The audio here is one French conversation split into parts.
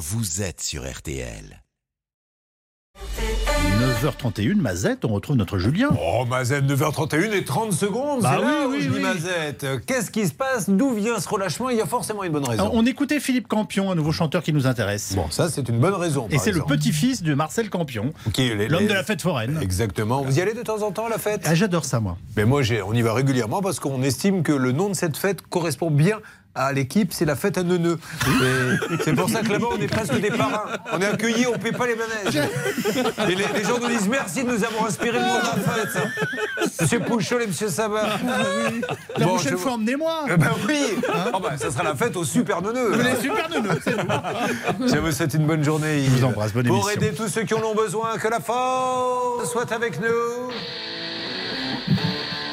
vous êtes sur RTL. 9h31, Mazette, on retrouve notre Julien. Oh, Mazette, 9h31 et 30 secondes. Bah c'est là oui, où oui, je dis oui. Mazette. Qu'est-ce qui se passe? D'où vient ce relâchement? Il y a forcément une bonne raison. Alors, on écoutait Philippe Campion, un nouveau chanteur qui nous intéresse. Bon, ça, c'est une bonne raison. Et c'est le petit-fils de Marcel Campion, l'homme les- de la fête foraine. Exactement. Vous y allez de temps en temps à la fête? Ah, J'adore ça, moi. Mais moi, j'ai- on y va régulièrement parce qu'on estime que le nom de cette fête correspond bien à l'équipe, c'est la fête à neuneux. C'est pour ça que là-bas, on est presque des parrains. On est accueillis, on ne paie pas les manèges. Et les, les gens nous disent merci de nous avoir inspiré le nom de la fête. Monsieur Pouchol et Monsieur Sabat. La Bon, prochaine je- fois, emmenez-moi Eh ben oui Ah bah, Ça sera la fête au super neuneux. Vous êtes super neuneux, c'est nous. Je vous souhaite une bonne journée. Yves. vous embrasse, bonne Pour émission. aider tous ceux qui en ont besoin, que la force soit avec nous.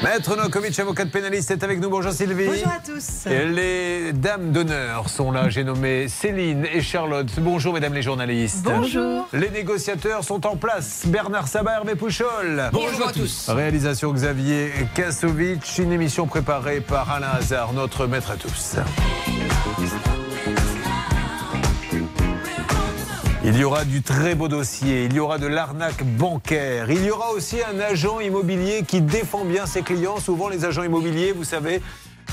Maître Nokovic, avocat de pénaliste, est avec nous. Bonjour Sylvie. Bonjour à tous. Les dames d'honneur sont là. J'ai nommé Céline et Charlotte. Bonjour mesdames les journalistes. Bonjour. Les négociateurs sont en place. Bernard Sabat, Hervé Pouchol. Bonjour à tous. Réalisation Xavier Kasovic. Une émission préparée par Alain Hazard, notre maître à tous. Il y aura du très beau dossier, il y aura de l'arnaque bancaire, il y aura aussi un agent immobilier qui défend bien ses clients. Souvent, les agents immobiliers, vous savez,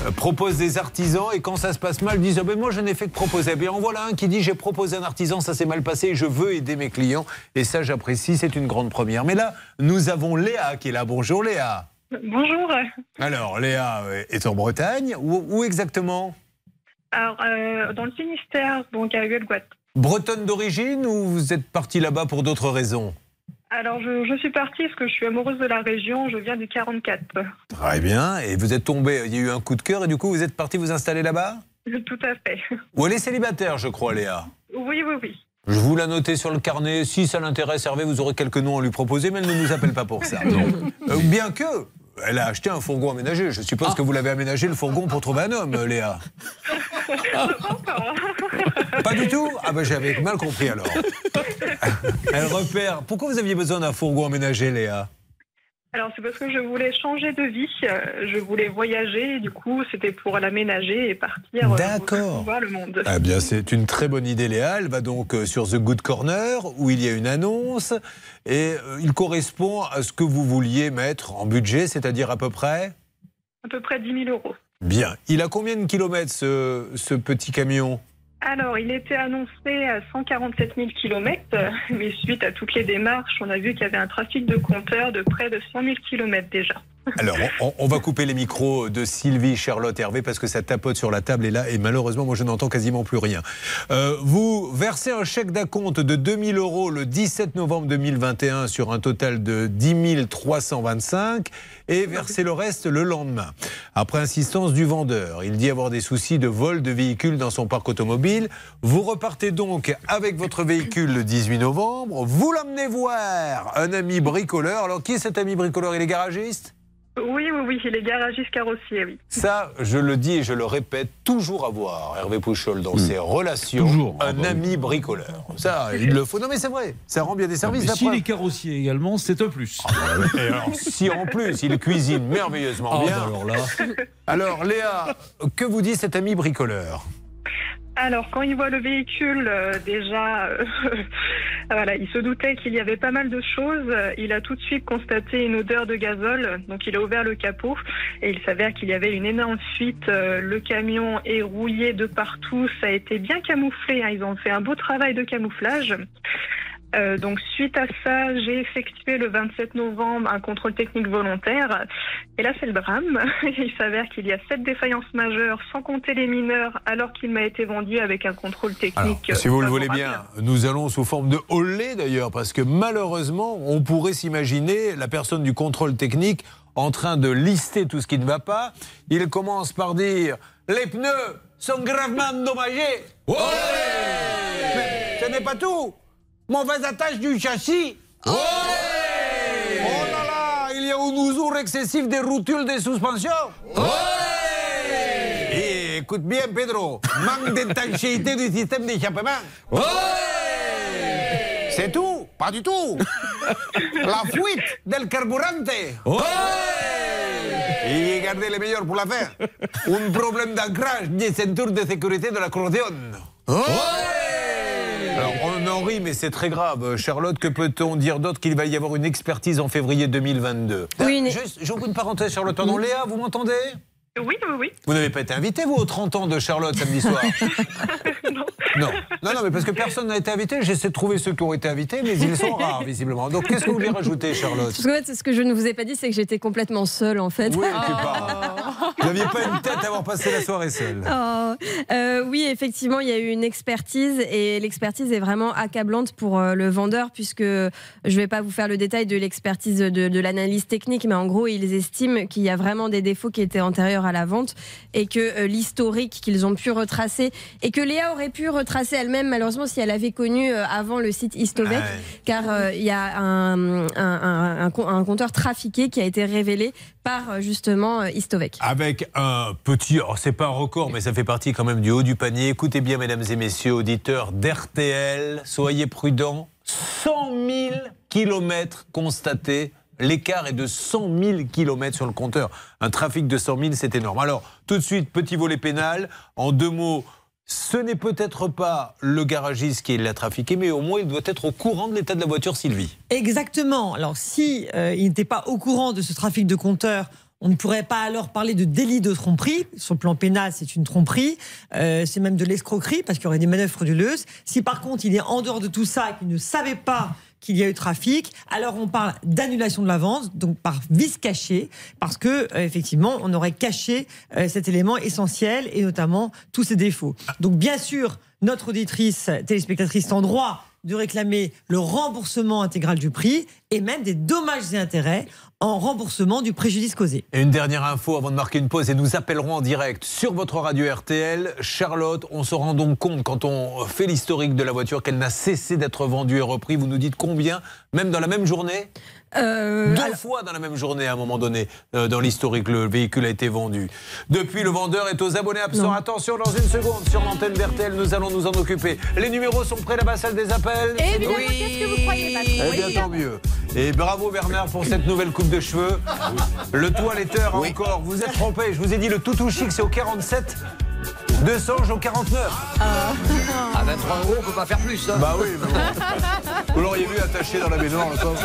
euh, proposent des artisans et quand ça se passe mal, disent Ah ben Moi, je n'ai fait que proposer. Eh Bien, en voilà un qui dit J'ai proposé un artisan, ça s'est mal passé et je veux aider mes clients. Et ça, j'apprécie, c'est une grande première. Mais là, nous avons Léa qui est là. Bonjour Léa. Bonjour. Alors, Léa euh, est en Bretagne. Où, où exactement? Alors, euh, dans le Finistère, donc à Guelguat. Bretonne d'origine ou vous êtes parti là-bas pour d'autres raisons Alors, je, je suis partie parce que je suis amoureuse de la région. Je viens du 44. Très bien. Et vous êtes tombé, il y a eu un coup de cœur et du coup vous êtes parti vous installer là-bas Tout à fait. Ou elle est célibataire, je crois, Léa Oui, oui, oui. Je vous la noter sur le carnet. Si ça l'intéresse, Hervé, vous aurez quelques noms à lui proposer, mais elle ne nous appelle pas pour ça. Euh, bien que, elle a acheté un fourgon aménagé. Je suppose que vous l'avez aménagé, le fourgon, pour trouver un homme, euh, Léa. Pas du tout Ah ben j'avais mal compris alors. Elle repère. Pourquoi vous aviez besoin d'un fourgon aménagé, Léa? Alors, c'est parce que je voulais changer de vie. Euh, Je voulais voyager. Et du coup, c'était pour l'aménager et partir euh, D'accord. voir le monde. Eh bien, c'est une très bonne idée, Léa. Elle va donc euh, sur The Good Corner, où il y a une annonce, et euh, il correspond à ce que vous vouliez mettre en budget, c'est-à-dire à peu près? À peu près 10 000 euros. Bien. Il a combien de kilomètres, ce, ce petit camion? Alors, il était annoncé à 147 000 km, mais suite à toutes les démarches, on a vu qu'il y avait un trafic de compteurs de près de 100 000 km déjà. Alors, on, on va couper les micros de Sylvie, Charlotte, Hervé, parce que ça tapote sur la table, et là, et malheureusement, moi, je n'entends quasiment plus rien. Euh, vous versez un chèque d'acompte de 2000 euros le 17 novembre 2021 sur un total de 10 325 et versez le reste le lendemain. Après insistance du vendeur, il dit avoir des soucis de vol de véhicules dans son parc automobile. Vous repartez donc avec votre véhicule le 18 novembre. Vous l'emmenez voir un ami bricoleur. Alors, qui est cet ami bricoleur? Il est garagiste? Oui, oui, oui, il est garagiste carrossier, oui. ça, je le dis et je le répète, toujours avoir Hervé Pouchol dans ses relations, Toujours. un Ah bah ami bricoleur. Ça, il le faut. Non mais c'est vrai, ça rend bien des services. Mais S'il preuve. est carrossier également, c'est un plus. Et alors, si en plus il cuisine merveilleusement Ah, bien. bah alors là, Alors Léa, que vous dit cet ami bricoleur? Alors, quand il voit le véhicule, euh, déjà, euh, voilà, il se doutait qu'il y avait pas mal de choses. Il a tout de suite constaté une odeur de gazole, donc il a ouvert le capot et il s'avère qu'il y avait une énorme fuite. Euh, le camion est rouillé de partout, ça a été bien camouflé. hein. Ils ont fait un beau travail de camouflage. Euh, donc suite à ça, j'ai effectué le 27 novembre un contrôle technique volontaire. Et là, c'est le drame. Il s'avère qu'il y a sept défaillances majeures, sans compter les mineurs, alors qu'il m'a été vendu avec un contrôle Alors, technique. si vous le euh, voulez bien, nous allons sous forme de holé d'ailleurs, parce que malheureusement, on pourrait s'imaginer la personne du contrôle technique en train de lister tout ce qui ne va pas. Il commence par dire les pneus sont gravement endommagés. Mais ce n'est pas tout. Mauvaise attache du châssis. Oh là là, il y a une usure excessive des rotules des suspensions. Et écoute bien, Pedro, manque d'étanchéité du système d'échappement. C'est tout Pas du tout La fuite del carburante Et gardez les meilleurs pour la fin. Un problème d'ancrage des ceintures de sécurité de la corrosion. On rit, mais c'est très grave. Charlotte, que peut-on dire d'autre qu'il va y avoir une expertise en février 2022 Oui, une- Juste, j'ouvre une parenthèse, Charlotte. Pardon, Léa, vous m'entendez? Oui, oui, oui. Vous n'avez pas été invité, vous, aux 30 ans de Charlotte samedi soir Non. Non. Non, non, mais parce que personne n'a été invité. J'essaie de trouver ceux qui ont été invités, mais ils sont rares, visiblement. Donc, qu'est-ce que vous voulez rajouter, Charlotte Parce qu'en fait, ce que je ne vous ai pas dit, c'est que j'étais complètement seule, en fait. Oui, tu parles. Vous n'aviez pas une tête à avoir passé la soirée seule. Oh, euh, oui, effectivement, il y a eu une expertise et l'expertise est vraiment accablante pour euh, le vendeur puisque je ne vais pas vous faire le détail de l'expertise de, de l'analyse technique, mais en gros, ils estiment qu'il y a vraiment des défauts qui étaient antérieurs à la vente et que euh, l'historique qu'ils ont pu retracer et que Léa aurait pu retracer elle-même, malheureusement, si elle avait connu euh, avant le site Histovec, Ouais. car euh, il y a un, un, un- un co- un compteur trafiqué qui a été révélé par euh, justement Histovec. Avec un petit, alors c'est pas un record, mais ça fait partie quand même du haut du panier. Écoutez bien, mesdames et messieurs, auditeurs d'RTL, soyez prudents. 100 000 kilomètres constatés. L'écart est de 100 000 kilomètres sur le compteur. Un trafic de 100 000, c'est énorme. Alors, tout de suite, petit volet pénal. En deux mots, ce n'est peut-être pas le garagiste qui l'a trafiqué, mais au moins il doit être au courant de l'état de la voiture, Sylvie. Exactement. Alors, si euh, il n'était pas au courant de ce trafic de compteurs, on ne pourrait pas alors parler de délit de tromperie. Sur le plan pénal, c'est une tromperie. Euh, c'est même de l'escroquerie parce qu'il y aurait des manœuvres frauduleuses. Si par contre, il est en dehors de tout ça et qu'il ne savait pas qu'il y a eu trafic, alors on parle d'annulation de la vente, donc par vice caché, parce que euh, effectivement, on aurait caché euh, cet élément essentiel et notamment tous ses défauts. Donc bien sûr, notre auditrice téléspectatrice est en droit de réclamer le remboursement intégral du prix et même des dommages et intérêts en remboursement du préjudice causé. Une dernière info avant de marquer une pause et nous appellerons en direct sur votre radio RTL. Charlotte, on se rend donc compte quand on fait l'historique de la voiture qu'elle n'a cessé d'être vendue et reprise. Vous nous dites combien Même dans la même journée? Euh, Deux alors- fois dans la même journée à un moment donné euh, dans l'historique, le véhicule a été vendu. Depuis, le vendeur est aux abonnés absents. Non. Attention, dans une seconde, sur l'antenne d'RTL, nous allons nous en occuper. Les numéros sont prêts, la salle des appels Évidemment, qu'est-ce que vous croyez, eh bien, tant mieux. Et bravo Bernard pour cette nouvelle coupe de cheveux. Le toiletteur encore. Vous êtes trompé. Je vous ai dit le toutou chic, c'est au 47. 200 au 49. À 23 euros, on peut pas faire plus. hein. Bah oui, mais bon. Vous l'auriez vu attaché dans la baignoire, le pauvre.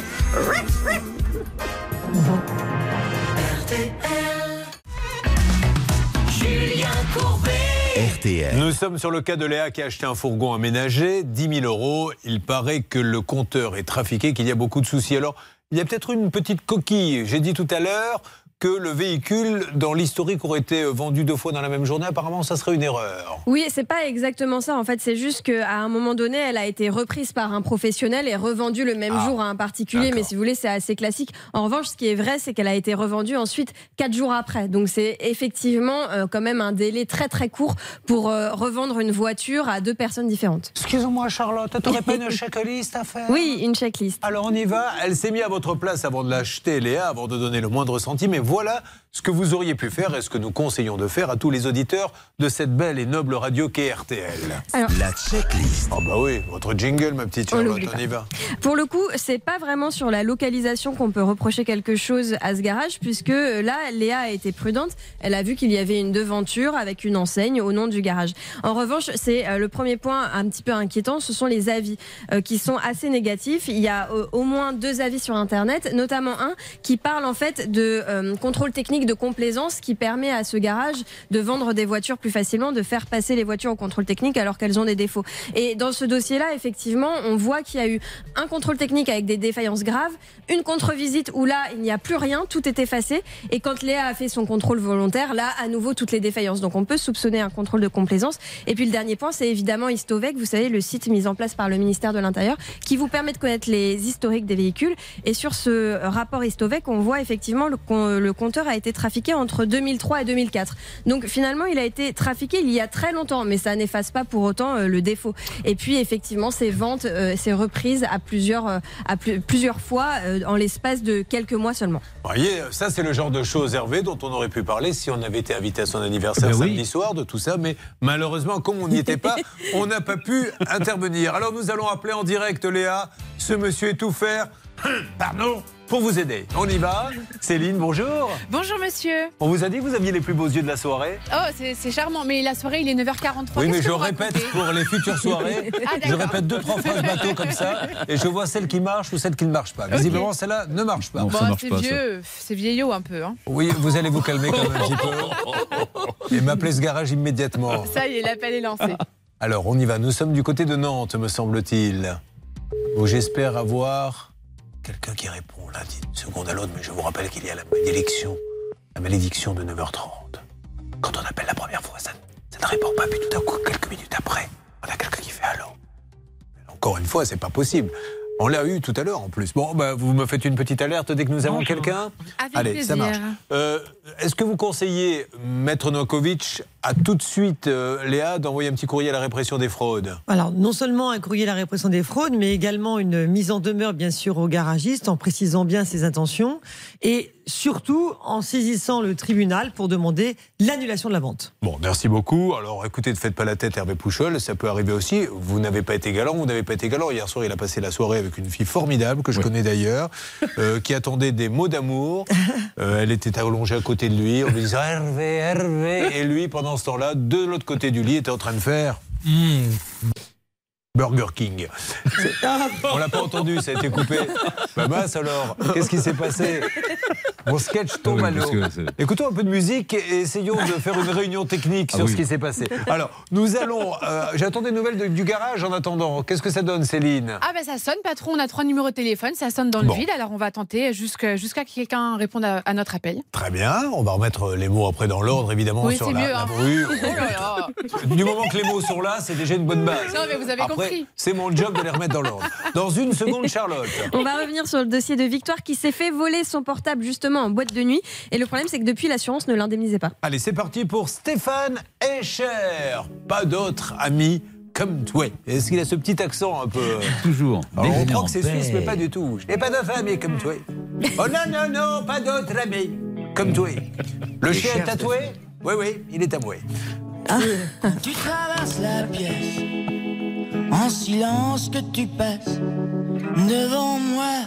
RTL. Nous sommes sur le cas de Léa qui a acheté un fourgon aménagé, 10 000 euros. Il paraît que le compteur est trafiqué, qu'il y a beaucoup de soucis. Alors, il y a peut-être une petite coquille. J'ai dit tout à l'heure que le véhicule, dans l'historique, aurait été vendu deux fois dans la même journée. Apparemment, ça serait une erreur. Oui, c'est pas exactement ça. En fait, c'est juste qu'à un moment donné, elle a été reprise par un professionnel et revendue le même Ah, jour à un particulier. Mais si vous voulez, c'est assez classique. En revanche, ce qui est vrai, c'est qu'elle a été revendue ensuite quatre jours après. Donc c'est effectivement euh, quand même un délai très très court pour euh, revendre une voiture à deux personnes différentes. Excusez-moi, Charlotte, t'aurais pas une checklist à faire? Oui, une checklist. Alors on y va. Elle s'est mise à votre place avant de l'acheter, Léa, avant de donner le moindre centime. Et voilà ce que vous auriez pu faire et ce que nous conseillons de faire à tous les auditeurs de cette belle et noble radio qu'est RTL. La checklist. Ah bah oui, votre jingle, ma petite On Charlotte, l'oublie on y va. Pour le coup, c'est pas vraiment sur la localisation qu'on peut reprocher quelque chose à ce garage, puisque euh, là, Léa a été prudente. Elle a vu qu'il y avait une devanture avec une enseigne au nom du garage. En revanche, c'est euh, le premier point un petit peu inquiétant, ce sont les avis euh, qui sont assez négatifs. Il y a au moins deux avis sur Internet, notamment un qui parle en fait de euh, contrôle technique de complaisance qui permet à ce garage de vendre des voitures plus facilement, de faire passer les voitures au contrôle technique alors qu'elles ont des défauts. Et dans ce dossier-là, effectivement, on voit qu'il y a eu un contrôle technique avec des défaillances graves, une contre-visite où là, il n'y a plus rien, tout est effacé. Et quand Léa a fait son contrôle volontaire, là, à nouveau, toutes les défaillances. Donc on peut soupçonner un contrôle de complaisance. Et puis le dernier point, c'est évidemment Histovec, vous savez, le site mis en place par le ministère de l'Intérieur, qui vous permet de connaître les historiques des véhicules. Et sur ce rapport Histovec, on voit effectivement le, le compteur a été trafiqué entre 2003 et 2004. Donc finalement, il a été trafiqué il y a très longtemps, mais ça n'efface pas pour autant euh, le défaut. Et puis effectivement, ces ventes, euh, ces reprises à plusieurs, euh, à plus- plusieurs fois euh, en l'espace de quelques mois seulement. Vous voyez, ça c'est le genre de choses, Hervé, dont on aurait pu parler si on avait été invité à son anniversaire Ben oui. samedi soir, de tout ça, mais malheureusement, comme on n'y était pas, on n'a pas pu intervenir. Alors nous allons appeler en direct Léa, ce monsieur est tout faire. Pardon? Pour vous aider. On y va. Céline, bonjour. Bonjour monsieur. On vous a dit que vous aviez les plus beaux yeux de la soirée Oh, c'est charmant, mais la soirée, il est 9h43. Oui, mais je répète pour les futures soirées. Ah, je répète deux, trois phrases bateau comme ça. Et je vois celle qui marche ou celle qui ne marche pas. Visiblement, celle-là ne marche pas. Bon, marche c'est vieux, c'est vieillot un peu. Hein. Oui, vous allez vous calmer quand même un petit peu. Et m'appeler ce garage immédiatement. Ça y est, l'appel est lancé. Alors, on y va. Nous sommes du côté de Nantes, me semble-t-il. Où j'espère avoir quelqu'un qui répond là, d'une seconde à l'autre. Mais je vous rappelle qu'il y a la malédiction, la malédiction de 9h30. Quand on appelle la première fois, ça, ça ne répond pas. Puis tout d'un coup, quelques minutes après, on a quelqu'un qui fait allô. Encore une fois, c'est pas possible. On l'a eu tout à l'heure en plus. Bon, bah, vous me faites une petite alerte dès que nous avons quelqu'un. Allez, ça marche. Euh, Est-ce que vous conseillez, Maître Novakovic, à tout de suite, euh, Léa, d'envoyer un petit courrier à la répression des fraudes? Alors, non seulement un courrier à la répression des fraudes, mais également une mise en demeure, bien sûr, au garagiste en précisant bien ses intentions et surtout en saisissant le tribunal pour demander l'annulation de la vente. Bon, merci beaucoup. Alors écoutez, ne faites pas la tête, Hervé Pouchol, ça peut arriver aussi. Vous n'avez pas été galant, vous n'avez pas été galant. Hier soir, il a passé la soirée avec une fille formidable que je connais d'ailleurs, euh, qui attendait des mots d'amour. Euh, elle était allongée à côté de lui, on lui disait Hervé, Hervé. Et lui, pendant ce temps-là, de l'autre côté du lit, était en train de faire. Burger King. On l'a pas entendu, ça a été coupé. Bah mince alors, qu'est-ce qui s'est passé? Mon sketch tombe Oui, à l'eau. Écoutons un peu de musique et essayons de faire une réunion technique Ah sur oui. ce qui s'est passé. Alors, nous allons. euh, J'attends des nouvelles de- du garage en attendant. Qu'est-ce que ça donne, Céline? Ah ben ça sonne, patron, on a trois numéros de téléphone, ça sonne dans le Bon. vide, alors on va tenter jusqu'à jusqu'à que quelqu'un réponde à, à notre appel. Très bien, on va remettre les mots après dans l'ordre, évidemment. Oui, sur c'est la, mieux, la- hein. oui. Oh là là Du moment que les mots sont là, c'est déjà une bonne base. Non mais vous avez Après, compris. c'est mon job de les remettre dans l'ordre. Dans une seconde, Charlotte. On va revenir sur le dossier de Victoire qui s'est fait voler son portable justement en boîte de nuit. Et le problème, c'est que depuis, l'assurance ne l'indemnisait pas. Allez, c'est parti pour Stéphane Escher. Pas d'autre ami comme toi. Est-ce qu'il a ce petit accent un peu euh, Toujours. Alors, on Mais croit que c'est suisse, mais pas du tout. Je n'ai pas d'autre ami comme toi. Oh non, non, non, pas d'autre ami comme toi. Le chien est tatoué Oui, oui, il est tatoué. Tu traverses la pièce, en silence que tu passes devant moi.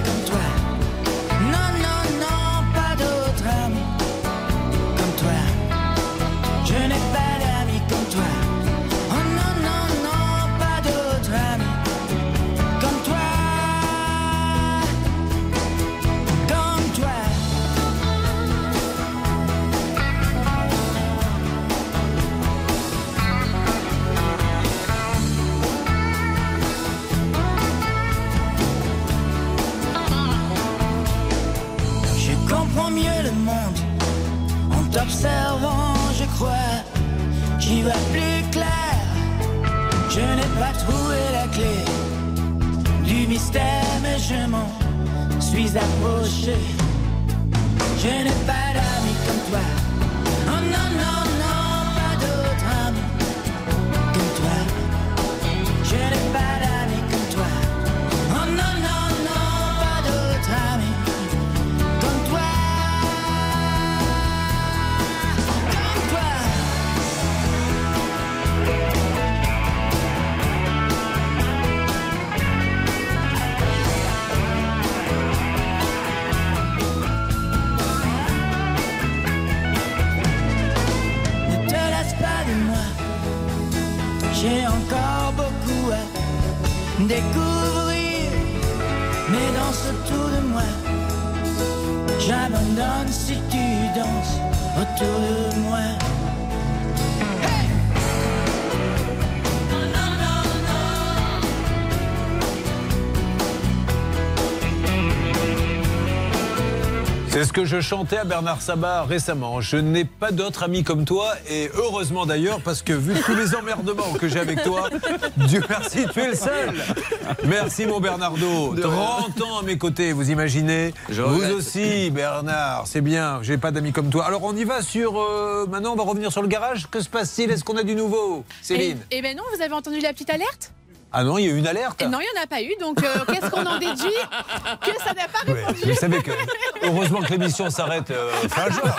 t'observant, je crois. J'y vois plus clair. Je n'ai pas trouvé la clé du mystère, mais je m'en suis approché. Je n'ai pas d'amis comme toi. Oh non, non, découvrir. Mais danse autour de moi. J'abandonne si tu danses autour de moi. C'est ce que je chantais à Bernard Sabat récemment. Je n'ai pas d'autre ami comme toi, et heureusement d'ailleurs, parce que vu tous les emmerdements que j'ai avec toi, Dieu merci, tu es le seul. Merci mon Bernardo. 30 ans à mes côtés, vous imaginez Je Vous regrette. aussi, Bernard, c'est bien, j'ai pas d'amis comme toi. Alors on y va sur... euh, maintenant, on va revenir sur le garage. Que se passe-t-il? Est-ce qu'on a du nouveau Céline? Eh eh ben non, vous avez entendu la petite alerte? Ah non, il y a eu une alerte Et Non, il n'y en a pas eu. Donc, euh, qu'est-ce qu'on en déduit Que ça n'a pas Ouais, répondu. vous savez que heureusement que l'émission s'arrête euh, fin juin,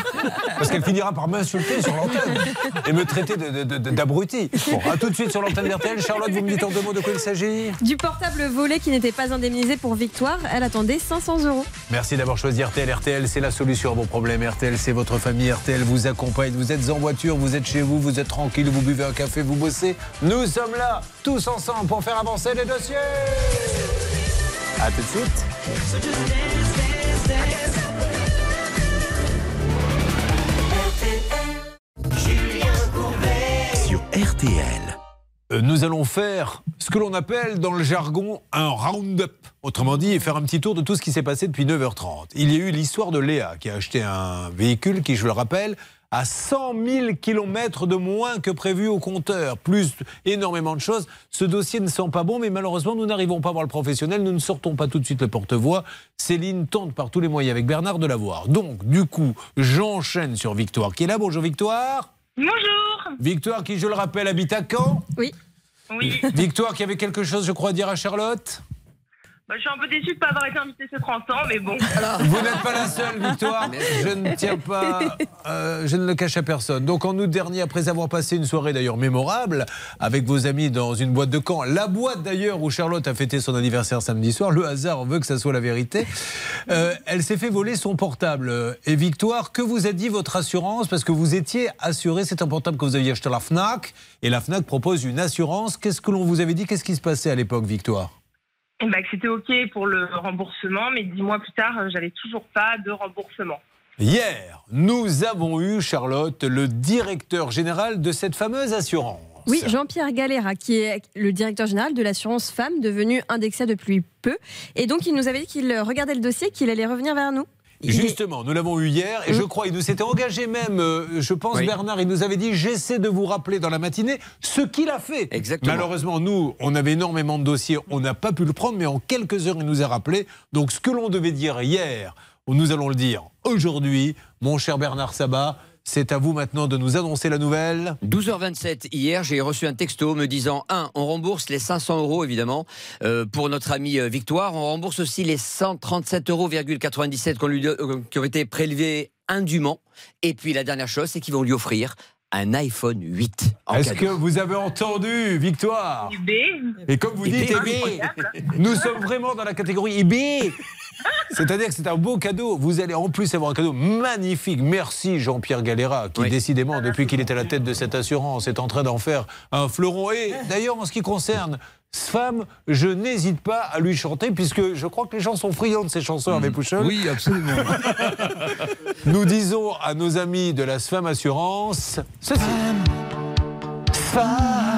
parce qu'elle finira par m'insulter sur l'antenne et me traiter d'abruti. Bon, à tout de suite sur l'antenne d'RTL. Charlotte, vous me dites en deux mots de quoi il s'agit Du portable volé qui n'était pas indemnisé pour Victoire, elle attendait 500 euros. Merci d'avoir choisi RTL. RTL, c'est la solution à vos problèmes. RTL, c'est votre famille. RTL vous accompagne. Vous êtes en voiture, vous êtes chez vous, vous êtes tranquille, vous buvez un café, vous bossez. Nous sommes là, tous ensemble, pour faire avancer les dossiers. À tout de suite. Sur RTL. Euh, nous allons faire ce que l'on appelle dans le jargon un round-up. Autrement dit, faire un petit tour de tout ce qui s'est passé depuis 9h30. Il y a eu l'histoire de Léa qui a acheté un véhicule qui, je le rappelle, a 100 000 km de moins que prévu au compteur, plus énormément de choses. Ce dossier ne sent pas bon, mais malheureusement, nous n'arrivons pas à voir le professionnel. Nous ne sortons pas tout de suite le porte-voix. Céline tente par tous les moyens avec Bernard de l'avoir. Donc, du coup, j'enchaîne sur Victoire qui est là. Bonjour Victoire. Bonjour. Victoire qui, je le rappelle, habite à Caen. Oui. Oui, Victoire qui avait quelque chose, je crois, à dire à Charlotte. Bah, je suis un peu déçue de ne pas avoir été invitée ce 30 ans, mais bon. Vous n'êtes pas la seule, Victoire. Je ne tiens pas, euh, je ne le cache à personne. Donc en août dernier, après avoir passé une soirée d'ailleurs mémorable avec vos amis dans une boîte de Caen, la boîte d'ailleurs où Charlotte a fêté son anniversaire samedi soir, le hasard veut que ça soit la vérité, euh, elle s'est fait voler son portable. Et Victoire, que vous a dit votre assurance? Parce que vous étiez assuré, c'est un portable que vous aviez acheté à la FNAC, et la FNAC propose une assurance. Qu'est-ce que l'on vous avait dit? Qu'est-ce qui se passait à l'époque, Victoire? Bah, que c'était OK pour le remboursement, mais dix mois plus tard, j'avais toujours pas de remboursement. Hier, nous avons eu, Charlotte, le directeur général de cette fameuse assurance. Oui, Jean-Pierre Galera, qui est le directeur général de l'assurance femme, devenu indexé depuis peu. Et donc, il nous avait dit qu'il regardait le dossier, qu'il allait revenir vers nous. Justement, nous l'avons eu hier et je crois il nous s'était engagé même, euh, je pense Oui. Bernard, il nous avait dit j'essaie de vous rappeler dans la matinée ce qu'il a fait. Exactement. Malheureusement, nous, on avait énormément de dossiers, on n'a pas pu le prendre, mais en quelques heures, il nous a rappelé. Donc ce que l'on devait dire hier, nous allons le dire aujourd'hui, mon cher Bernard Sabat, c'est à vous maintenant de nous annoncer la nouvelle. 12h27 hier, j'ai reçu un texto me disant 1. On rembourse les 500 euros évidemment euh, pour notre ami euh, Victoire. On rembourse aussi les 137,97 euros qu'on lui euh, qui ont été prélevés indûment. Et puis la dernière chose, c'est qu'ils vont lui offrir un iPhone 8 en Est-ce que vous avez entendu, Victoire? Et comme vous dites. IB, nous sommes vraiment dans la catégorie IB. C'est-à-dire que c'est un beau cadeau. Vous allez en plus avoir un cadeau magnifique. Merci Jean-Pierre Galera, qui Oui. décidément, depuis qu'il est à la tête de cette assurance, est en train d'en faire un fleuron. Et d'ailleurs, en ce qui concerne Sfam, je n'hésite pas à lui chanter, puisque je crois que les gens sont friands de ces chansons, Hervé Pouchol. Oui, absolument. Nous disons à nos amis de la Sfam Assurance ceci. Sfam, simplement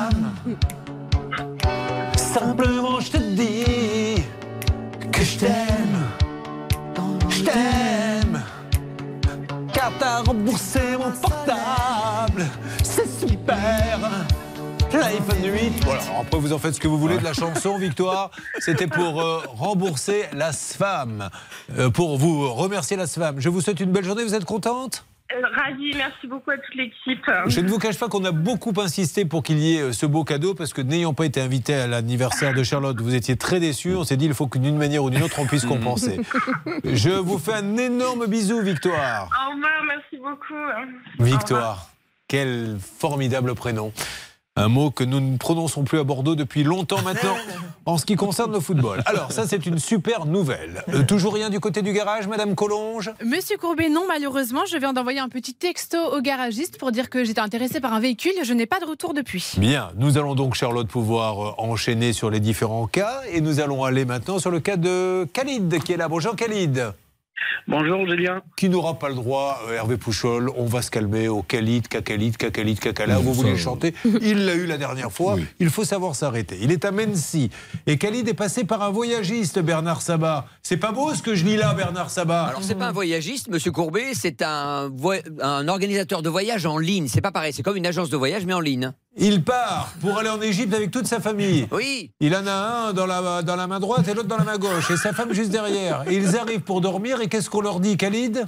car t'as remboursé mon portable, c'est super. L'iPhone 8. Voilà, après vous en faites ce que vous voulez de la chanson, Victoire. C'était pour euh, rembourser la SFAM, euh, pour vous remercier la SFAM. Je vous souhaite une belle journée, vous êtes contente? Euh, ravie, merci beaucoup à toute l'équipe. Je ne vous cache pas qu'on a beaucoup insisté pour qu'il y ait euh, ce beau cadeau, parce que n'ayant pas été invité à l'anniversaire de Charlotte, vous étiez très déçus. On s'est dit il faut que d'une manière ou d'une autre on puisse compenser. Je vous fais un énorme bisou, Victoire. Au revoir, merci beaucoup. Victoire, quel formidable prénom. Un mot que nous ne prononçons plus à Bordeaux depuis longtemps maintenant en ce qui concerne le football. Alors ça c'est une super nouvelle. Euh, toujours rien du côté du garage, Madame Collonge? Monsieur Courbet, non, malheureusement, je viens d'envoyer un petit texto au garagiste pour dire que j'étais intéressée par un véhicule. Je n'ai pas de retour depuis. Bien, nous allons donc Charlotte pouvoir euh, enchaîner sur les différents cas et nous allons aller maintenant sur le cas de Khalid qui est là. Bonjour Khalid. Bonjour Julien. Qui n'aura pas le droit, euh, Hervé Pouchol, on va se calmer au Khalid, Kakalid, Kakalid, Kakala, vous voulez le chanter Il l'a eu la dernière fois, il faut savoir s'arrêter. Il est à Mency. Et Khalid est passé par un voyagiste, Bernard Sabat. C'est pas beau ce que je lis là, Bernard Sabat? Alors c'est pas un voyagiste, Monsieur Courbet, c'est un, un organisateur de voyage en ligne. C'est pas pareil, c'est comme une agence de voyage mais en ligne. Il part pour aller en Égypte avec toute sa famille. Oui. Il en a un dans la, dans la main droite et l'autre dans la main gauche. Et sa femme juste derrière. Et ils arrivent pour dormir. Et qu'est-ce qu'on leur dit, Khalid?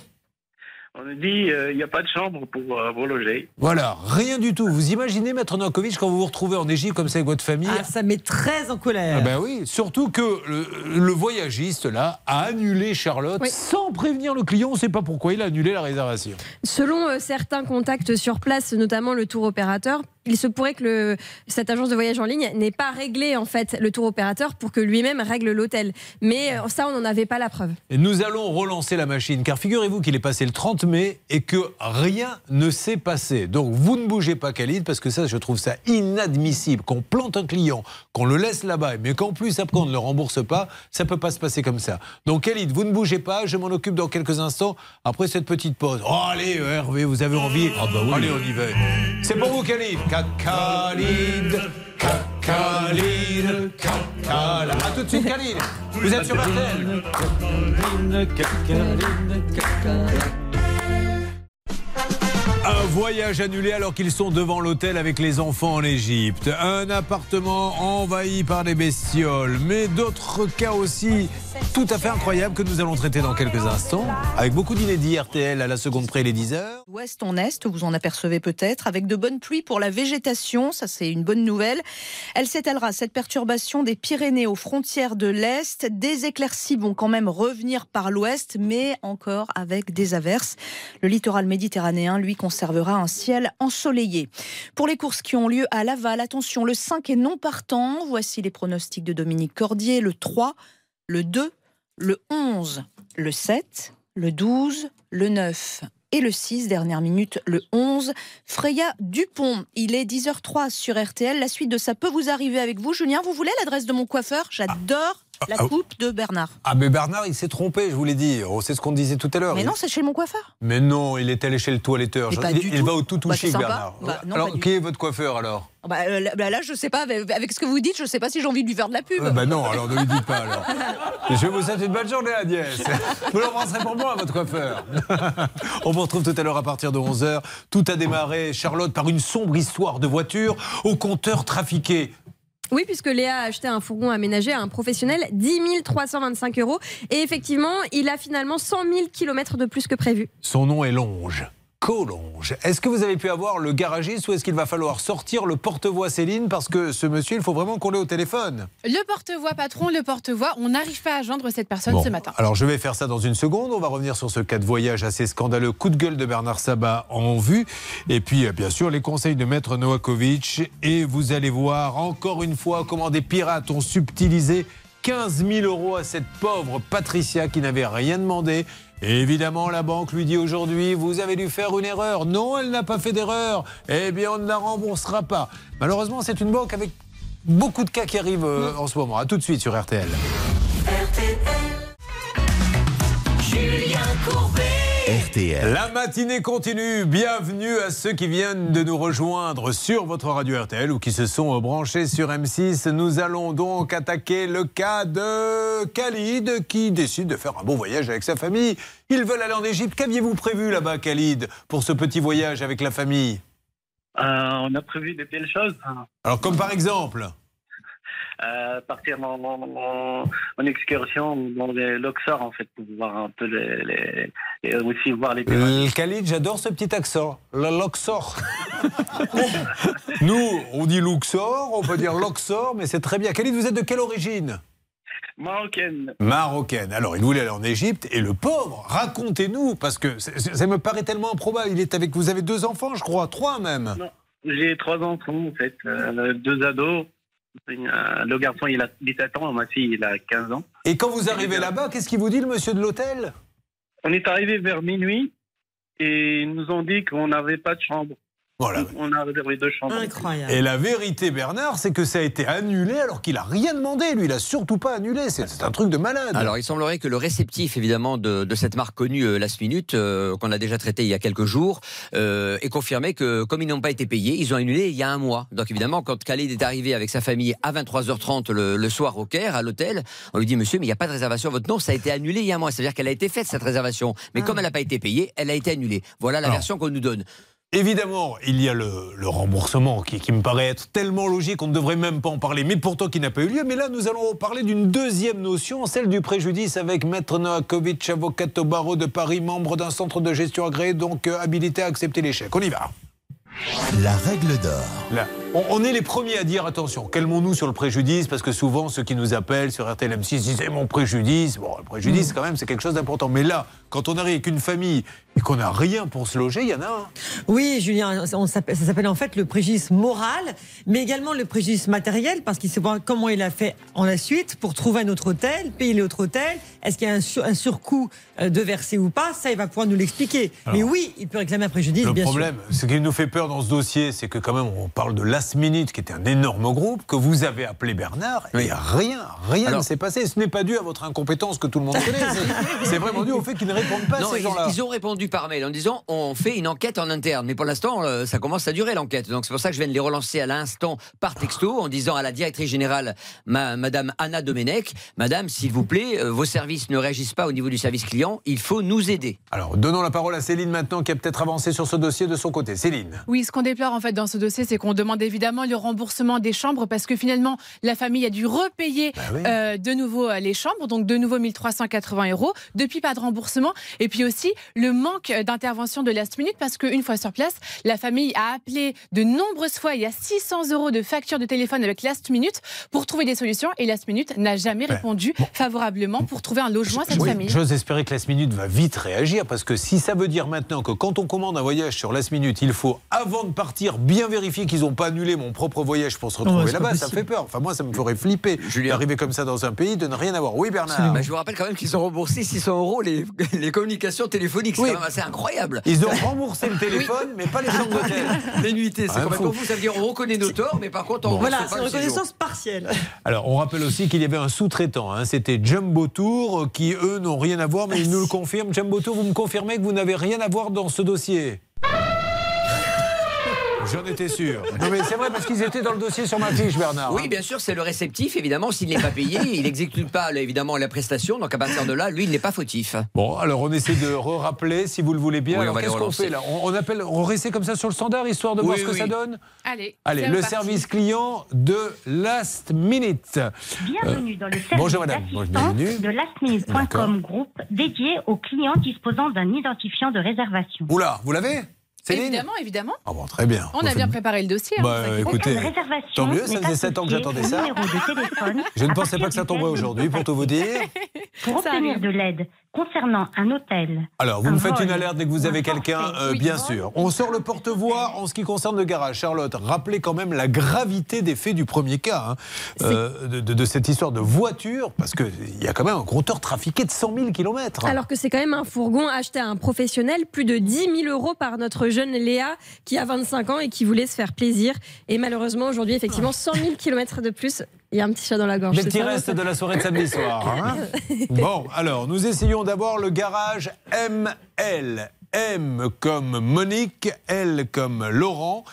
On nous dit euh, il n'y a pas de chambre pour euh, vous loger. Voilà, rien du tout. Vous imaginez, Maître Novakovic, quand vous vous retrouvez en Égypte comme ça avec votre famille? Ah, ça met très en colère. Ah ben oui, surtout que le, le voyagiste là a annulé Charlotte Oui. sans prévenir le client. On ne sait pas pourquoi il a annulé la réservation. Selon euh, certains contacts sur place, notamment le tour opérateur, il se pourrait que cette agence de voyage en ligne n'ait pas réglé en fait le tour opérateur pour que lui-même règle l'hôtel. Mais euh, ça, on n'en avait pas la preuve. Et nous allons relancer la machine, car figurez-vous qu'il est passé le 30 mai et que rien ne s'est passé. Donc vous ne bougez pas, Khalid, parce que ça, je trouve ça inadmissible qu'on plante un client, qu'on le laisse là-bas, mais qu'en plus après on ne le rembourse pas. Ça peut pas se passer comme ça. Donc Khalid, vous ne bougez pas, je m'en occupe dans quelques instants après cette petite pause. Oh, allez, Hervé, vous avez envie Allez, on y va. C'est pour vous, Khalid. Khalid. Khalid. Khalid. A tout de suite, Khalid. Vous êtes sur RTL. Un voyage annulé alors qu'ils sont devant l'hôtel avec les enfants en Égypte. Un appartement envahi par des bestioles. Mais d'autres cas aussi tout à fait incroyables que nous allons traiter dans quelques instants. Avec beaucoup d'inédits RTL à la seconde près les 10 heures. Ouest en Est, vous en apercevez peut-être, avec de bonnes pluies pour la végétation, ça c'est une bonne nouvelle. Elle s'étalera, cette perturbation des Pyrénées aux frontières de l'Est. Des éclaircies vont quand même revenir par l'Ouest, mais encore avec des averses. Le littoral méditerranéen, lui, conservera un ciel ensoleillé. Pour les courses qui ont lieu à Laval, attention, le 5 est non partant. Voici les pronostics de Dominique Cordier. Le 3, le 2, le 11, le 7, le 12, le 9 et le 6, dernière minute, le 11. Freya Dupont, il est 10h03 sur RTL. La suite de ça peut vous arriver avec vous. Julien, vous voulez l'adresse de mon coiffeur? J'adore la ah, coupe de Bernard. Ah mais Bernard il s'est trompé, je vous l'ai dit. Oh, c'est ce qu'on disait tout à l'heure. Mais non, c'est chez mon coiffeur. Mais non, il est allé chez le toiletteur. Il va au tout Bah, touché, sympa. Bernard. Bah, non, alors, qui est votre coiffeur alors Ah bah, euh, là, là, je sais pas, avec, ce que vous dites, je sais pas si j'ai envie de lui faire de la pub. Ah bah non, alors ne lui dites pas alors. Je vous souhaite une bonne journée, Agnès. Vous l'embrasserez pour moi, votre coiffeur. On vous retrouve tout à l'heure à partir de 11h. Tout a démarré, Charlotte, par une sombre histoire de voiture au compteur trafiqué. Oui, puisque Léa a acheté un fourgon aménagé à un professionnel, 10 325 euros. Et effectivement, il a finalement 100 000 km de plus que prévu. Son nom est Longe. Collonge. Est-ce que vous avez pu avoir le garagiste ou est-ce qu'il va falloir sortir le porte-voix Céline parce que ce monsieur, il faut vraiment qu'on l'ait au téléphone? Le porte-voix patron, le porte-voix, on n'arrive pas à joindre cette personne Bon, ce matin. Alors je vais faire ça dans une seconde. On va revenir sur ce cas de voyage assez scandaleux. Coup de gueule de Bernard Sabat en vue. Et puis euh, bien sûr les conseils de Maître Novakovic. Et vous allez voir encore une fois comment des pirates ont subtilisé 15 000 euros à cette pauvre Patricia qui n'avait rien demandé. Et évidemment, la banque lui dit aujourd'hui, vous avez dû faire une erreur. Non, elle n'a pas fait d'erreur. Eh bien, on ne la remboursera pas. Malheureusement, c'est une banque avec beaucoup de cas qui arrivent euh, en ce moment. A tout de suite sur RTL. RTL. La matinée continue. Bienvenue à ceux qui viennent de nous rejoindre sur votre radio RTL ou qui se sont branchés sur M6. Nous allons donc attaquer le cas de Khalid qui décide de faire un bon voyage avec sa famille. Ils veulent aller en Égypte. Qu'aviez-vous prévu là-bas, Khalid, pour ce petit voyage avec la famille? Euh, on a prévu de belles choses. Alors, comme par exemple Euh, partir en, en- en excursion dans les Luxor, en fait, pour voir un peu les. les- et aussi voir les pyramides. Euh, Khalid, j'adore ce petit accent. Le Luxor. Nous, on dit Luxor, on peut dire Luxor, mais c'est très bien. Khalid, vous êtes de quelle origine? Marocaine. Marocaine. Alors, il voulait aller en Égypte et le pauvre, racontez-nous, parce que ça me paraît tellement improbable. Il est avec, vous avez deux enfants, je crois, trois même. Non, j'ai trois enfants, en fait, euh, deux ados. Le garçon, il a 17 ans, ma fille, il a 15 ans. Et quand vous arrivez là-bas, qu'est-ce qu'il vous dit, le monsieur de l'hôtel? On est arrivé vers minuit et ils nous ont dit qu'on n'avait pas de chambre. Voilà. On a réservé deux chambres. Incroyable. Et la vérité, Bernard, c'est que ça a été annulé alors qu'il a rien demandé. Lui, il a surtout pas annulé. C'est un truc de malade. Alors, il semblerait que le réceptif, évidemment, de, de cette marque connue euh, Last Minute, euh, qu'on a déjà traité il y a quelques jours, euh, ait confirmé que, comme ils n'ont pas été payés, ils ont annulé il y a un mois. Donc, évidemment, quand Khalid est arrivé avec sa famille à 23h30 le, le soir au Caire, à l'hôtel, on lui dit Monsieur, mais il n'y a pas de réservation à votre nom, ça a été annulé il y a un mois. C'est-à-dire qu'elle a été faite, cette réservation. Mais comme elle n'a pas été payée, elle a été annulée. Voilà la Alors. version qu'on nous donne. Évidemment, il y a le, le remboursement qui, qui me paraît être tellement logique qu'on ne devrait même pas en parler, mais pourtant qui n'a pas eu lieu. Mais là, nous allons parler d'une deuxième notion, celle du préjudice avec Maître Noakovic, avocat au barreau de Paris, membre d'un centre de gestion agréé, donc euh, habilité à accepter l'échec. On y va. La règle d'or. Là, on, on est les premiers à dire attention, calmons-nous sur le préjudice, parce que souvent ceux qui nous appellent sur RTL M6 disent Eh, mon préjudice. Bon, le préjudice, quand même, c'est quelque chose d'important. Mais là, quand on arrive avec une famille et qu'on n'a rien pour se loger, il y en a un. Oui, Julien, on ça s'appelle en fait le préjudice moral, mais également le préjudice matériel, parce qu'il sait voir comment il a fait en la suite pour trouver un autre hôtel, payer l'autre hôtel. Est-ce qu'il y a un, sur- un surcoût euh, de verser ou pas? Ça, il va pouvoir nous l'expliquer. Mais oui, il peut réclamer un préjudice, Le bien problème, ce qui nous fait peur dans ce dossier, c'est que quand même, on parle de Last Minute, qui était un énorme groupe, que vous avez appelé Bernard, et rien, rien Alors- ne s'est passé. Ce n'est pas dû à votre incompétence que tout le monde connaît. C'est- vraiment dû au fait qu'ils ne répondent pas, Non, ces ils, gens-là. ils ont répondu par mail en disant on fait une enquête en interne. Mais pour l'instant, euh, ça commence à durer l'enquête. Donc c'est pour ça que je viens de les relancer à l'instant par texto en disant à la directrice générale, ma- Madame Anna Domenech, Madame, s'il vous plaît, euh, vos services ne réagissent pas au niveau du service client. Il faut nous aider. Alors, donnons la parole à Céline maintenant, qui a peut-être avancé sur ce dossier de son côté. Céline. Oui, ce qu'on déplore en fait dans ce dossier, c'est qu'on demande évidemment le remboursement des chambres parce que finalement, la famille a dû repayer oui. euh, de nouveau euh, les chambres, donc de nouveau 1380 euros. Depuis, pas de remboursement. Et puis aussi, le manque d'intervention de Last Minute parce qu'une fois sur place, la famille a appelé de nombreuses fois. Il y a 600 euros de facture de téléphone avec Last Minute pour trouver des solutions et Last Minute n'a jamais répondu favorablement pour trouver un logement à cette Oui, famille. J'ose espérer que Last Minute va vite réagir parce que si ça veut dire maintenant que quand on commande un voyage sur Last Minute, il faut avant de partir bien vérifier qu'ils n'ont pas annulé mon propre voyage pour se retrouver là-bas, ça fait peur. Enfin moi ça me ferait flipper Julien. d'arriver comme ça dans un pays de ne rien avoir. Oui Bernard. Bah, je vous rappelle quand même qu'ils ont remboursé 600 euros les, les communications téléphoniques. C'est Oui. incroyable. Ils ont remboursé le téléphone, mais pas les chambres d'hôtel. Les nuitées, c'est Ah, complètement fou. fou. Ça veut dire on reconnaît nos torts, mais par contre, on Voilà, rembourse c'est une reconnaissance partielle. Alors, on rappelle aussi qu'il y avait un sous-traitant. hein. C'était Jumbo Tour, euh, qui eux n'ont rien à voir, mais ils nous le confirment. Jumbo Tour, vous me confirmez que vous n'avez rien à voir dans ce dossier? J'en étais sûr. Non, mais c'est vrai parce qu'ils étaient dans le dossier sur ma fiche, Bernard. Oui, hein. bien sûr, c'est le réceptif. Évidemment, s'il n'est pas payé, il n'exécute pas évidemment la prestation. Donc à partir de là, lui, il n'est pas fautif. Bon, alors on essaie de re-rappeler, si vous le voulez bien. Oui, on alors qu'est-ce qu'on fait là? On, on appelle, on restait comme ça sur le standard, histoire de voir Oui, ce que ça donne? Allez, Allez, le service client de Last Minute. Bienvenue dans le service Euh, bonjour, madame. d'assistance Bienvenue. de lastminute.com Group dédié aux clients disposant d'un identifiant de réservation. Oula, vous l'avez? Céline Évidemment, évidemment. Ah bon, très bien. On a bien préparé le dossier. hein, Bah, pas. écoutez, tant mieux, ça faisait 7 ans que j'attendais ça. Je ne pensais pas que ça tomberait aujourd'hui, pour tout vous dire. Pour obtenir de l'aide concernant un hôtel. Alors, vous me faites une alerte dès que vous ou avez un quelqu'un, euh, bien sûr. On sort le porte-voix en ce qui concerne le garage. Charlotte, rappelez quand même la gravité des faits du premier cas, hein, euh, de, de- de cette histoire de voiture, parce qu'il y a quand même un compteur trafiqué de 100 000 km. Alors que c'est quand même un fourgon acheté à un professionnel, plus de 10 000 euros par notre jeune Léa qui a 25 ans et qui voulait se faire plaisir. Et malheureusement, aujourd'hui, effectivement, 100 000 km de plus. Il y a un petit chat dans la gorge. Des petits ça, restes ça de la soirée de samedi soir. hein. bon, alors, nous essayons d'abord le garage ML. M comme Monique, L comme Laurent.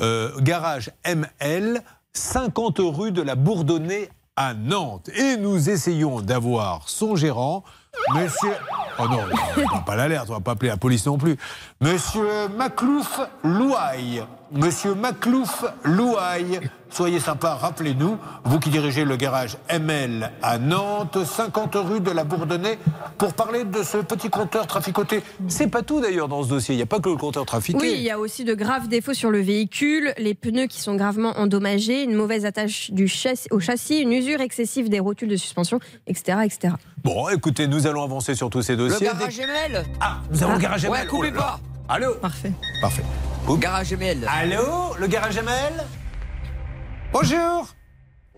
Euh, garage ML, 50 rue de la Bourdonnais à Nantes. Et nous essayons d'avoir son gérant, monsieur. Oh non, on va pas l'alerte, on va pas appeler la police non plus. Monsieur Maclouf Louaille. Monsieur Maclouf Louaille. Soyez sympa, rappelez-nous, vous qui dirigez le garage ML à Nantes, 50 rue de la Bourdonnais, pour parler de ce petit compteur traficoté. C'est pas tout d'ailleurs dans ce dossier, il n'y a pas que le compteur trafiqué. Oui, il y a aussi de graves défauts sur le véhicule, les pneus qui sont gravement endommagés, une mauvaise attache du châssis, au châssis, une usure excessive des rotules de suspension, etc. etc. Bon, écoutez, nous allons avancer sur tous ces Le dossiers. garage ML Ah, nous avons le garage Ouais, ML. coupez Oh pas Allô Parfait. Parfait. Garage ML. Allô, le garage ML Bonjour.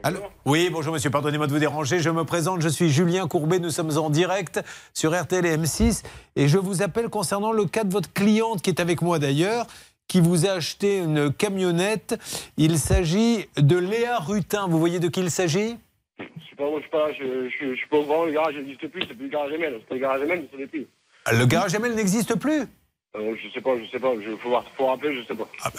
Allô oui, bonjour monsieur, pardonnez-moi de vous déranger. Je me présente, je suis Julien Courbet, nous sommes en direct sur RTL et M6 et je vous appelle concernant le cas de votre cliente qui est avec moi d'ailleurs, qui vous a acheté une camionnette. Il s'agit de Léa Rutin. Vous voyez de qui il s'agit? Je sais pas, je suis pas, je, je, je suis pas au courant, le garage n'existe plus, c'est plus le garage ML. C'était le garage ML, mais ce n'est plus. Le garage ML n'existe plus? Euh, je sais pas, je sais pas, il faut, voir- faut rappeler, je sais pas. Ah,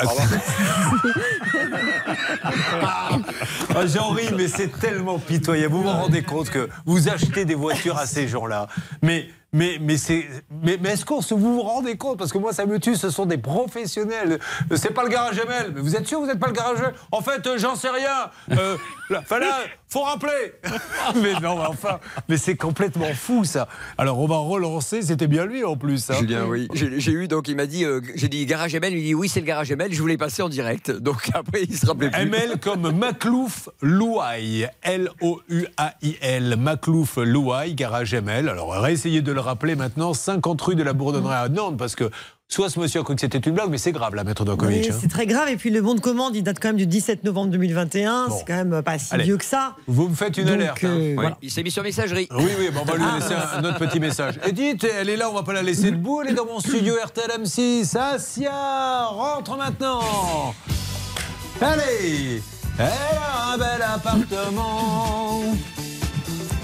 Ah, J'en ris, mais c'est tellement pitoyable. Vous vous rendez compte que vous achetez des voitures à ces gens-là. Mais, mais, mais, c'est, mais, mais est-ce qu'on se vous vous rendez compte? Parce que moi, ça me tue, ce sont des professionnels. C'est pas le garage ML. Mais vous êtes sûr que vous n'êtes pas le garage ML En fait, euh, j'en sais rien. Euh, là, enfin, là, faut rappeler. mais non, mais enfin, mais c'est complètement fou, ça. Alors, on va relancer. C'était bien lui, en plus. hein. Julien, oui. J'ai j'ai eu, donc il m'a dit, euh, j'ai dit garage ML, il dit oui, c'est le garage ML, je voulais passer en direct. Donc après, il se rappelait plus. ML comme Maclouf Louaille. L-O-U-A-I-L. Maclouf Louaille, garage ML. Alors, réessayez de le rappeler maintenant. 50 rue de la Bourdonnerie à Nantes, parce que soit ce monsieur a cru que c'était une blague, mais c'est grave, là, maître Dokovic. Oui, hein. c'est très grave. Et puis le bon de commande, il date quand même du 17 novembre 2021. C'est quand même pas si Allez. vieux que ça. Vous me faites une Donc, alerte. hein. euh, voilà. Il s'est mis sur messagerie. Oui, oui, bon, on va lui laisser un, un autre petit message. Edith, elle est là, on va pas la laisser debout. Elle est dans mon studio RTL M6. Asia, rentre maintenant. Allez, elle a un bel appartement.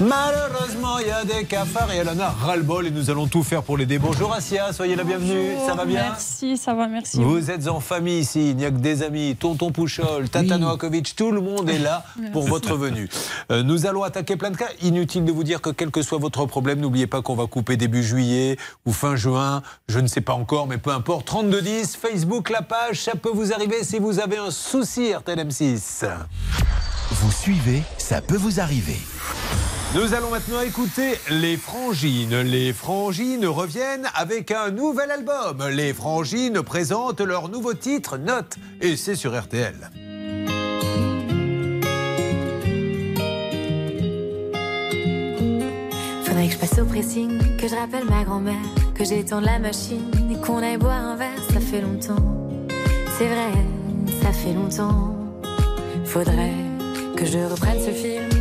Malheureusement, il y a des cafards et elle en a ras-le-bol et nous allons tout faire pour l'aider. Bonjour Asia, soyez la bienvenue. Ça va bien Merci, ça va, merci. Vous êtes en famille ici, il n'y a que des amis, Tonton Pouchol, Tata Novakovic, tout le monde est là pour votre venue. Euh, nous allons attaquer plein de cas. Inutile de vous dire que quel que soit votre problème, n'oubliez pas qu'on va couper début juillet ou fin juin, je ne sais pas encore, mais peu importe. 3210, Facebook, la page, ça peut vous arriver si vous avez un souci RTLM6. Vous suivez, ça peut vous arriver. Nous allons maintenant écouter les Frangines. Les Frangines reviennent avec un nouvel album. Les Frangines présentent leur nouveau titre, Note, et c'est sur RTL. Faudrait que je passe au pressing, que je rappelle ma grand-mère, que j'étende la machine qu'on aille boire un verre, ça fait longtemps. C'est vrai, ça fait longtemps. Faudrait que je reprenne ce film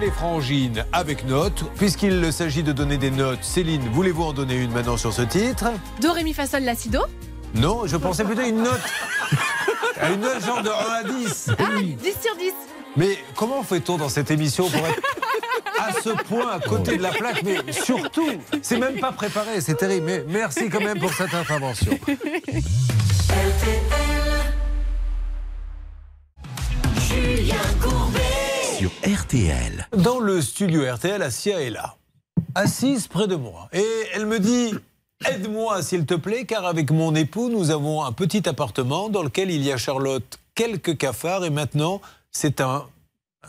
les Frangines avec notes. Puisqu'il s'agit de donner des notes, Céline, voulez-vous en donner une maintenant sur ce titre? Do, ré, mi, fa, sol, la, si, do. Non, je pensais plutôt à une note. À une note genre de 1 à 10. Ah, 10 sur 10. Mais comment fait-on dans cette émission pour être à ce point à côté de la plaque? Mais surtout, c'est même pas préparé, c'est terrible. Mais merci quand même pour cette intervention. Dans le studio RTL, Asia est là, assise près de moi. Et elle me dit Aide-moi, s'il te plaît, car avec mon époux, nous avons un petit appartement dans lequel il y a Charlotte quelques cafards. Et maintenant, c'est un,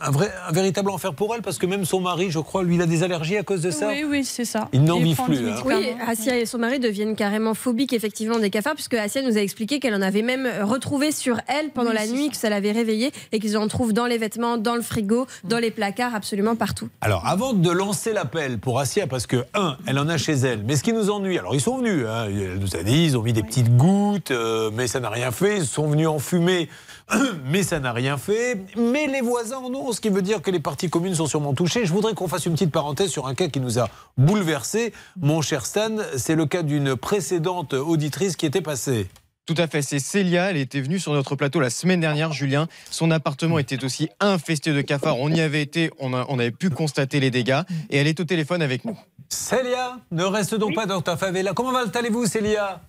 un, vrai, un véritable enfer pour elle parce que même son mari, je crois, lui, il a des allergies à cause de ça. Oui, oui, c'est ça. Il n'en prend plus, hein. Oui, Assia et son mari deviennent carrément phobiques effectivement des cafards, puisque Assia nous a expliqué qu'elle en avait même retrouvé sur elle pendant Oui, la nuit, que ça l'avait réveillée et qu'ils en trouvent dans les vêtements, dans le frigo, dans les placards, absolument partout. Alors, avant de lancer l'appel pour Assia, parce que, un, elle en a chez elle, mais ce qui nous ennuie, alors ils sont venus, hein, elle nous a dit, ils ont mis des petites gouttes, euh, mais ça n'a rien fait, ils sont venus en fumée, mais ça n'a rien fait, mais les voisins en ont, ce qui veut dire que les parties communes sont sûrement touchées. Je voudrais qu'on fasse une petite parenthèse sur un cas qui nous a bouleversé. Mon cher Stan, c'est le cas d'une précédente auditrice qui était passée. Tout à fait, c'est Célia, elle était venue sur notre plateau la semaine dernière, Julien. Son appartement était aussi infesté de cafards. On y avait été, on, on avait pu constater les dégâts et elle est au téléphone avec nous. Célia, ne reste donc pas dans ta favela. Comment va- allez-vous, Célia?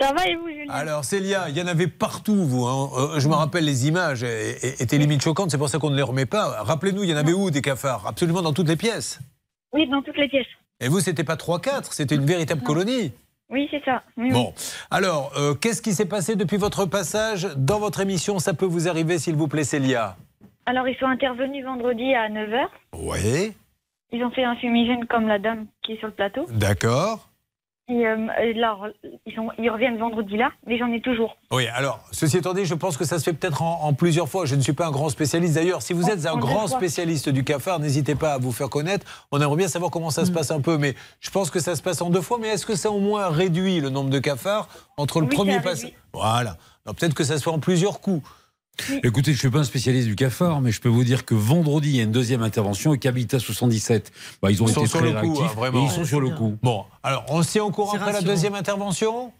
Ça va et vous, Julien Alors Célia, il y en avait partout, vous. hein. Euh, je me rappelle les images étaient limite choquantes, c'est pour ça qu'on ne les remet pas. Rappelez-nous, il y en avait où des cafards? Absolument dans toutes les pièces. Oui, dans toutes les pièces. Et vous, c'était pas 3-4, c'était une véritable colonie. Oui, c'est ça. Oui, oui. Bon, alors, euh, qu'est-ce qui s'est passé depuis votre passage dans votre émission? Ça peut vous arriver, s'il vous plaît, Célia? Alors, ils sont intervenus vendredi à 9h. Oui, Ils ont fait un fumigène comme la dame qui est sur le plateau. d'accord. Et, euh, là, ils, sont, ils reviennent vendredi là, mais j'en ai toujours. Oui, alors, ceci étant dit, je pense que ça se fait peut-être en, en plusieurs fois. Je ne suis pas un grand spécialiste. D'ailleurs, si vous En- êtes un en grand spécialiste du cafard, n'hésitez pas à vous faire connaître. On aimerait bien savoir comment ça se passe un peu, mais je pense que ça se passe en deux fois. Mais est-ce que ça au moins réduit le nombre de cafards entre le Oui, premier passage. Voilà. Peut-être que ça se fait en plusieurs coups. Écoutez, je ne suis pas un spécialiste du cafard, mais je peux vous dire que vendredi, il y a une deuxième intervention et qu'Habitat 77, bah, ils ont Ils été sur très le coup, réactifs. hein, vraiment. et ils sont sur le coup. Bon, alors on se tient au courant après la deuxième intervention?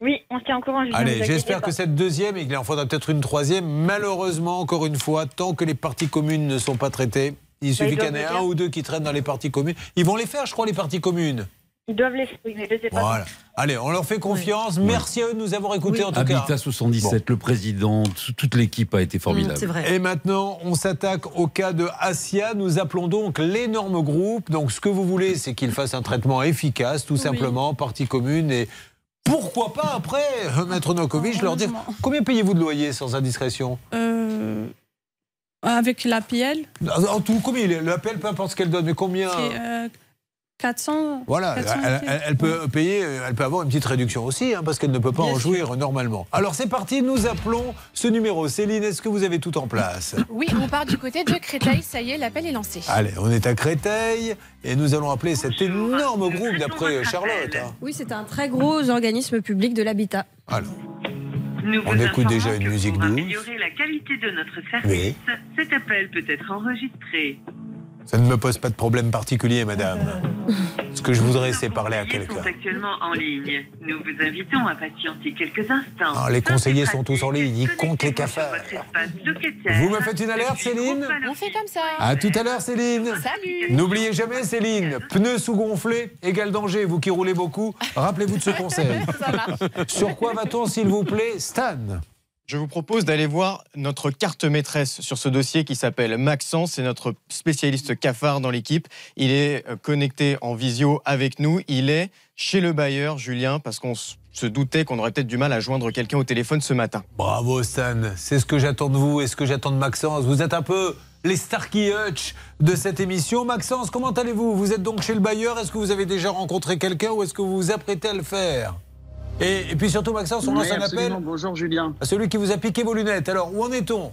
Oui, on tient en courant. Allez, j'espère que cette deuxième, et qu'il en faudra peut-être une troisième, malheureusement, encore une fois, tant que les parties communes ne sont pas traitées, il Bah, suffit qu'il y en ait un ou deux qui traînent dans les parties communes. Ils vont les faire, je crois, les parties communes. Ils doivent mais je sais pas. Voilà. Allez, on leur fait confiance. Merci à eux de nous avoir écoutés en tout cas. Habitat 77, le président, toute l'équipe a été formidable. Et maintenant, on s'attaque au cas de Asia. Nous appelons donc l'énorme groupe. Donc, ce que vous voulez, c'est qu'il fasse un traitement efficace, tout simplement, partie commune. Et pourquoi pas après, euh, Maître Nokovic, leur dire combien payez-vous de loyer sans indiscrétion? Euh, avec l'APL, En tout, combien L'appel, peu importe ce qu'elle donne, mais combien? Euh, 400. Voilà, 400 elle, elle- elle peut payer, euh, elle peut avoir une petite réduction aussi, hein, parce qu'elle ne peut pas en jouir normalement. Alors c'est parti, nous appelons ce numéro. Céline, est-ce que vous avez tout en place? Oui, on part du côté de Créteil. Ça y est, l'appel est lancé. Allez, on est à Créteil et nous allons appeler cet énorme groupe d'après Charlotte. hein. Oui, c'est un très gros organisme public de l'habitat. Alors, Nous on vous écoute déjà une musique pour douce. améliorer la qualité de notre service, cet appel peut être enregistré. Ça ne me pose pas de problème particulier, madame. Ce que je voudrais, c'est parler à quelqu'un. sont actuellement en ligne. Nous vous invitons à patienter quelques instants. Ah, les conseillers sont tous en ligne, ils comptent les cafards. Vous me faites une alerte, Céline On fait comme ça. À tout à l'heure, Céline. Salut. N'oubliez jamais, Céline, pneus sous-gonflés égale danger. Vous qui roulez beaucoup, rappelez-vous de ce conseil. Sur quoi va-t-on, s'il vous plaît, Stan? Je vous propose d'aller voir notre carte maîtresse sur ce dossier qui s'appelle Maxence. C'est notre spécialiste cafard dans l'équipe. Il est euh, connecté en visio avec nous. Il est chez le bailleur, Julien, parce qu'on se doutait qu'on aurait peut-être du mal à joindre quelqu'un au téléphone ce matin. Bravo, Stan. C'est ce que j'attends de vous et ce que j'attends de Maxence. Vous êtes un peu les Starkey Hutch de cette émission. Maxence, comment allez-vous? Vous êtes donc chez le bailleur? Est-ce que vous avez déjà rencontré quelqu'un ou est-ce que vous vous apprêtez à le faire? Et, et puis surtout, Maxence, on lance un appel Bonjour Julien. à celui qui vous a piqué vos lunettes. Alors, où en est-on?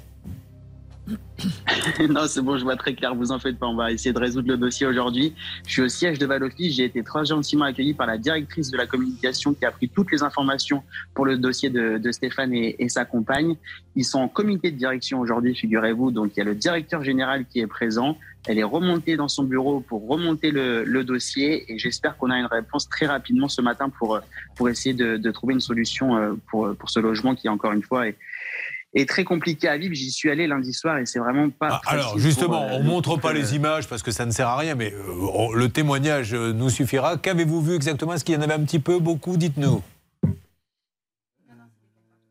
Non, c'est bon, je vois très clair, vous en faites pas. On va essayer de résoudre le dossier aujourd'hui. Je suis au siège de Valoffice. J'ai été très gentiment accueilli par la directrice de la communication qui a pris toutes les informations pour le dossier de, de Stéphane et, et sa compagne. Ils sont en comité de direction aujourd'hui, figurez-vous. Donc, il y a le directeur général qui est présent. Elle est remontée dans son bureau pour remonter le, le dossier et j'espère qu'on a une réponse très rapidement ce matin pour, pour essayer de, de trouver une solution euh, pour, pour ce logement qui, encore une fois, est, est très compliqué à vivre. J'y suis allé lundi soir et c'est vraiment pas. Ah, Alors justement, pour, euh, on montre pas euh, les images parce que ça ne sert à rien, mais euh, le témoignage euh, nous suffira. Qu'avez-vous vu exactement? Est-ce qu'il y en avait un petit peu, beaucoup? Dites-nous.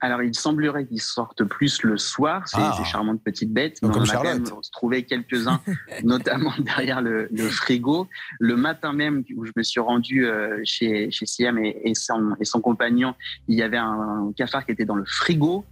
Alors, il semblerait qu'ils sortent plus le soir, ces, Ah. ces charmantes petites bêtes. Donc, Mais comme on a quand Charlotte. même trouvé quelques-uns, notamment derrière le, le frigo. Le matin même où je me suis rendu euh, chez, chez Siam et, et son, et son compagnon, il y avait un cafard qui était dans le frigo.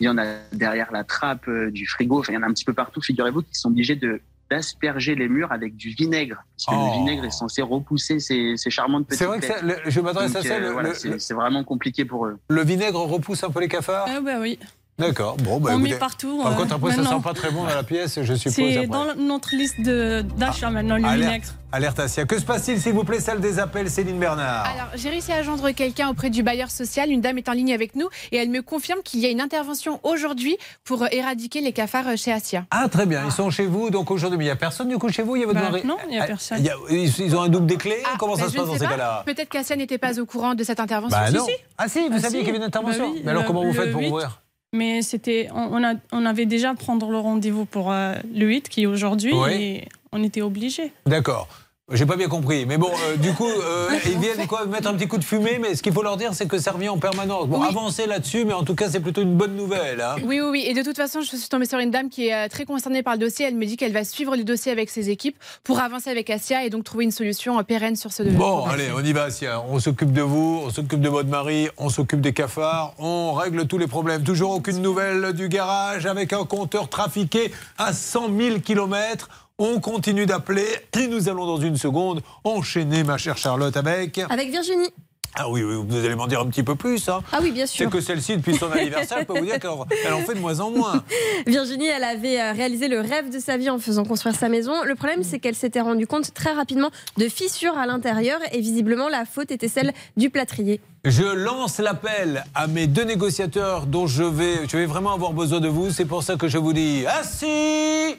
Il y en a derrière la trappe euh, du frigo. Enfin, il y en a un petit peu partout. Figurez-vous qu'ils sont obligés de d'asperger les murs avec du vinaigre. Parce que Oh. le vinaigre est censé repousser ces, ces charmantes petites C'est vrai que bêtes. ça- le- je m'adresse à ça, euh, voilà, c'est vraiment compliqué pour eux. Le vinaigre repousse un peu les cafards? Ah bah oui. D'accord. Bon, bah, On met partout, Par euh, contre, après, ça sent pas très bon dans la pièce, je suppose. C'est dans notre liste de- d'achat maintenant, le Alerte, vinaigre. alerte Asia. Que se passe-t-il, s'il vous plaît, salle des appels, Céline Bernard? Alors, j'ai réussi à joindre quelqu'un auprès du bailleur social. Une dame est en ligne avec nous et elle me confirme qu'il y a une intervention aujourd'hui pour euh, éradiquer les cafards euh, chez Asia. Ah, très bien. Ils sont chez vous, donc aujourd'hui. Mais il n'y a personne du coup chez vous? Il y a votre Bah, mari? non, il y a Ah, personne. il y a- ils, ont un double des clés? Comment ça Ben, se passe dans ces cas-là? Peut-être qu'Asia n'était pas au courant de cette intervention. Bah non. si. Ah si, vous saviez qu'il y avait une intervention Bah oui, Mais alors comment vous faites pour 8, ouvrir? Mais c'était, on, on a, on avait déjà prendre le rendez-vous pour euh, le 8 qui est aujourd'hui Oui. et on était obligés. D'accord. J'ai pas bien compris. Mais bon, euh, du coup, euh, ils viennent quoi, mettre un petit coup de fumée, mais ce qu'il faut leur dire, c'est que ça revient en permanence. Bon, Oui. avancez là-dessus, mais en tout cas, c'est plutôt une bonne nouvelle. hein. Oui, oui, oui. Et de toute façon, je suis tombée sur une dame qui est euh, très concernée par le dossier. Elle me dit qu'elle va suivre le dossier avec ses équipes pour avancer avec Asia et donc trouver une solution pérenne sur ce Bon, problème. allez, on y va, Sia. On s'occupe de vous, on s'occupe de votre mari, on s'occupe des cafards, on règle tous les problèmes. Toujours aucune nouvelle du garage avec un compteur trafiqué à 100 000 km. On continue d'appeler et nous allons dans une seconde enchaîner, ma chère Charlotte, avec. Avec Virginie. Ah oui, oui, vous allez m'en dire un petit peu plus. Hein. Ah oui, bien sûr. C'est que celle-ci, depuis son anniversaire, je peux vous dire qu'elle en- elle en fait de moins en moins. Virginie, elle avait euh, réalisé le rêve de sa vie en faisant construire sa maison. Le problème, c'est qu'elle s'était rendue compte très rapidement de fissures à l'intérieur et visiblement la faute était celle du plâtrier. Je lance l'appel à mes deux négociateurs dont je vais, je vais vraiment avoir besoin de vous. C'est pour ça que je vous dis assis.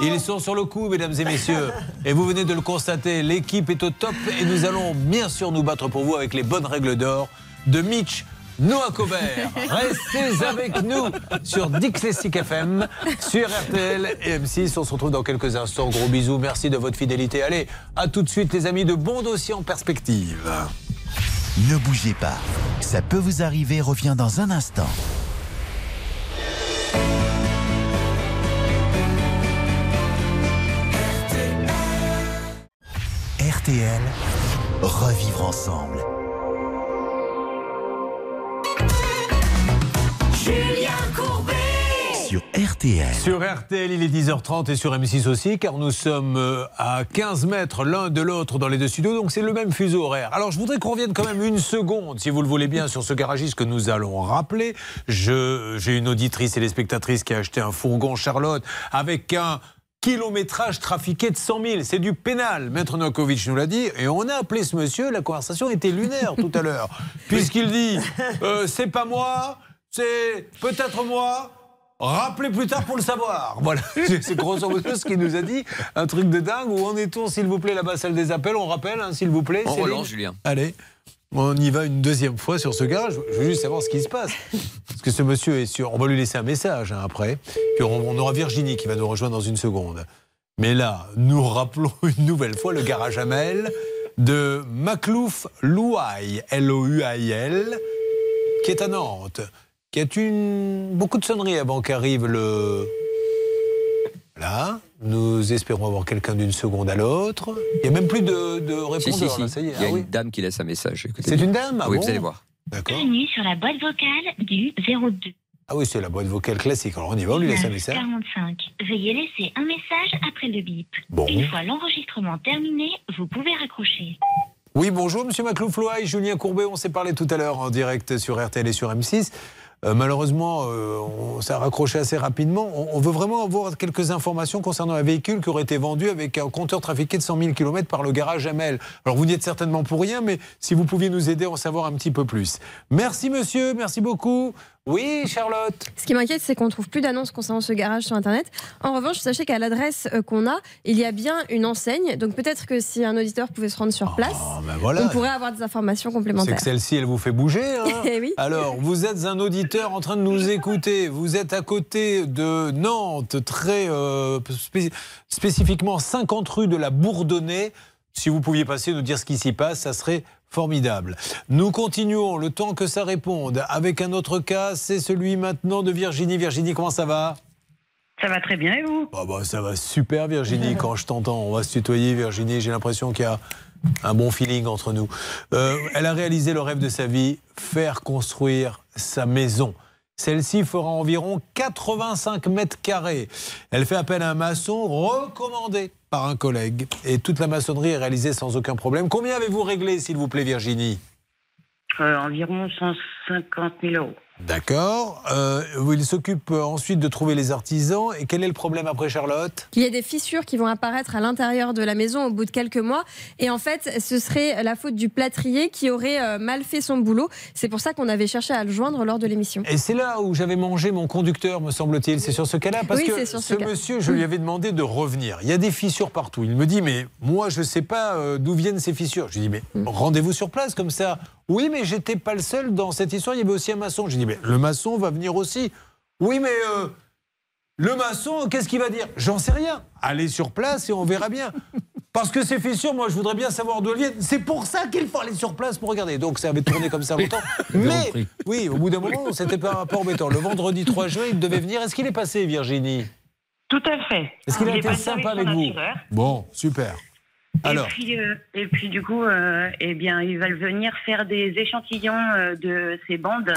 Ils sont sur le coup, mesdames et messieurs. Et vous venez de le constater, l'équipe est au top et nous allons bien sûr nous battre pour vous avec les bonnes règles d'or de Mitch. Noah Cobert, restez avec nous sur Dixlessic FM, sur RTL et M6. On se retrouve dans quelques instants. Gros bisous, merci de votre fidélité. Allez, à tout de suite, les amis, de bons dossiers en perspective. Ne bougez pas. Ça peut vous arriver revient dans un instant. RTL, revivre ensemble. Sur RTL. Sur RTL, il est 10h30 et sur M6 aussi, car nous sommes euh, à 15 mètres l'un de l'autre dans les deux studios, donc c'est le même fuseau horaire. Alors je voudrais qu'on revienne quand même une seconde, si vous le voulez bien, sur ce garagiste que nous allons rappeler. Je- J'ai une auditrice et les spectatrices qui a acheté un fourgon Charlotte avec un kilométrage trafiqué de 100 000. C'est du pénal. Maître Novakovic nous l'a dit. Et on a appelé ce monsieur. La conversation était lunaire tout à l'heure. Puisqu'il dit euh, c'est pas moi, c'est peut-être moi. Rappelez plus tard pour le savoir. Voilà, c'est grosso modo ce qu'il nous a dit. Un truc de dingue. Où en est-on, s'il vous plaît, là-bas, salle des appels? On rappelle, hein, s'il vous plaît. On relance, Julien. Allez. On y va une deuxième fois sur ce garage. Je veux juste savoir ce qui se passe. Parce que ce monsieur est sûr. On va lui laisser un message hein, après. Puis on, on aura Virginie qui va nous rejoindre dans une seconde. Mais là, nous rappelons une nouvelle fois le garage Amel de Maclouf Louaille, L-O-U-A-I-L, qui est à Nantes, qui a une, beaucoup de sonneries avant qu'arrive le. Là, nous espérons avoir quelqu'un d'une seconde à l'autre. Il n'y a même plus de, de Si, répondeur, si, là, si. ça y est. Il y a Ah oui. une dame qui laisse un message. C'est une dame ah Oui, bon vous allez voir. D'accord. Bienvenue sur la boîte vocale du 02 Ah oui, c'est la boîte vocale classique. Alors on y va, on lui laisse un message. 45. Veuillez laisser un message après le bip. Bon. Une fois l'enregistrement terminé, vous pouvez raccrocher. Oui, bonjour, monsieur Macloufloy, Julien Courbet, on s'est parlé tout à l'heure en direct sur RTL et sur M6. Euh, malheureusement, euh, on s'est raccroché assez rapidement. On, veut vraiment avoir quelques informations concernant un véhicule qui aurait été vendu avec un compteur trafiqué de 100 000 km par le garage Amel. Alors vous n'y êtes certainement pour rien, mais si vous pouviez nous aider à en savoir un petit peu plus. Merci monsieur, merci beaucoup. Oui, Charlotte. Ce qui m'inquiète, c'est qu'on ne trouve plus d'annonces concernant ce garage sur Internet. En revanche, sachez qu'à l'adresse euh, qu'on a, il y a bien une enseigne. Donc peut-être que si un auditeur pouvait se rendre sur place, ben voilà. on pourrait avoir des informations C'est complémentaires. que celle-ci, elle vous fait bouger. hein. Eh oui. Alors, vous êtes un auditeur en train de nous écouter. Vous êtes à côté de Nantes, très euh, spé- spécifiquement 50 rue de la Bourdonnais. Si vous pouviez passer nous dire ce qui s'y passe, ça serait Formidable. Nous continuons le temps que ça réponde avec un autre cas. C'est celui maintenant de Virginie. Virginie, comment ça va? Ça va très bien et vous? Ah bah, Ça va super, Virginie. Quand je t'entends, on va se tutoyer, Virginie. J'ai l'impression qu'il y a un bon feeling entre nous. Euh, elle a réalisé le rêve de sa vie faire construire sa maison. Celle-ci fera environ 85 mètres carrés. Elle fait appel à un maçon recommandé par un collègue. Et toute la maçonnerie est réalisée sans aucun problème. Combien avez-vous réglé, s'il vous plaît, Virginie? Euh, Environ 150 000 euros. D'accord. Euh, il s'occupe ensuite de trouver les artisans. Et quel est le problème après, Charlotte? Il y a des fissures qui vont apparaître à l'intérieur de la maison au bout de quelques mois. Et en fait, ce serait la faute du plâtrier qui aurait euh, mal fait son boulot. C'est pour ça qu'on avait cherché à le joindre lors de l'émission. Et c'est là où j'avais mangé mon conducteur, me semble-t-il. C'est sur ce cas-là Parce Oui, que c'est sur ce ce monsieur, je lui avais demandé de revenir. Il y a des fissures partout. Il me dit, mais moi, je ne sais pas euh, d'où viennent ces fissures? Je lui dis, mais rendez-vous sur place comme ça. Oui, mais j'étais pas le seul dans cette histoire. Il y avait aussi un maçon. Je lui dis, mais le maçon va venir aussi. Oui, mais euh, le maçon, qu'est-ce qu'il va dire? J'en sais rien. Allez sur place et on verra bien. Parce que ces fissures, moi, je voudrais bien savoir d'où elles viennent. C'est pour ça qu'il faut aller sur place pour regarder. Donc, ça avait tourné comme ça longtemps. Mais, oui, au bout d'un moment, c'était pas un rapport embêtant. Le vendredi 3 juin, il devait venir. Est-ce qu'il est passé, Virginie? Tout à fait. Est-ce qu'il a été sympa avec vous? Bon, super. Alors, Et puis, euh, et puis du coup, euh, eh bien, ils veulent venir faire des échantillons euh, de ces bandes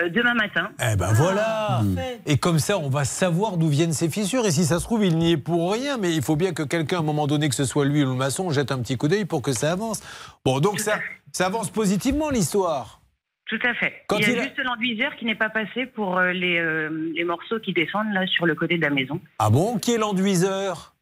euh, demain matin. eh ben voilà. Et comme ça, on va savoir d'où viennent ces fissures. Et si ça se trouve, il n'y est pour rien. Mais il faut bien que quelqu'un, à un moment donné, que ce soit lui ou le maçon, jette un petit coup d'œil pour que ça avance. Bon, donc ça, ça avance positivement, l'histoire. Tout à fait. Quand il y a il juste l'enduiseur qui n'est pas passé pour les, euh, les morceaux qui descendent là sur le côté de la maison. Ah bon? Qui est l'enduiseur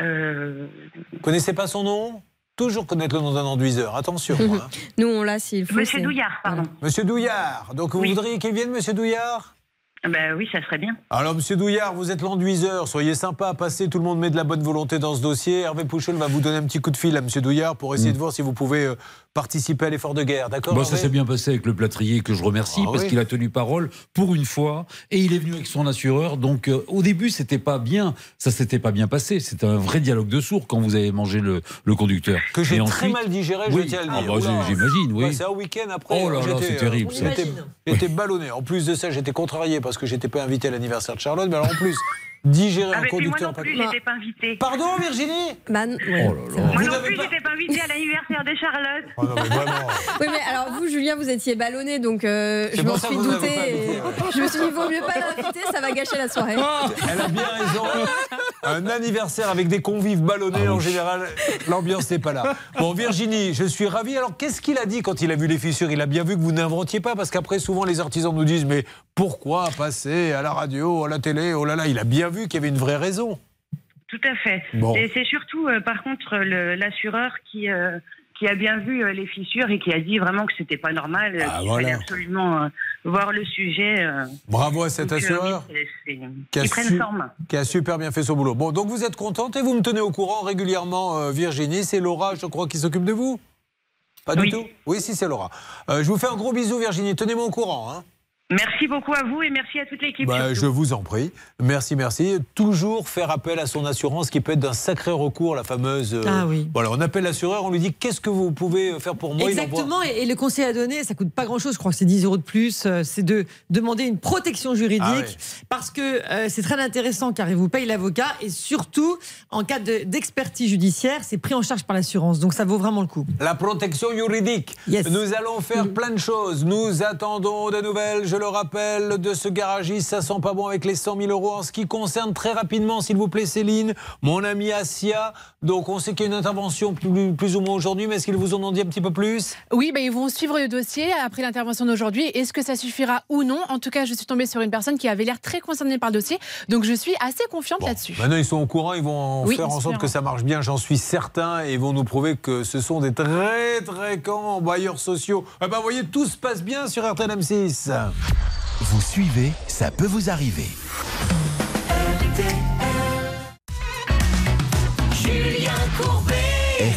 Euh, Vous connaissez pas son nom Toujours connaître le nom d'un enduiseur. Attention. hein. Nous, on l'a s'il faut. Monsieur c'est- Douillard, pardon. Monsieur Douillard. Donc vous voudriez qu'il vienne, Monsieur Douillard Ben oui, ça serait bien. Alors, Monsieur Douillard, vous êtes l'enduiseur. Soyez sympa, passez. Tout le monde met de la bonne volonté dans ce dossier. Hervé Pouchol va vous donner un petit coup de fil à Monsieur Douillard pour essayer de voir si vous pouvez euh, participer à l'effort de guerre. D'accord Bon, ça s'est bien passé avec le plâtrier que je remercie Ah parce oui. qu'il a tenu parole pour une fois et il est venu avec son assureur. Donc euh, au début c'était pas bien, ça s'était pas bien passé. C'était un vrai dialogue de sourds quand vous avez mangé le, le conducteur. Que j'ai Et très ensuite- mal digéré, Oui. je tiens à le Ah dire. bah. J'imagine, oui. C'est un week-end après. Oh là là, j'étais, c'est euh, terrible, j'étais ballonné. En plus de ça, j'étais contrarié parce que j'étais pas invité à l'anniversaire de Charlotte. Mais alors en plus, digérer Ah, un puis moi conducteur. non plus, j'étais pas invitée. Pardon, Virginie Bah, ouais, vrai. Moi Vous non plus, pas- j'étais pas invitée à l'anniversaire de Charlotte. Oh non, mais vraiment. Oui, mais alors vous, Julien, vous étiez ballonné, donc euh, je m'en suis douté. et. Je me suis dit, vaut mieux pas l'inviter, ça va gâcher la soirée. Elle a bien raison. Un anniversaire avec des convives ballonnés, Ah en général, l'ambiance n'est pas là. Bon, Virginie, je suis ravi. Alors, qu'est-ce qu'il a dit quand il a vu les fissures? Il a bien vu que vous n'inventiez pas, parce qu'après, souvent, les artisans nous disent Mais pourquoi passer à la radio, à la télé? Oh là là, il a bien vu qu'il y avait une vraie raison. Tout à fait. Bon. Et c'est surtout, euh, par contre, l'assureur qui, euh, qui a bien vu euh, les fissures et qui a dit vraiment que c'était pas normal, Ah, voilà. fallait absolument voir le sujet. Bravo à cet Donc, assureur. qui a, su- qui a super bien fait son boulot. Bon, donc vous êtes contente et vous me tenez au courant régulièrement, Virginie. C'est Laura, je crois, qui s'occupe de vous? Pas du Oui. tout? Oui, si, c'est Laura. Je vous fais un gros bisou, Virginie. Tenez-moi au courant. Hein. Merci beaucoup à vous et merci à toute l'équipe. Bah, je vous en prie. Merci, merci. Toujours faire appel à son assurance, qui peut être d'un sacré recours, la fameuse. euh, Ah oui. Voilà, on appelle l'assureur, on lui dit qu'est-ce que vous pouvez faire pour moi? Exactement, et, et le conseil à donner, ça coûte pas grand-chose, je crois que c'est 10 euros de plus, euh, c'est de demander une protection juridique, Ah ouais. parce que euh, c'est très intéressant car il vous paye l'avocat, et surtout, en cas de- d'expertise judiciaire, c'est pris en charge par l'assurance, donc ça vaut vraiment le coup. La protection juridique. Nous allons faire plein de choses. Nous attendons des nouvelles, je le rappelle, de ce garagiste. Ça sent pas bon avec les 100 000 euros. En ce qui concerne très rapidement, s'il vous plaît, Céline, mon ami Asia. Donc, on sait qu'il y a une intervention plus, plus ou moins aujourd'hui, mais est-ce qu'ils vous en ont dit un petit peu plus? Oui, ben, ils vont suivre le dossier après l'intervention d'aujourd'hui. Est-ce que ça suffira ou non? En tout cas, je suis tombée sur une personne qui avait l'air très concernée par le dossier, donc je suis assez confiante là-dessus. Maintenant, ils sont au courant, ils vont Oui, faire en sorte que ça marche bien, j'en suis certain, et ils vont nous prouver que ce sont des très, très grands bailleurs sociaux. Eh ben, vous voyez, tout se passe bien sur RTL M6. Vous suivez, ça peut vous arriver. Julien Courbet.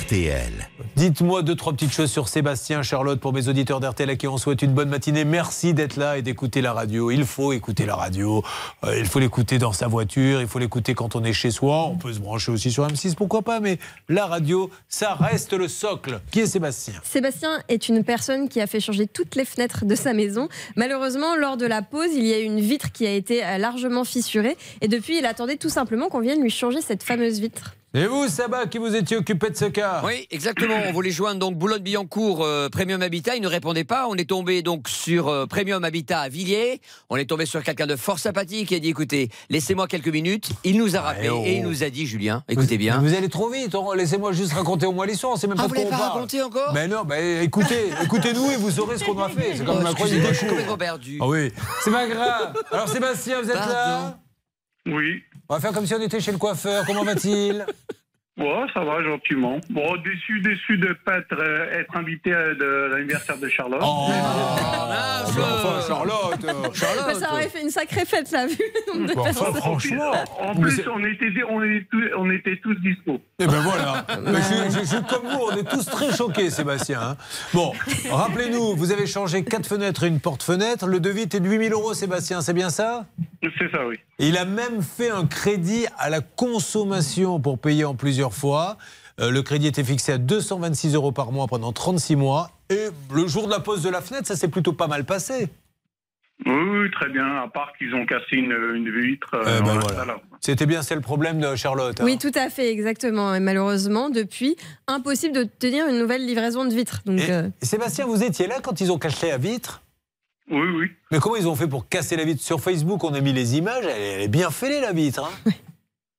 RTL. Dites-moi deux, trois petites choses sur Sébastien, Charlotte, pour mes auditeurs d'RTL à qui on souhaite une bonne matinée. Merci d'être là et d'écouter la radio. Il faut écouter la radio. Euh, il faut l'écouter dans sa voiture. Il faut l'écouter quand on est chez soi. On peut se brancher aussi sur M6, pourquoi pas. Mais la radio, ça reste le socle. Qui est Sébastien? Sébastien est une personne qui a fait changer toutes les fenêtres de sa maison. Malheureusement, lors de la pause, il y a une vitre qui a été euh, largement fissurée. Et depuis, il attendait tout simplement qu'on vienne lui changer cette fameuse vitre. Et vous, Sabah, qui vous étiez occupé de ce cas Oui, exactement. On voulait joindre donc Boulogne-Billancourt, euh, Premium Habitat. Il ne répondait pas. On est tombé donc sur euh, Premium Habitat à Villiers. On est tombé sur quelqu'un de fort sympathique qui a dit écoutez, laissez-moi quelques minutes. Il nous a rappelé oh. et il nous a dit Julien, écoutez bien. Vous allez trop vite. on- Laissez-moi juste raconter au moins l'histoire. C'est même Ah, pas vous de quoi on pas parle. raconté encore Mais non, mais écoutez, écoutez-nous et vous saurez ce qu'on a fait. C'est quand même Oh, incroyable. je suis complètement perdu. Ah oui, c'est pas grave. Alors Sébastien, vous êtes là Oui. On va faire comme si on était chez le coiffeur. Comment va-t-il? Ouais, ça va, gentiment. Bon, déçu, déçu de pas être, euh, être invité à de l'anniversaire de Charlotte. Oh, enfin, Charlotte, euh, Bah, ça aurait fait une sacrée fête, là, vu le nombre de Bon, enfin, personnes. franchement. En plus, on était, on, était tous, on était tous dispo. Eh ben voilà. Mais je, comme vous, on est tous très choqués, Sébastien. hein. Bon, rappelez-nous, vous avez changé quatre fenêtres et une porte-fenêtre. Le devis était de 8000 euros, Sébastien, c'est bien ça? C'est ça, oui. Et il a même fait un crédit à la consommation pour payer en plusieurs fois. Euh, le crédit était fixé à 226 euros par mois pendant 36 mois. Et le jour de la pose de la fenêtre, ça s'est plutôt pas mal passé. Oui, oui, très bien. À part qu'ils ont cassé une, une vitre. euh, Eh ben voilà. C'était bien, c'est le problème de Charlotte. hein. Oui, tout à fait, exactement. Et malheureusement, depuis, impossible de tenir une nouvelle livraison de vitres. Donc, euh, Et Sébastien, vous étiez là quand ils ont cassé la vitre? Oui, oui. Mais comment ils ont fait pour casser la vitre Sur Facebook, on a mis les images, elle est, elle est bien fêlée la vitre. hein.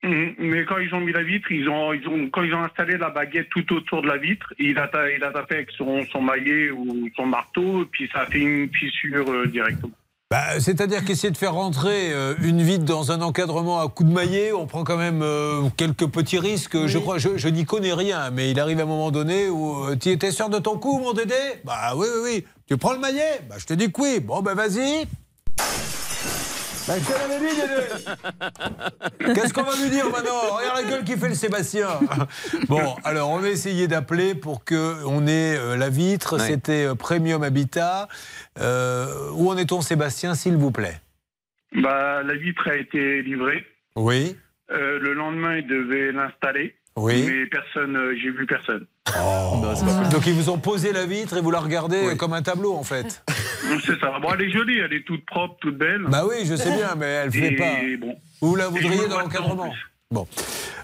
Mhm. Mais quand ils ont mis la vitre, ils ont, ils ont, quand ils ont installé la baguette tout autour de la vitre, il a, il a tapé avec son, son maillet ou son marteau, et puis ça a fait une fissure euh, directement. Bah, C'est-à-dire qu'essayer de faire rentrer euh, une vitre dans un encadrement à coup de maillet, on prend quand même euh, quelques petits risques. Je crois, je, je n'y connais rien, mais il arrive un moment donné où euh, tu étais sûr de ton coup, mon Dédé? Bah oui, oui, oui. Tu prends le maillet Bah je te dis que oui. Bon, ben vas-y. Bah, je te l'avais dit, Dédé. Qu'est-ce qu'on va lui dire maintenant Regarde la gueule qui fait le Sébastien. Bon, alors on va essayer d'appeler pour que on ait euh, la vitre. Ouais. C'était euh, Premium Habitat. Euh, où en est-on, Sébastien, s'il vous plaît? Bah, la vitre a été livrée. Oui. Euh, le lendemain, ils devaient l'installer. Oui. Mais personne, euh, j'ai vu personne. Donc ils vous ont posé la vitre et vous la regardez comme un tableau en fait. C'est ça. Bon, elle est jolie, elle est toute propre, toute belle. Bah oui, je sais bien, mais elle ne fait pas. Bon. Vous la voudriez dans l'encadrement Bon.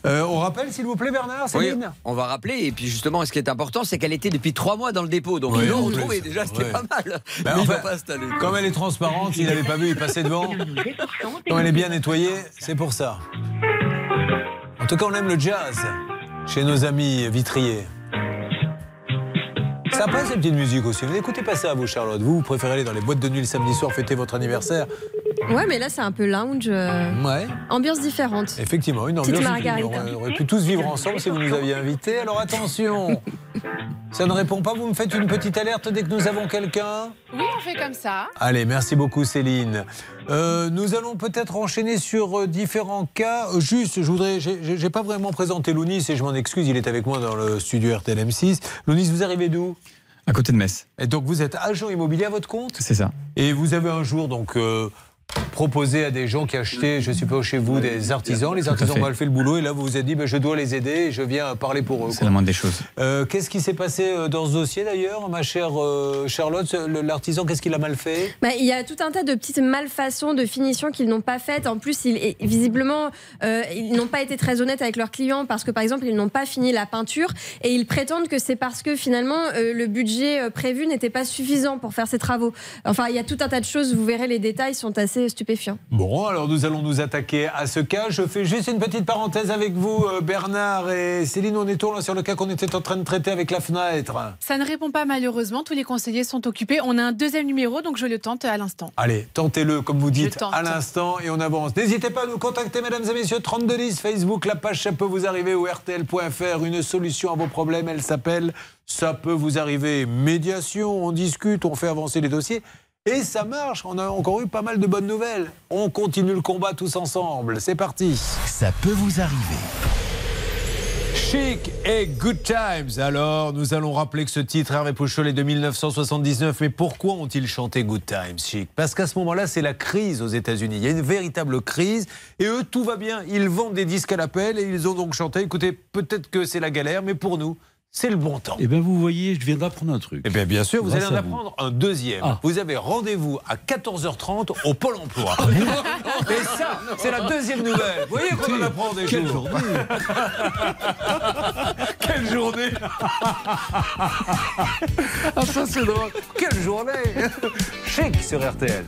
Euh, on rappelle, s'il vous plaît, Bernard, Oui, Céline on va rappeler. Et puis justement, ce qui est important, c'est qu'elle était depuis trois mois dans le dépôt. Donc Oui, ils l'ont retrouvée déjà, c'était Ouais. pas mal. Bah, Mais il enfin, va pas. Comme elle est transparente, s'il n'avait pas vu, il passait devant. Comme elle est bien nettoyée, c'est pour ça. En tout cas, on aime le jazz chez nos amis vitriers. Sympa ces petites musiques aussi. Vous écoutez pas ça, vous, Charlotte Vous, vous préférez aller dans les boîtes de nuit le samedi soir fêter votre anniversaire ouais, mais là, c'est un peu lounge. euh, Ouais. Ambiance différente. Effectivement, une Petite ambiance. margarita. On aurait pu tous vivre ensemble si vous nous aviez invités. Alors attention, ça ne répond pas. Vous me faites une petite alerte dès que nous avons quelqu'un. Oui, on fait comme ça. Allez, merci beaucoup Céline. Euh, nous allons peut-être enchaîner sur euh, différents cas. Euh, Juste, je voudrais, j'ai- pas vraiment présenté Lounis et je m'en excuse, il est avec moi dans le studio RTL M6. Lounis, vous arrivez d'où? À côté de Metz. Et donc vous êtes agent immobilier à votre compte? C'est ça. Et vous avez un jour donc euh, proposé à des gens qui achetaient, je suppose chez vous, des artisans. Les artisans ont mal fait le boulot et là vous vous êtes dit, ben, je dois les aider et je viens parler pour eux. C'est la moindre des choses. Euh, qu'est-ce qui s'est passé euh, dans ce dossier d'ailleurs, ma chère euh, Charlotte? L'artisan, qu'est-ce qu'il a mal fait? Bah, il y a tout un tas de petites malfaçons de finition qu'ils n'ont pas faites. En plus, ils, visiblement, euh, ils n'ont pas été très honnêtes avec leurs clients parce que, par exemple, ils n'ont pas fini la peinture et ils prétendent que c'est parce que finalement, euh, le budget prévu n'était pas suffisant pour faire ces travaux. Enfin, il y a tout un tas de choses. Vous verrez, les détails sont assez stupéfiants. Bon, alors nous allons nous attaquer à ce cas. Je fais juste une petite parenthèse avec vous, euh, Bernard et Céline. On est là sur le cas qu'on était en train de traiter avec la fenêtre. Ça ne répond pas malheureusement. Tous les conseillers sont occupés. On a un deuxième numéro, donc je le tente à l'instant. Allez, tentez-le comme vous dites à l'instant et on avance. N'hésitez pas à nous contacter, mesdames et messieurs, 3210, Facebook, la page Ça peut vous arriver ou RTL.fr. Une solution à vos problèmes, elle s'appelle Ça peut vous arriver. Médiation, on discute, on fait avancer les dossiers. Et ça marche, on a encore eu pas mal de bonnes nouvelles. On continue le combat tous ensemble. C'est parti. Ça peut vous arriver. Chic et Good Times. Alors, nous allons rappeler que ce titre, Hervé Pouchol, est de 1979. Mais pourquoi ont-ils chanté Good Times, Chic? Parce qu'à ce moment-là, c'est la crise aux États-Unis. Il y a une véritable crise. Et eux, tout va bien. Ils vendent des disques à l'appel et ils ont donc chanté. Écoutez, peut-être que c'est la galère, mais pour nous, c'est le bon temps. Eh bien, vous voyez, je viens d'apprendre un truc. Eh bien, bien sûr, vous Grâce allez en vous. apprendre un deuxième. Ah. Vous avez rendez-vous à 14h30 au Pôle emploi. Et ça, c'est la deuxième nouvelle. Vous voyez qu'on en apprend des Quelle jours. journée Quelle journée Ah ça c'est drôle. Quelle journée Chic sur RTL.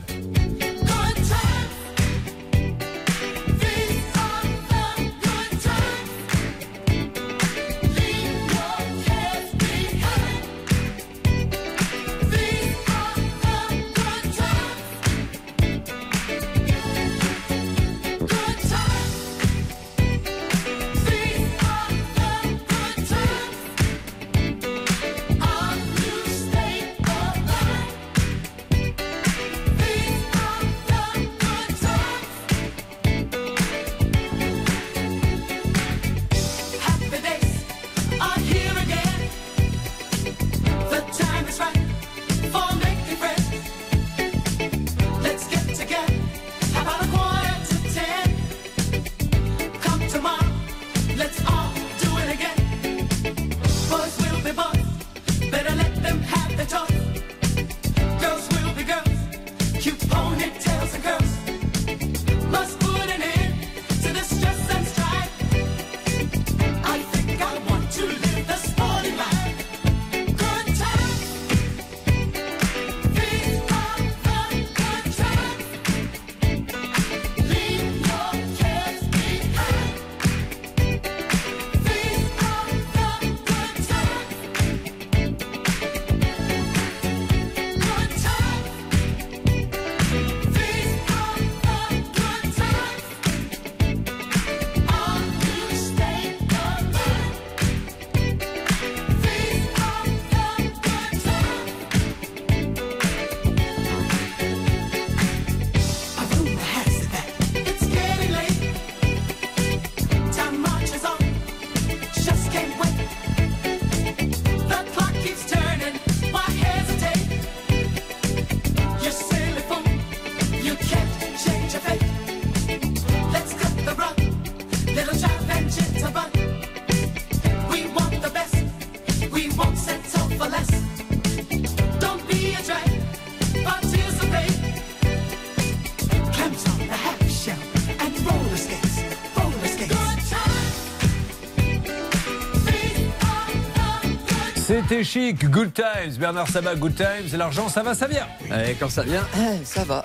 C'était chic, Good Times. Bernard Sabat, Good Times. L'argent, ça va, ça vient. Et quand ça vient, ça va.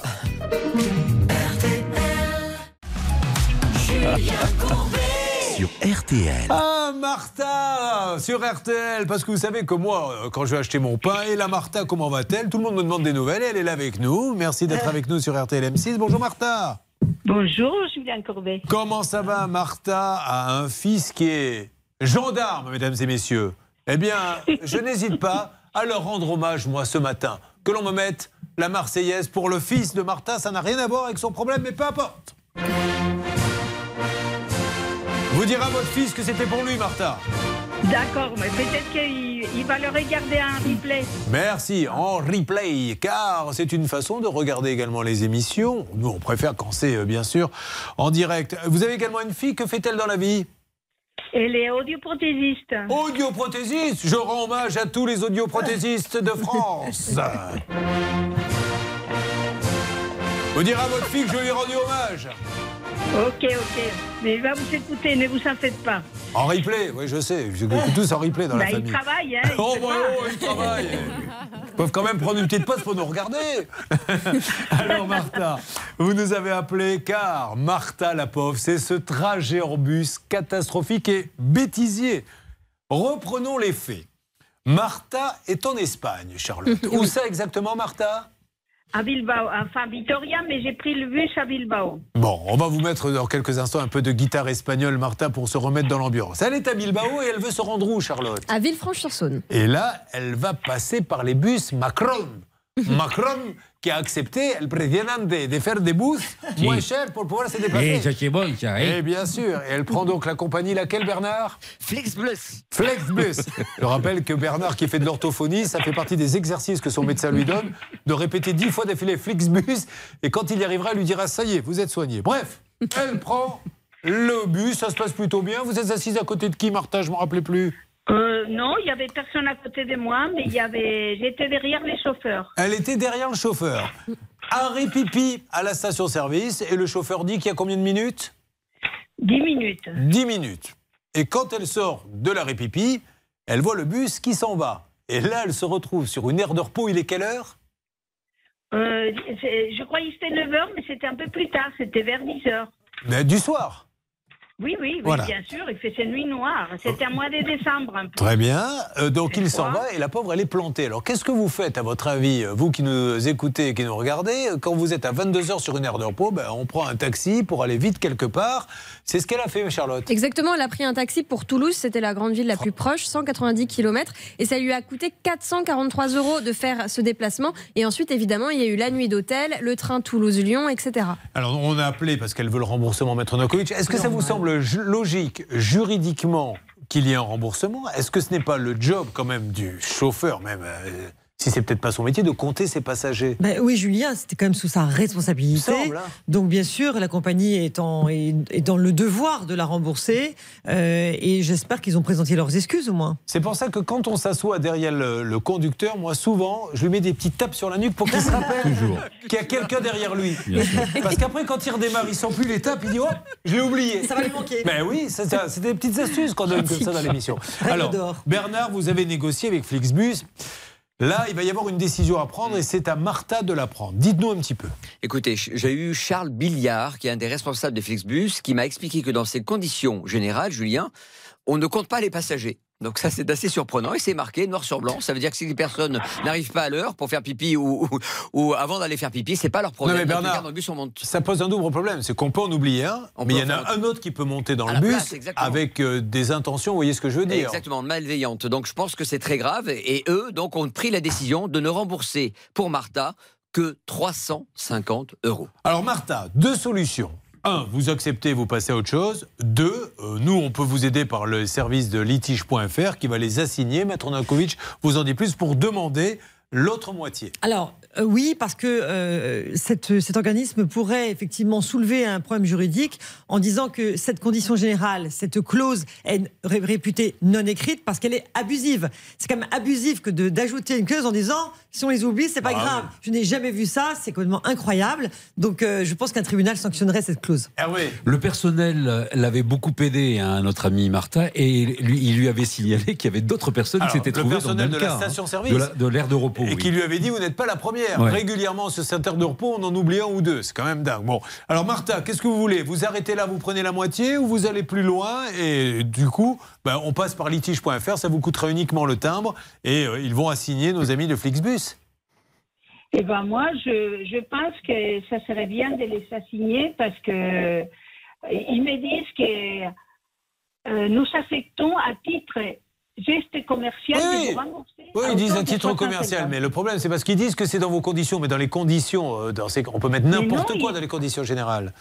Sur RTL. Ah, Martha Sur RTL, parce que vous savez que moi, euh, quand je vais acheter mon pain, et la Martha, comment va-t-elle? Tout le monde me demande des nouvelles, et elle est là avec nous. Merci d'être avec nous sur RTL M6. Bonjour Martha Bonjour, Julien Courbet. Comment ça va Martha? A un fils qui est gendarme, mesdames et messieurs. Eh bien, je n'hésite pas à leur rendre hommage, moi, ce matin. Que l'on me mette la Marseillaise pour le fils de Martha, ça n'a rien à voir avec son problème, mais peu importe. Vous direz à votre fils que c'était pour lui, Martha. D'accord, mais peut-être qu'il il va le regarder en replay. Merci, en replay, car c'est une façon de regarder également les émissions. Nous, on préfère quand c'est, euh, bien sûr, en direct. Vous avez également une fille, que fait-elle dans la vie? Elle est audioprothésiste. Audioprothésiste Je rends hommage à tous les audioprothésistes de France. Vous direz à votre fille que je lui ai rendu hommage. Ok, ok. Mais il va vous écouter, ne vous en faites pas. En replay, oui, je sais. Je tous en replay dans Bah, la il famille. travaille, hein, il oh, bah, oh, il travaille. Ils peuvent quand même prendre une petite pause pour nous regarder. Alors, Martha, vous nous avez appelé car Martha, la pauvre, c'est ce trajet en bus catastrophique et bêtisier. Reprenons les faits. Martha est en Espagne, Charlotte. Où ça exactement, Martha? À Bilbao, enfin Vitoria, mais j'ai pris le bus à Bilbao. Bon, on va vous mettre dans quelques instants un peu de guitare espagnole, Martha, pour se remettre dans l'ambiance. Elle est à Bilbao et elle veut se rendre où, Charlotte? À Villefranche-sur-Saône. Et là, elle va passer par les bus Macron. Macron qui a accepté el presidente de faire des bus Si. moins chers pour pouvoir se déplacer. Eh, ça c'est bon, ça. eh. Et bien sûr, et elle prend donc la compagnie laquelle Bernard? Flixbus. Flexbus. Je rappelle que Bernard qui fait de l'orthophonie, ça fait partie des exercices que son médecin lui donne, de répéter dix fois d'affilée Flixbus, et quand il y arrivera, il lui dira ça y est, vous êtes soigné. Bref, elle prend le bus, ça se passe plutôt bien. Vous êtes assise à côté de qui, Martha? Je ne me rappelais plus. Euh, non, il y avait personne à côté de moi, mais il y avait, j'étais derrière les chauffeurs. Elle était derrière le chauffeur. Arrêt pipi à la station-service, et le chauffeur dit qu'il y a combien de minutes? 10 minutes. 10 minutes. Et quand elle sort de l'arrêt pipi, elle voit le bus qui s'en va. Et là, elle se retrouve sur une aire de repos. Il est quelle heure? Euh, je croyais que c'était 9 heures, mais c'était un peu plus tard, c'était vers 10 heures. Mais Du soir. Oui, oui, oui, Voilà. bien sûr, il fait ses nuits noires. C'était un mois de décembre un peu. Très bien. Euh, donc il s'en va et la pauvre, elle est plantée. Alors qu'est-ce que vous faites, à votre avis, euh, vous qui nous écoutez et qui nous regardez, euh, quand vous êtes à 22h sur une aire de repos, ben, on prend un taxi pour aller vite quelque part. C'est ce qu'elle a fait, Charlotte. Exactement, elle a pris un taxi pour Toulouse, c'était la grande ville la plus proche, 190 km, et ça lui a coûté 443 euros de faire ce déplacement. Et ensuite, évidemment, il y a eu la nuit d'hôtel, le train Toulouse-Lyon, etc. Alors on a appelé parce qu'elle veut le remboursement, Maître Novakovic. Est-ce que ça vous semble logique, juridiquement, qu'il y ait un remboursement. Est-ce que ce n'est pas le job quand même du chauffeur, même euh, si c'est peut-être pas son métier, de compter ses passagers Ben oui, Julien, c'était quand même sous sa responsabilité. Semble, hein. Donc, bien sûr, la compagnie est, en- est- est dans le devoir de la rembourser. euh, et j'espère qu'ils ont présenté leurs excuses, au moins. C'est pour ça que quand on s'assoit derrière le, le conducteur, moi souvent, je lui mets des petites tapes sur la nuque pour qu'il se rappelle qu'il y a quelqu'un derrière lui. Parce qu'après, quand il redémarre, il sent plus les tapes, il dit Oh, je l'ai oublié. Ça va lui manquer. Ben oui, c'est des petites astuces qu'on donne comme ça dans l'émission. Alors. Bernard, vous avez négocié avec Flixbus. Là, il va y avoir une décision à prendre et c'est à Martha de la prendre. Dites-nous un petit peu. Écoutez, j'ai eu Charles Billiard, qui est un des responsables de Flixbus, qui m'a expliqué que dans ces conditions générales, Julien, on ne compte pas les passagers. Donc ça, c'est assez surprenant. Et c'est marqué noir sur blanc. Ça veut dire que si les personnes n'arrivent pas à l'heure pour faire pipi ou, ou, ou avant d'aller faire pipi, c'est pas leur problème. Non, mais Bernard, dans le bus, on monte. Ça pose un double problème, c'est qu'on peut en oublier un, On mais il y en a un autre qui peut monter dans À le bus place, avec euh, des intentions, vous voyez ce que je veux dire Exactement, malveillante. Donc je pense que c'est très grave. Et eux, donc, ont pris la décision de ne rembourser pour Martha que 350 euros. Alors Martha, deux solutions. Un, vous acceptez, vous passez à autre chose. Deux, euh, nous, on peut vous aider par le service de litige.fr qui va les assigner. Maître Nankovic vous en dit plus pour demander l'autre moitié. Alors, euh, oui, parce que euh, cette- cet organisme pourrait effectivement soulever un problème juridique en disant que cette condition générale, cette clause est ré- réputée non écrite parce qu'elle est abusive. C'est quand même abusif que d'ajouter une clause en disant si on les oublie, c'est pas Ah grave. oui. Je n'ai jamais vu ça, c'est complètement incroyable. Donc, euh, je pense qu'un tribunal sanctionnerait cette clause. Hervé Le personnel l'avait beaucoup aidé à notre ami Martha et lui, il lui avait signalé qu'il y avait d'autres personnes Alors, qui s'étaient trouvées dans le personnel même de la cas, hein, station-service. de la- de l'aire de repos. Et oui. qui lui avait dit, vous n'êtes pas la première. Ouais. Régulièrement, sur cette heure de repos, on en oublie un ou deux. C'est quand même dingue. Bon, alors Martha, qu'est-ce que vous voulez? Vous arrêtez là, vous prenez la moitié ou vous allez plus loin Et du coup, ben, on passe par litige.fr, ça vous coûtera uniquement le timbre et euh, ils vont assigner nos amis de Flixbus. Eh ben moi, je, je pense que ça serait bien de les assigner parce que euh, ils me disent que euh, nous affectons à titre geste commercial Oui, de vous rembourser. Oui, ils disent hauteur un titre 350. commercial, mais le problème, c'est parce qu'ils disent que c'est dans vos conditions, mais dans les conditions, euh, dans ces- on peut mettre n'importe quoi il- dans les conditions générales.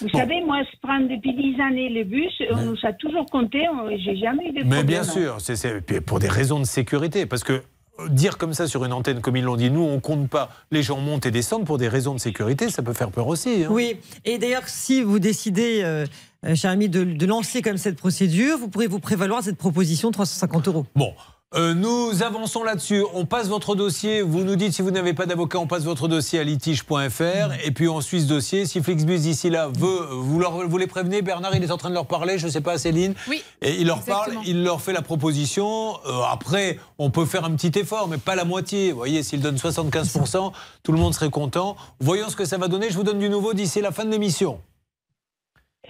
Vous Bon. savez, moi, je prends depuis 10 années le bus, on nous a toujours compté, on- j'ai jamais eu de problème. Mais bien sûr, c'est pour des raisons de sécurité, parce que euh, dire comme ça sur une antenne, comme ils l'ont dit, nous on compte pas, les gens montent et descendent pour des raisons de sécurité, ça peut faire peur aussi. hein. Oui, et d'ailleurs, si vous décidez, euh, euh, cher ami, de, de lancer comme cette procédure, vous pourrez vous prévaloir de cette proposition de 350 euros. Bon. euh, nous avançons là-dessus. On passe votre dossier. Vous nous dites si vous n'avez pas d'avocat, on passe votre dossier à litige.fr. Et puis on suit ce dossier. Si Flixbus d'ici là veut, vous, leur- vous les prévenez. Bernard, il est en train de leur parler. Je ne sais pas, Céline. Oui, Et il leur exactement. parle, il leur fait la proposition. Euh, après, on peut faire un petit effort, mais pas la moitié. Vous voyez, s'il donne 75%, tout le monde serait content. Voyons ce que ça va donner. Je vous donne du nouveau d'ici la fin de l'émission.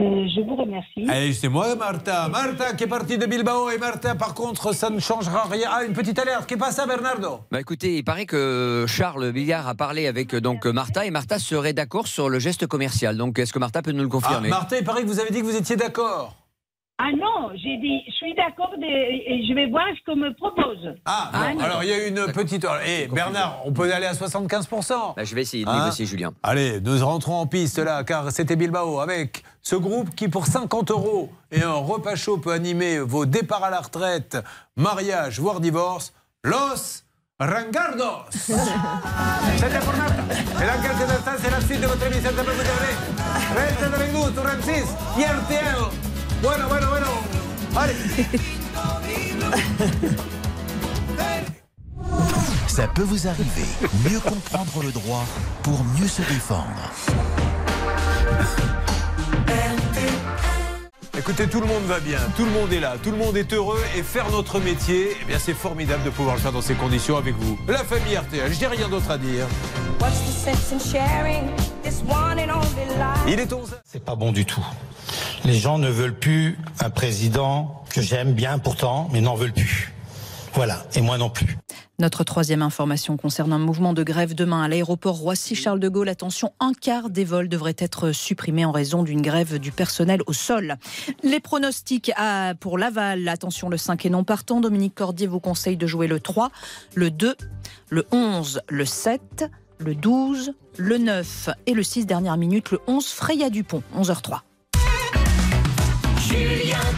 Euh, je vous remercie. Allez, c'est moi, Martha. Martha qui est partie de Bilbao. Et Martha, par contre, ça ne changera rien. Ah, une petite alerte. Qu'est-ce ça, Bernardo? Bah écoutez, il paraît que Charles Billard a parlé avec euh, donc Martha et Martha serait d'accord sur le geste commercial. Donc est-ce que Martha peut nous le Ah, confirmer Martha, il paraît que vous avez dit que vous étiez d'accord. Ah non, j'ai dit, je suis d'accord et je vais voir ce qu'on me propose. Ah, bon, alors il y a une petite. Eh, Bernard, on peut aller à 75%. Bah, je vais essayer de Hein négocier, Julien. Allez, nous rentrons en piste là, car c'était Bilbao avec ce groupe qui, pour 50 euros et un repas chaud, peut animer vos départs à la retraite, mariage, voire divorce. Los Rangardos C'était pour Marta. Et dans quelques instants, c'est la suite de votre émission de Peuple de Reste avec nous, sur M6, y RTL. Bueno, bueno, bueno. Allez. Ça peut vous arriver. Mieux comprendre le droit pour mieux se défendre. Écoutez, tout le monde va bien, tout le monde est là, tout le monde est heureux et faire notre métier, eh bien c'est formidable de pouvoir le faire dans ces conditions avec vous. La famille RTL, je n'ai rien d'autre à dire. Il est 11 C'est pas bon du tout. Les gens ne veulent plus un président que j'aime bien pourtant, mais n'en veulent plus. Voilà, et moi non plus. Notre troisième information concerne un mouvement de grève demain à l'aéroport Roissy-Charles de Gaulle. Attention, un quart des vols devraient être supprimés en raison d'une grève du personnel au sol. Les pronostics à- pour Laval, attention, le 5 est non partant. Dominique Cordier vous conseille de jouer le 3, le 2, le 11, le 7, le 12, le 9 et le 6 dernière minute, le 11 Freya Dupont, 11h03.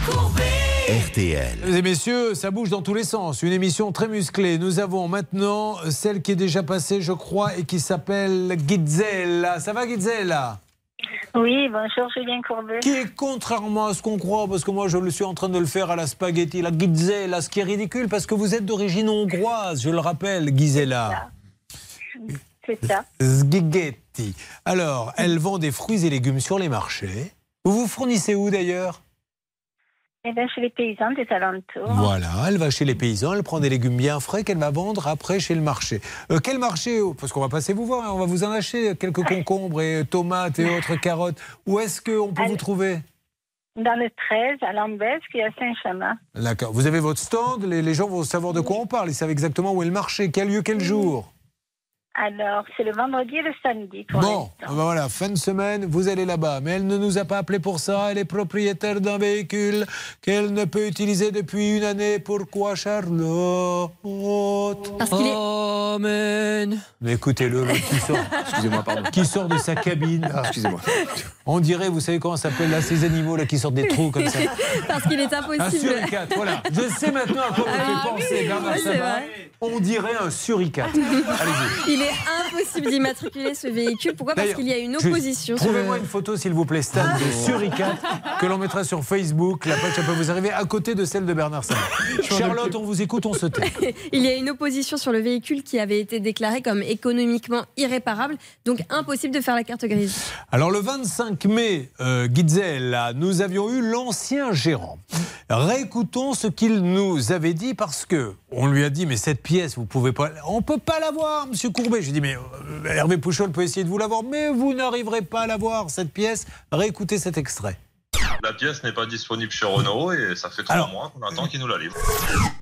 RTL. Mesdames et messieurs, ça bouge dans tous les sens. Une émission très musclée. Nous avons maintenant celle qui est déjà passée, je crois, et qui s'appelle Gizella. Ça va, Gizella Oui, bonjour Julien Courbet. Qui est contrairement à ce qu'on croit, parce que moi je le suis en train de le faire à la spaghetti, la Gizella, ce qui est ridicule, parce que vous êtes d'origine hongroise, je le rappelle, Gizella. C'est ça. Alors, elle vend des fruits et légumes sur les marchés. Vous vous fournissez où d'ailleurs? Eh bien, chez les paysans des alentours. Voilà, elle va chez les paysans, elle prend des légumes bien frais qu'elle va vendre après chez le marché. Euh, quel marché Parce qu'on va passer vous voir, hein, on va vous en acheter quelques concombres et tomates et autres carottes. Où est-ce qu'on peut vous trouver? Dans le 13, à Lambesque et à Saint-Chamas. D'accord. Vous avez votre stand, les, les gens vont savoir de quoi on parle, ils savent exactement où est le marché, quel lieu, quel jour. Alors, c'est le vendredi et le samedi pour Bon, l'instant. ah ben voilà, fin de semaine, vous allez là-bas. Mais elle ne nous a pas appelé pour ça. Elle est propriétaire d'un véhicule qu'elle ne peut utiliser depuis une année. Pourquoi, Charlotte Parce qu'il est- Amen. Mais écoutez-le, le qui sort, Excusez-moi, pardon. qui sort de sa cabine. là. Excusez-moi. On dirait, vous savez comment ça s'appelle là, ces animaux là qui sortent des trous comme ça. Parce qu'il est Un impossible. suricate, voilà. Je sais maintenant à quoi vous Ah fait oui, penser, Bernard oui, vrai. On dirait un suricate. Allez-y. Il est impossible d'immatriculer ce véhicule. Pourquoi? Parce qu'il y a une opposition. Trouvez-moi une photo, s'il vous plaît, Stan, de suricate que l'on mettra sur Facebook. La page, peut vous arriver à côté de celle de Bernard Sabat. Charlotte, on vous écoute, on se tait. Il y a une opposition sur le véhicule qui avait été déclarée comme économiquement irréparable, donc impossible de faire la carte grise. Alors le 25 mai, euh, Gizella, nous avions eu l'ancien gérant. Réécoutons ce qu'il nous avait dit parce que on lui a dit mais cette pièce vous pouvez pas, on peut pas l'avoir, Monsieur Courbet. J'ai dit mais euh, Hervé Pouchol peut essayer de vous l'avoir, mais vous n'arriverez pas à l'avoir cette pièce. Réécoutez cet extrait. La pièce n'est pas disponible chez Renault et ça fait trois Alors- mois qu'on attend qu'ils nous la livrent.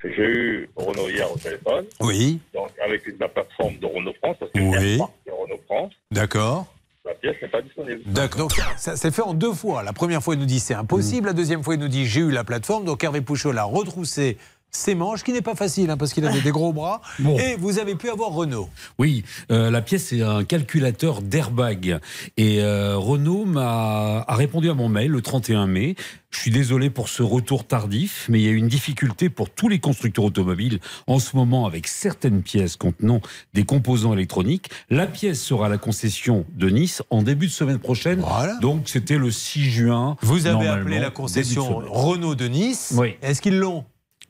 J'ai eu Renault hier au téléphone, Oui, donc avec la plateforme de Renault France, parce que Oui. c'est Renault France, d'accord. la pièce n'est pas disponible. D'accord. Donc ça s'est fait en deux fois. La première fois, il nous dit c'est impossible. La deuxième fois, il nous dit j'ai eu la plateforme. Donc Hervé Pouchol a retroussé ses manches, qui n'est pas facile hein, parce qu'il avait des gros bras. Et vous avez pu avoir Renault. Oui, euh, la pièce c'est un calculateur d'airbag. Et euh, Renault m'a a répondu à mon mail le 31 mai. Je suis désolé pour ce retour tardif, mais il y a une difficulté pour tous les constructeurs automobiles en ce moment avec certaines pièces contenant des composants électroniques. La pièce sera à la concession de Nice en début de semaine prochaine. Donc c'était le 6 juin. Vous avez appelé la de concession. Renault de Nice. Oui. Est-ce qu'ils l'ont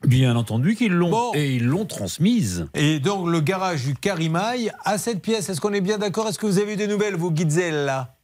Bien entendu qu'ils l'ont. Et ils l'ont transmise. Et donc le garage du Carimail a cette pièce. Est-ce qu'on est bien d'accord? Est-ce que vous avez eu des nouvelles, vous, Gizella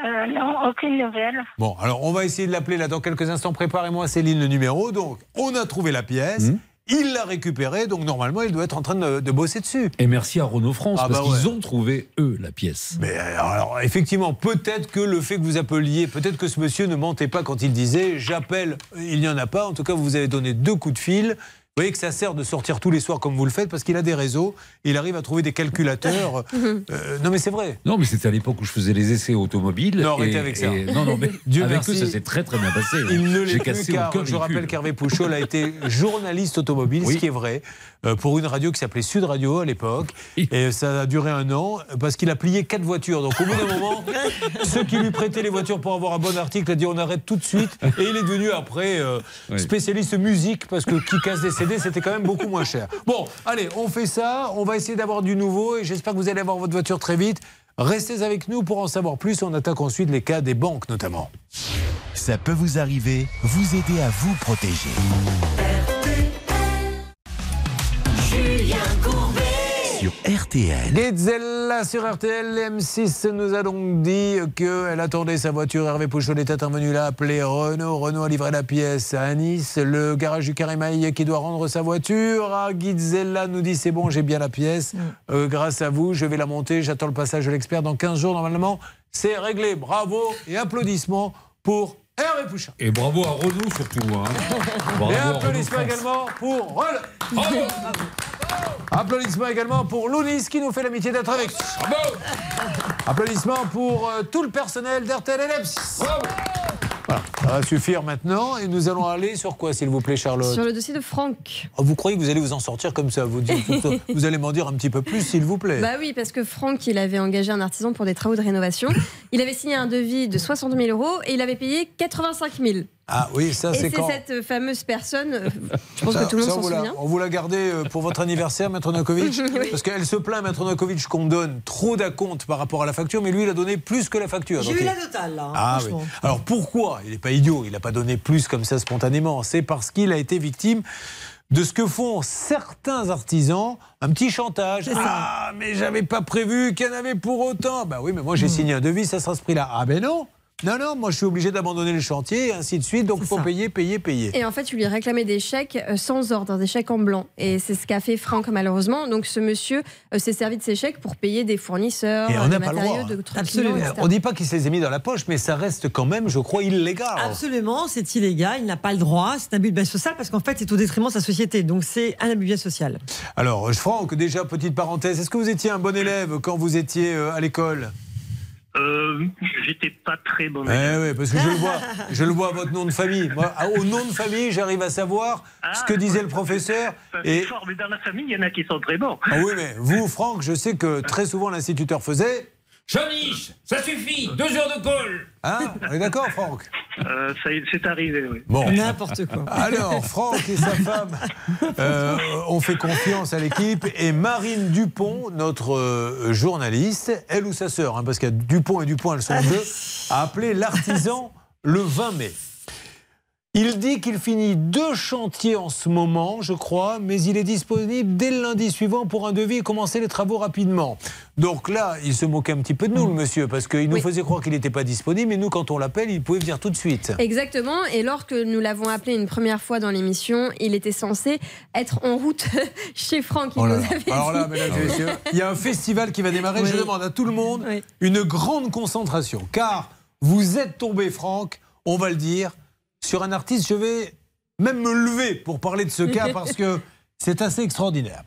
Euh, non, aucune nouvelle. Bon, alors on va essayer de l'appeler là dans quelques instants. Préparez-moi, Céline, le numéro. Donc, on a trouvé la pièce. Mmh. Il l'a récupérée. Donc, normalement, il doit être en train de, de bosser dessus. Et merci à Renault France, Ah parce bah qu'ils ouais. ont trouvé, eux, la pièce. Mais alors, effectivement, peut-être que le fait que vous appeliez, peut-être que ce monsieur ne mentait pas quand il disait j'appelle, il n'y en a pas. En tout cas, vous avez donné deux coups de fil. Vous voyez que ça sert de sortir tous les soirs comme vous le faites parce qu'il a des réseaux, il arrive à trouver des calculateurs. Euh, non mais c'est vrai. Non, mais c'était à l'époque où je faisais les essais automobiles. Non, arrêtez et- avec ça. et- non, non, mais Dieu avec merci. eux, ça s'est très très bien passé. hein. Il ne J'ai l'est cassé plus car aucun je rappelle qu'Hervé Pouchol a été journaliste automobile, ce qui est vrai, euh, pour une radio qui s'appelait Sud Radio à l'époque. Et ça a duré un an parce qu'il a plié quatre voitures. Donc au bout d'un moment, ceux qui lui prêtaient les voitures pour avoir un bon article a dit on arrête tout de suite. Et il est devenu après euh, spécialiste musique parce que qui casse des C'était quand même beaucoup moins cher. Bon, allez, on fait ça. On va essayer d'avoir du nouveau et j'espère que vous allez avoir votre voiture très vite. Restez avec nous pour en savoir plus. On attaque ensuite les cas des banques notamment. Ça peut vous arriver, vous aider à vous protéger. Sur RTL. Sur RTL, M6 nous a donc dit qu'elle attendait sa voiture. Hervé Pouchol est intervenu là, appelé Renault. Renault a livré la pièce à Nice. Le garage du Carrémaille qui doit rendre sa voiture à Ghezella nous dit c'est bon, j'ai bien la pièce. Euh, grâce à vous, je vais la monter. J'attends le passage de l'expert dans 15 jours. Normalement, c'est réglé. Bravo et applaudissements pour Hervé Pouchol. Et bravo à Renault surtout. Hein. Bravo Et applaudissements également pour Renault. Applaudissements également pour Lounis qui nous fait l'amitié d'être avec nous. Applaudissements pour euh, tout le personnel d'RTL et M6. Voilà, ça va suffire maintenant et nous allons aller sur quoi s'il vous plaît Charlotte? Sur le dossier de Franck. Oh, Vous croyez que vous allez vous en sortir comme ça vous, dites- vous allez m'en dire un petit peu plus s'il vous plaît. Bah oui, parce que Franck, il avait engagé un artisan pour des travaux de rénovation. Il avait signé un devis de 60 000 euros et il avait payé 85 000. Ah oui, ça c'est c'est quand cette fameuse personne, euh, je pense Ça- que tout le monde s'en on vous la- souvient. On vous l'a gardé euh, pour votre anniversaire, Maître Novakovic Oui. Parce qu'elle se plaint, Maître Novakovic, qu'on donne trop d'acompte par rapport à la facture, mais lui, il a donné plus que la facture. J'ai eu il- la totale, là. hein, Ah oui. Alors pourquoi Il n'est pas idiot, il n'a pas donné plus comme ça spontanément. C'est parce qu'il a été victime de ce que font certains artisans, un petit chantage. Ah, mais j'avais pas prévu qu'il y en avait pour autant. Bah oui, mais moi j'ai signé un devis, ça sera ce prix-là. Ah ben non non, non, moi je suis obligé d'abandonner le chantier et ainsi de suite, donc il faut payer, payer, payer. Et en fait, tu lui réclamais des chèques euh, sans ordre, des chèques en blanc. Et c'est ce qu'a fait Franck, malheureusement. Donc, ce monsieur euh, s'est servi de ces chèques pour payer des fournisseurs, Et on euh, n'a des pas le matériaux, droit. de trucs clients, etc. On dit pas qu'il se les a mis dans la poche, mais ça reste quand même, je crois, illégal. Absolument, c'est illégal, il n'a pas le droit, c'est un abus de bien social parce qu'en fait c'est au détriment de sa société, donc c'est un abus de bien social. Alors, Franck, déjà, petite parenthèse, est-ce que vous étiez un bon élève quand vous étiez à l'école? Euh, J'étais pas très bon. Eh oui, parce que je le vois, je le vois à votre nom de famille. Moi, à- au nom de famille, j'arrive à savoir ce que disait le professeur. Et fort, mais dans la famille, il y en a qui sont très bons. ah oui, mais vous, Franck, je sais que très souvent l'instituteur faisait. Jean-Mich, ça suffit, deux heures de colle. Hein On est d'accord, Franck Euh, ça y- c'est arrivé, oui. Bon. N'importe quoi. Alors, Franck et sa femme euh, ont fait confiance à l'équipe et Marine Dupont, notre euh, journaliste, elle ou sa sœur, hein, parce qu'il y a Dupont et Dupont, elles sont deux, a appelé l'artisan le 20 mai. Il dit qu'il finit deux chantiers en ce moment, je crois, mais il est disponible dès le lundi suivant pour un devis et commencer les travaux rapidement. Donc là, il se moquait un petit peu de nous, le monsieur, parce qu'il nous faisait croire qu'il n'était pas disponible, et nous, quand on l'appelle, il pouvait venir tout de suite. Exactement. Et lorsque nous l'avons appelé une première fois dans l'émission, il était censé être en route chez Franck. Il Oh là nous là. avait Alors là, mesdames et messieurs, il y a un festival qui va démarrer. Je demande à tout le monde une grande concentration. Car vous êtes tombé, Franck, on va le dire, sur un artiste. Je vais même me lever pour parler de ce cas parce que c'est assez extraordinaire.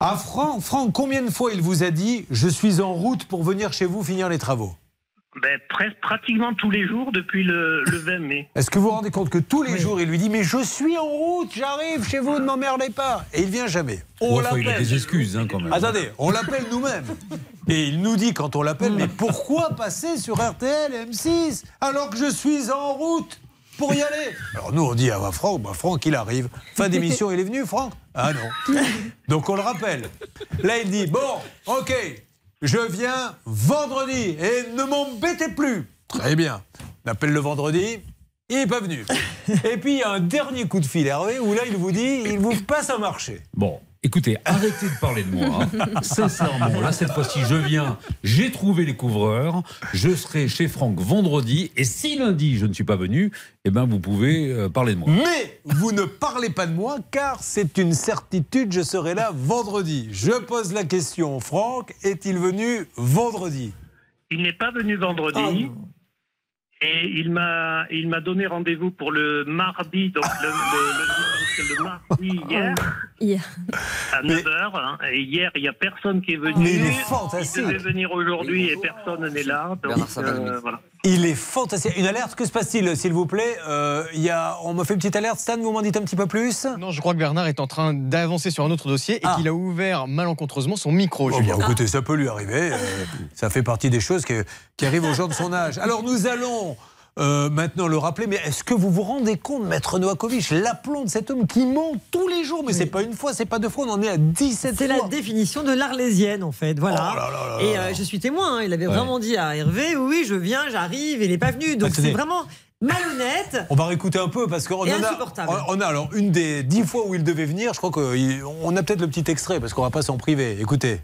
À Franck, Franck, combien de fois il vous a dit Je suis en route pour venir chez vous finir les travaux? Ben, presque, pratiquement tous les jours depuis le, le 20 mai. Est-ce que vous vous rendez compte que tous les jours, il lui dit Mais je suis en route, j'arrive chez vous, ne m'emmerdez pas. Et il vient jamais. On Ouais, il a l'appelle. des excuses hein, quand même. Attendez, on l'appelle nous-mêmes. Et il nous dit quand on l'appelle, mais pourquoi passer sur RTL et M6 alors que je suis en route? Pour y aller Alors nous on dit à Franck, bah, Franck il arrive. Fin d'émission, il est venu Franck? Ah non. Donc on le rappelle. Là il dit, bon, ok, je viens vendredi et ne m'embêtez plus. Très bien. On appelle le vendredi. Il n'est pas venu. Et puis il y a un dernier coup de fil, Hervé, où là il vous dit, il vous passe un marché. Bon, écoutez, arrêtez de parler de moi. hein. Sincèrement, là, cette fois-ci, je viens, j'ai trouvé les couvreurs, je serai chez Franck vendredi, et si lundi, je ne suis pas venu, eh ben, vous pouvez euh, parler de moi. Mais vous ne parlez pas de moi car c'est une certitude, je serai là vendredi. Je pose la question, Franck, est-il venu vendredi? Il n'est pas venu vendredi. Et il m'a, il m'a donné rendez-vous pour le mardi, donc le, le- le- le mardi hier, Hier. à 9h. et hier, il n'y a personne qui est venu. Mais il est fantastique. Il devait venir aujourd'hui et personne n'est là. Donc, euh, voilà. Il est fantastique. Une alerte, que se passe-t-il, s'il vous plaît? Euh, y a, On m'a fait une petite alerte. Stan, vous m'en dites un petit peu plus? Non, je crois que Bernard est en train d'avancer sur un autre dossier et qu'il a ouvert malencontreusement son micro, Bon, Julien. bah, écoutez, ça peut lui arriver. euh, ça fait partie des choses que- qui arrivent aux gens de son âge. Alors nous allons euh, maintenant le rappeler, mais est-ce que vous vous rendez compte, Maître Novakovic, l'aplomb de cet homme qui ment tous les jours Mais c'est pas une fois, c'est pas deux fois, on en est à 17 C'est fois. la définition de l'arlésienne, en fait. Voilà. Oh là là là et euh, je suis témoin. hein. Il avait Ouais. vraiment dit à Hervé oui, oui, je viens, j'arrive, il n'est pas venu. Donc c'est vraiment malhonnête. On va réécouter un peu parce qu'on a, on a alors une des dix fois où il devait venir. Je crois qu'on a peut-être le petit extrait parce qu'on va pas s'en priver. Écoutez.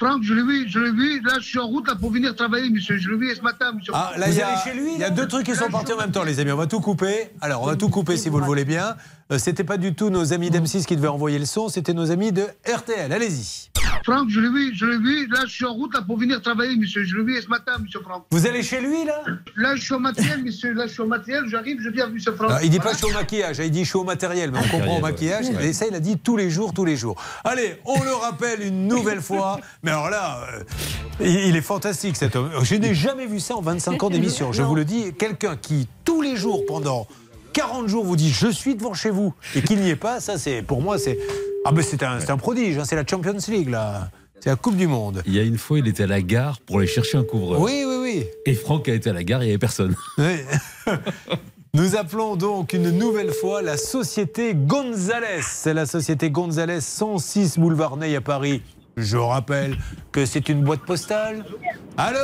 Franck, je l'ai vu, je l'ai vu. Là, je suis en route là, pour venir travailler, monsieur. Je l'ai vu ce matin, monsieur. Ah, là, il y, a, il y a deux trucs qui sont partis en même temps, les amis. On va tout couper. Alors, on va tout couper si vous le voulez bien. Euh, c'était pas du tout nos amis d'M6 qui devaient envoyer le son, c'était nos amis de RTL. Allez-y. Franck, je l'ai vu, je l'ai vu. Là, je suis en route là, pour venir travailler, monsieur. Je l'ai vu ce matin, monsieur Franck. Vous allez chez lui, là? Là, je suis au matériel, monsieur. Là, je suis au matériel. J'arrive, je viens, monsieur Franck. Alors, il dit pas chaud au maquillage, il dit chaud au matériel, mais on comprend au maquillage. Et ça, il a dit tous les jours, tous les jours. Allez, on le rappelle une nouvelle fois. Mais alors là, euh, il est fantastique cet homme. Je n'ai jamais vu ça en 25 ans d'émission. Je vous le dis, quelqu'un qui tous les jours pendant 40 jours vous dit je suis devant chez vous et qu'il n'y est pas, ça c'est pour moi c'est ah ben c'est un, un prodige, hein, c'est la Champions League là. C'est la Coupe du Monde. Il y a une fois, il était à la gare pour aller chercher un couvreur. Oui, oui, oui. Et Franck a été à la gare, il n'y avait personne. Oui. Nous appelons donc une nouvelle fois la société Gonzalez. C'est la société Gonzalez 106 boulevard Ney à Paris. Je rappelle que c'est une boîte postale. Allô?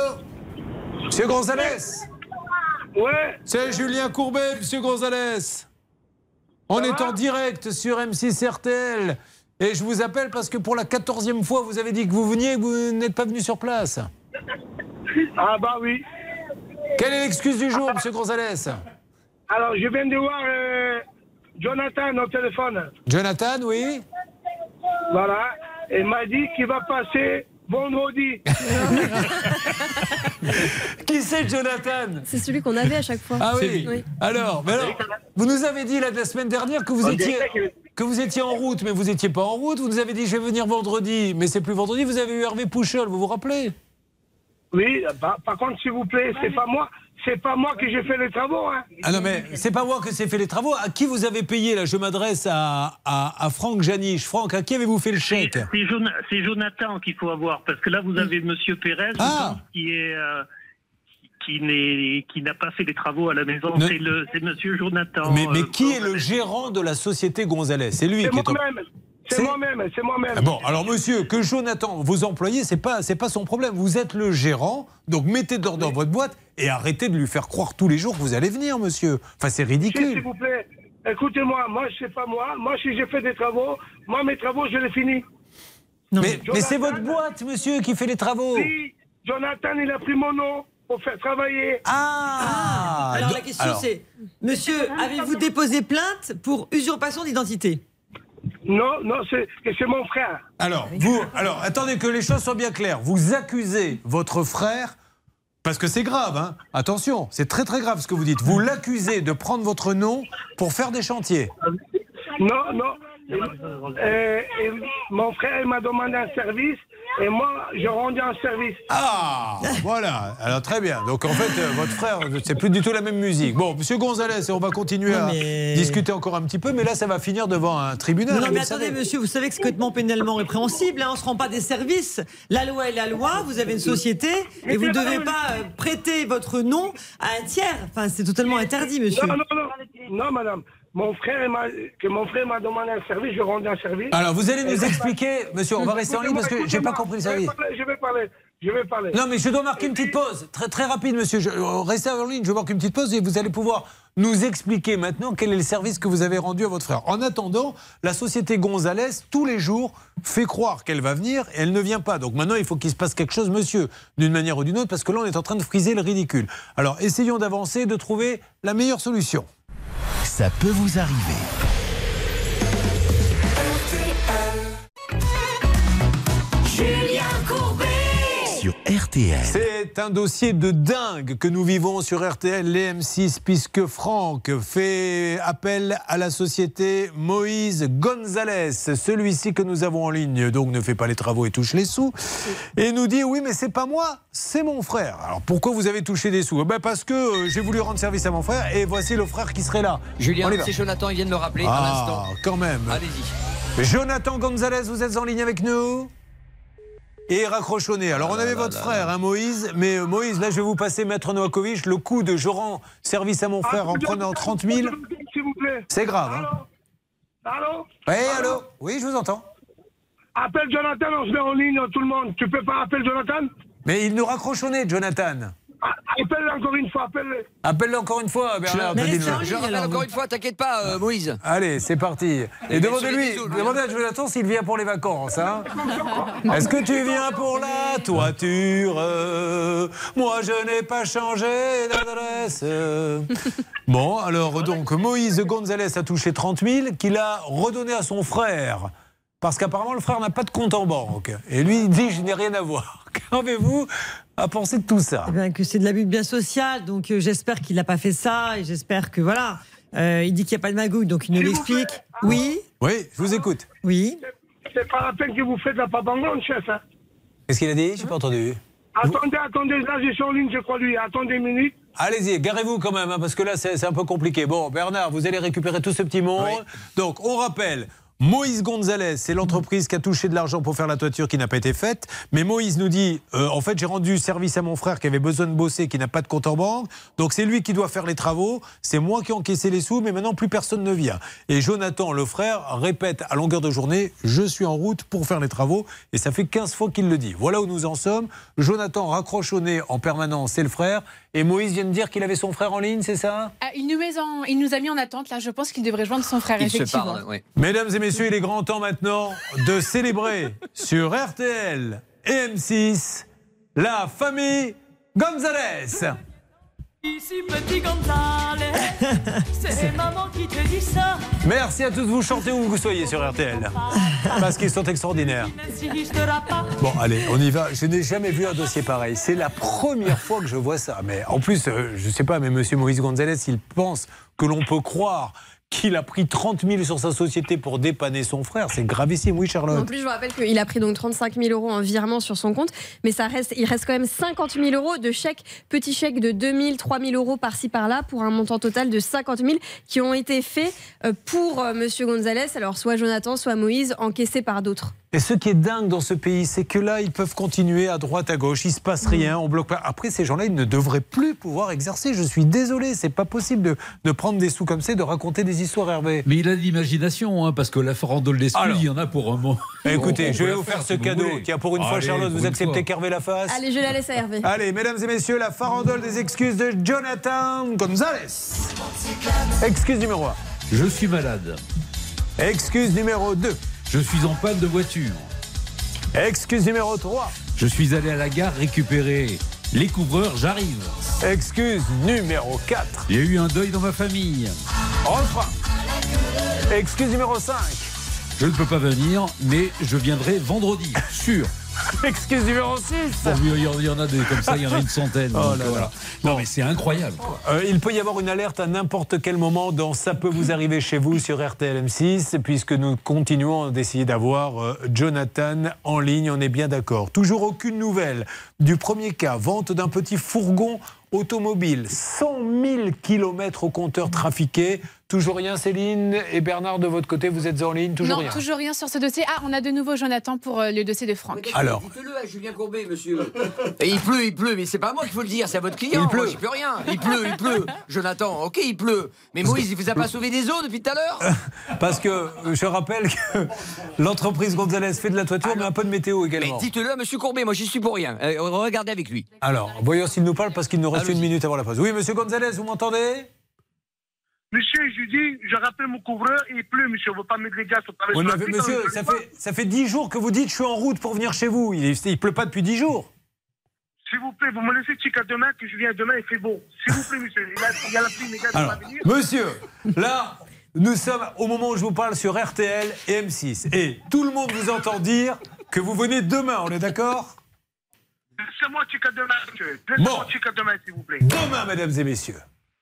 Monsieur Gonzalez? Ouais. C'est Julien Courbet, monsieur Gonzalez. On est en direct sur M6 RTL. Et je vous appelle parce que pour la quatorzième fois, vous avez dit que vous veniez et que vous n'êtes pas venu sur place. Ah, bah oui. Quelle est l'excuse du jour, monsieur Gonzalez? Alors, je viens de voir euh, Jonathan au téléphone. Jonathan, oui Voilà. Et il m'a dit qu'il va passer vendredi. Qui c'est Jonathan C'est celui qu'on avait à chaque fois. Ah oui. Alors, mais alors, vous nous avez dit là, de la semaine dernière que vous On étiez que- vous étiez en route, mais vous n'étiez pas en route. Vous nous avez dit je vais venir vendredi, mais c'est plus vendredi. Vous avez eu Hervé Pouchol, vous vous rappelez? Oui, par, par contre, s'il vous plaît, c'est pas moi. C'est pas moi qui j'ai fait les travaux. Hein. Ah non, mais c'est pas moi que c'est fait les travaux. À qui vous avez payé là Je m'adresse à, à, à Franck Janiche. Franck, à qui avez-vous fait le chèque? C'est Jona- c'est Jonathan qu'il faut avoir, parce que là, vous avez Monsieur Pérez, Ah. qui est. euh, qui n'est qui n'a pas fait les travaux à la maison, Ne- c'est Monsieur Jonathan. Mais, mais euh, qui est le gérant de la société Gonzalez? C'est lui C'est qui est. en- moi-même. C'est moi-même. C'est moi-même. Ah Bon, alors monsieur, que Jonathan, vos employés, c'est pas, c'est pas son problème. Vous êtes le gérant, donc mettez de l'ordre dans votre boîte et arrêtez de lui faire croire tous les jours que vous allez venir, monsieur. Enfin, c'est Si, S'il ridicule. vous plaît, écoutez-moi. Moi, c'est pas moi. Moi, si j'ai fait des travaux, moi, mes travaux, je les finis. Mais, mais c'est votre boîte, monsieur, qui fait les travaux. Oui, Jonathan, il a pris mon nom pour faire travailler. Ah, Alors la question c'est, monsieur, avez-vous déposé plainte pour usurpation d'identité? Non, non, c'est mon frère. Alors, vous, alors, attendez que les choses soient bien claires. Vous accusez votre frère, parce que c'est grave, hein. Attention, c'est très très grave ce que vous dites. Vous l'accusez de prendre votre nom pour faire des chantiers. Non, non. Euh, et mon frère il m'a demandé un service et moi, je rendais un service. Ah, voilà. Alors très bien. Donc en fait, euh, votre frère, c'est plus du tout la même musique. Bon, Monsieur Gonzalez, on va continuer Non, à discuter encore un petit peu, mais là, ça va finir devant un tribunal. Non, mais attendez, savez. monsieur, vous savez que c'est complètement pénalement répréhensible. Hein, on ne se rend pas des services. La loi est la loi. Vous avez une société et vous ne devez pas euh, prêter votre nom à un tiers. Enfin, c'est totalement interdit, monsieur. Non, non, non, non, madame. Mon frère, que mon frère m'a demandé un service, je rendais un service. Alors, vous allez nous expliquer, monsieur, on va rester en ligne parce que j'ai pas compris le service. Je vais parler, je vais parler. Non, mais je dois marquer une petite pause. Très, très rapide, monsieur. Je, euh, restez en ligne, je marque une petite pause et vous allez pouvoir nous expliquer maintenant quel est le service que vous avez rendu à votre frère. En attendant, la société Gonzalez, tous les jours, fait croire qu'elle va venir et elle ne vient pas. Donc maintenant, il faut qu'il se passe quelque chose, monsieur, d'une manière ou d'une autre, parce que là, on est en train de friser le ridicule. Alors, essayons d'avancer, de trouver la meilleure solution. Ça peut vous arriver. Sur RTL. RTL. C'est un dossier de dingue que nous vivons sur RTL, les M6, puisque Franck fait appel à la société Moïse Gonzalez, celui-ci que nous avons en ligne, donc ne fait pas les travaux et touche les sous, et nous dit oui mais c'est pas moi, c'est mon frère. Alors pourquoi vous avez touché des sous? Eh ben Parce que euh, j'ai voulu rendre service à mon frère et voici le frère qui serait là. Julien, c'est Jonathan, il vient de le rappeler à Ah, l'instant. quand même. Allez-y. Jonathan Gonzalez, vous êtes en ligne avec nous? Et raccrochonné. Alors, on avait votre frère, hein, Moïse, mais euh, Moïse, là, je vais vous passer Maître Novakovic. Le coup de je rends service à mon frère en prenant 30 000, S'il vous plaît. c'est grave. Hein. Allô? Oui, allô? Oui, je vous entends. Appelle Jonathan, on se met en ligne, tout le monde. Tu peux pas appeler Jonathan? Mais il nous raccrochonnait, Jonathan. Appelle-le encore une fois, appelle-le. Appelle-le encore une fois, Bernard. Je, dis-le. je rappelle encore une fois, t'inquiète pas, euh, Moïse. Allez, c'est parti. Et Et demandez-lui, demandez à Jonathan s'il vient pour les vacances. Hein. Est-ce que tu viens pour la toiture? Moi, je n'ai pas changé d'adresse. Bon, alors donc, Moïse Gonzalez a touché 30 000 qu'il a redonné à son frère. Parce qu'apparemment, le frère n'a pas de compte en banque. Et lui, il dit Je n'ai rien à voir. Qu'avez-vous à penser de tout ça? Eh bien, que c'est de l'abus de bien social, donc euh, j'espère qu'il n'a pas fait ça et j'espère que voilà. Euh, il dit qu'il n'y a pas de magouille, donc il nous l'explique. Oui, Oui, je vous écoute. oui. C'est pas la peine que vous faites la propagande, chef. hein. Qu'est-ce qu'il a dit? Je n'ai pas entendu. Attendez, attendez, là, j'ai sur ligne, je crois, lui. Attendez une minute. Allez-y, garez-vous quand même, hein, parce que là, c'est c'est un peu compliqué. Bon, Bernard, vous allez récupérer tout ce petit monde. Donc, on rappelle. Moïse Gonzalez, c'est l'entreprise qui a touché de l'argent pour faire la toiture qui n'a pas été faite. Mais Moïse nous dit, euh, en fait, j'ai rendu service à mon frère qui avait besoin de bosser, qui n'a pas de compte en banque. Donc c'est lui qui doit faire les travaux. C'est moi qui ai encaissé les sous, mais maintenant plus personne ne vient. Et Jonathan, le frère, répète à longueur de journée, je suis en route pour faire les travaux. Et ça fait 15 fois qu'il le dit. Voilà où nous en sommes. Jonathan raccroche au nez en permanence, c'est le frère. Et Moïse vient de dire qu'il avait son frère en ligne, c'est ça? Ah, il, nous met en- il nous a mis en attente, là. Je pense qu'il devrait joindre son frère, effectivement. Mesdames et messieurs, il est grand temps maintenant de célébrer sur RTL et M6 la famille Gonzalez. Ici petit Gonzalez, c'est maman qui te dit ça. Merci à tous, vous chantez où vous soyez sur RTL. Parce qu'ils sont extraordinaires. Bon, allez, on y va. Je n'ai jamais vu un dossier pareil. C'est la première fois que je vois ça. Mais en plus, euh, je ne sais pas, mais monsieur Maurice Gonzalez, il pense que l'on peut croire qu'il a pris 30 000 sur sa société pour dépanner son frère. C'est gravissime, oui, Charlotte. En plus, je vous rappelle qu'il a pris donc 35 000 euros en virement sur son compte, mais ça reste, il reste quand même 50 000 euros de chèques, petits chèques de 2 000, 3 000 euros par-ci par-là, pour un montant total de 50 000 qui ont été faits euh, pour euh, Monsieur Gonzalez, alors soit Jonathan, soit Moïse, encaissés par d'autres. Et ce qui est dingue dans ce pays, c'est que là, ils peuvent continuer à droite, à gauche, il se passe rien, on bloque pas. Après, ces gens-là, ils ne devraient plus pouvoir exercer. Je suis désolé, c'est pas possible de, de prendre des sous comme ça, et de raconter des histoires, Hervé. Mais il a de l'imagination, hein, parce que la farandole Alors. il y en a pour un mot. Eh, Écoutez, je vais vous faire ce cadeau. Tiens, pour une fois, Charlotte, vous acceptez qu'Hervé la fasse Allez, je la laisse à Hervé. Allez, mesdames et messieurs, la farandole des excuses de Jonathan Gonzalez. Excuse numéro 1. Je suis malade. Excuse numéro 2. Je suis en panne de voiture. Excuse numéro 3. Je suis allé à la gare récupérer les couvreurs, j'arrive. Excuse numéro 4. Il y a eu un deuil dans ma famille. Refrain. Excuse numéro 5. Je ne peux pas venir, mais je viendrai vendredi, sûr. Excuse numéro 6. Bon, oui, il y en- a des comme ça, il y en a une centaine. Oh donc, là voilà. Non, mais c'est incroyable. Euh, il peut y avoir une alerte à n'importe quel moment dans Ça peut vous arriver chez vous sur RTL M6, puisque nous continuons d'essayer d'avoir euh, Jonathan en ligne, on est bien d'accord. Toujours aucune nouvelle du premier cas, vente d'un petit fourgon automobile, 100 000 km au compteur trafiqué. Toujours rien, Céline et Bernard, de votre côté, vous êtes en ligne Toujours non, rien. toujours rien sur ce dossier. Ah, on a de nouveau Jonathan pour euh, le dossier de Franck. Alors. Dites-le à Julien Courbet, monsieur. Et il pleut, il pleut, mais c'est pas à moi qu'il faut le dire, c'est à votre client. Il pleut. Moi, j'y peux rien. Il pleut, il pleut. Jonathan, ok, il pleut. Mais Moïse, il vous a pas sauvé des eaux depuis tout à l'heure Parce que euh, je rappelle que l'entreprise Gonzalez fait de la toiture, mais un peu de météo Mais également. dites-le à monsieur Courbet, moi j'y suis pour rien. Euh, regardez avec lui. Alors, voyons s'il nous parle parce qu'il nous reste une minute avant la pause. Oui, monsieur Gonzalez, vous m'entendez? Monsieur, je dis, je rappelle mon couvreur, il pleut, monsieur, on ne veut pas mettre les gars sur le Oui, mais monsieur, ça fait, ça fait 10 jours que vous dites je suis en route pour venir chez vous. Il ne pleut pas depuis 10 jours. S'il vous plaît, vous me laissez jusqu'à demain, que je viens demain, il fait beau. S'il vous plaît, monsieur, il y a, la pluie, les gars, Alors, va venir. monsieur, là, nous sommes au moment où je vous parle sur RTL et M6. Et tout le monde vous entend dire que vous venez demain, on est d'accord? Laissez-moi jusqu'à demain, monsieur. Laissez-moi Bon. jusqu'à demain, s'il vous plaît. Demain, mesdames et messieurs,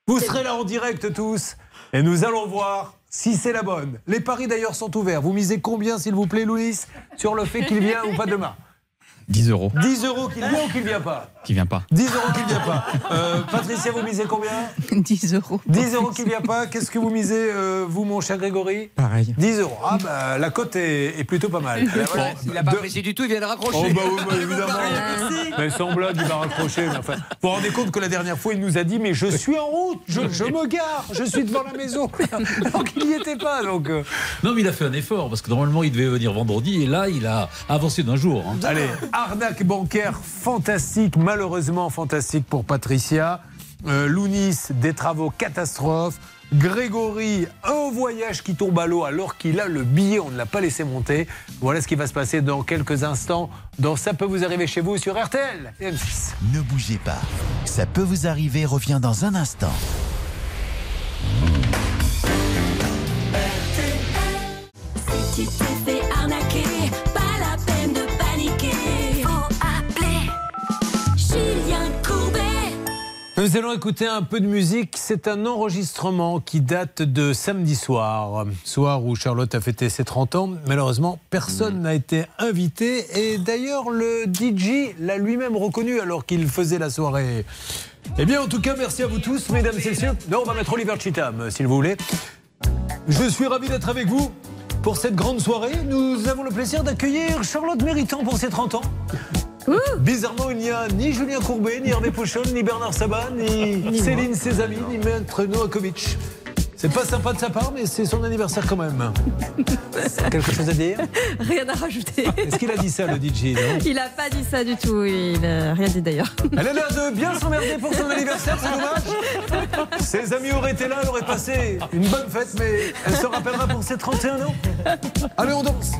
vous serez là en direct tous et nous allons voir si c'est la bonne. Les paris d'ailleurs sont ouverts. Vous misez combien, s'il vous plaît, Louis, sur le fait qu'il vient ou pas demain? 10 euros. 10 euros qu'il vient ou qu'il vient pas Qui vient pas. 10 euros qu'il vient pas. Euh, Patricia, vous misez combien 10 euros. 10 euros qu'il vient pas. Qu'est-ce que vous misez, euh, vous, mon cher Grégory Pareil. 10 euros. Ah, bah, la cote est, est plutôt pas mal. Voilà, S'il n'a pas de- apprécié du tout, il vient de raccrocher. Oh bah oui, bah, évidemment. Mais sans blague, il va raccrocher. Mais enfin, vous vous rendez compte que la dernière fois, il nous a dit Mais je suis en route, je, je me gare, je suis devant la maison. Donc il n'y était pas. Donc, euh, Non, mais il a fait un effort parce que normalement il devait venir vendredi et là il a avancé d'un jour. hein. Allez, arnaque bancaire fantastique, malheureusement fantastique pour Patricia. Euh, Lounis, des travaux catastrophes. Grégory, un voyage qui tombe à l'eau alors qu'il a le billet, on ne l'a pas laissé monter. Voilà ce qui va se passer dans quelques instants. Dans Ça peut vous arriver chez vous sur RTL et M6. Ne bougez pas. Ça peut vous arriver revient dans un instant. Si Nous allons écouter un peu de musique. C'est un enregistrement qui date de samedi soir, soir où Charlotte a fêté ses 30 ans. Malheureusement, personne n'a été invité. Et d'ailleurs, le DJ l'a lui-même reconnu alors qu'il faisait la soirée. Eh bien, en tout cas, merci à vous tous, mesdames et messieurs. Non, on va mettre Oliver Chitam, s'il vous voulez. Je suis ravi d'être avec vous pour cette grande soirée. Nous avons le plaisir d'accueillir Charlotte Méritant pour ses 30 ans. Bizarrement, il n'y a ni Julien Courbet, ni Hervé Pouchon, ni Bernard Sabat, ni, Ni Céline Sésami, ni Maître Novakovic. C'est pas sympa de sa part, mais c'est son anniversaire quand même. Quelque chose à dire? Rien à rajouter. Est-ce qu'il a dit ça, le DJ Il a pas dit ça du tout. Il a rien dit d'ailleurs. Elle a l'air de bien s'emmerder pour son anniversaire, c'est dommage. Ses amis auraient été là, elle aurait passé une bonne fête, mais elle se rappellera pour ses 31 ans. Allez, on danse.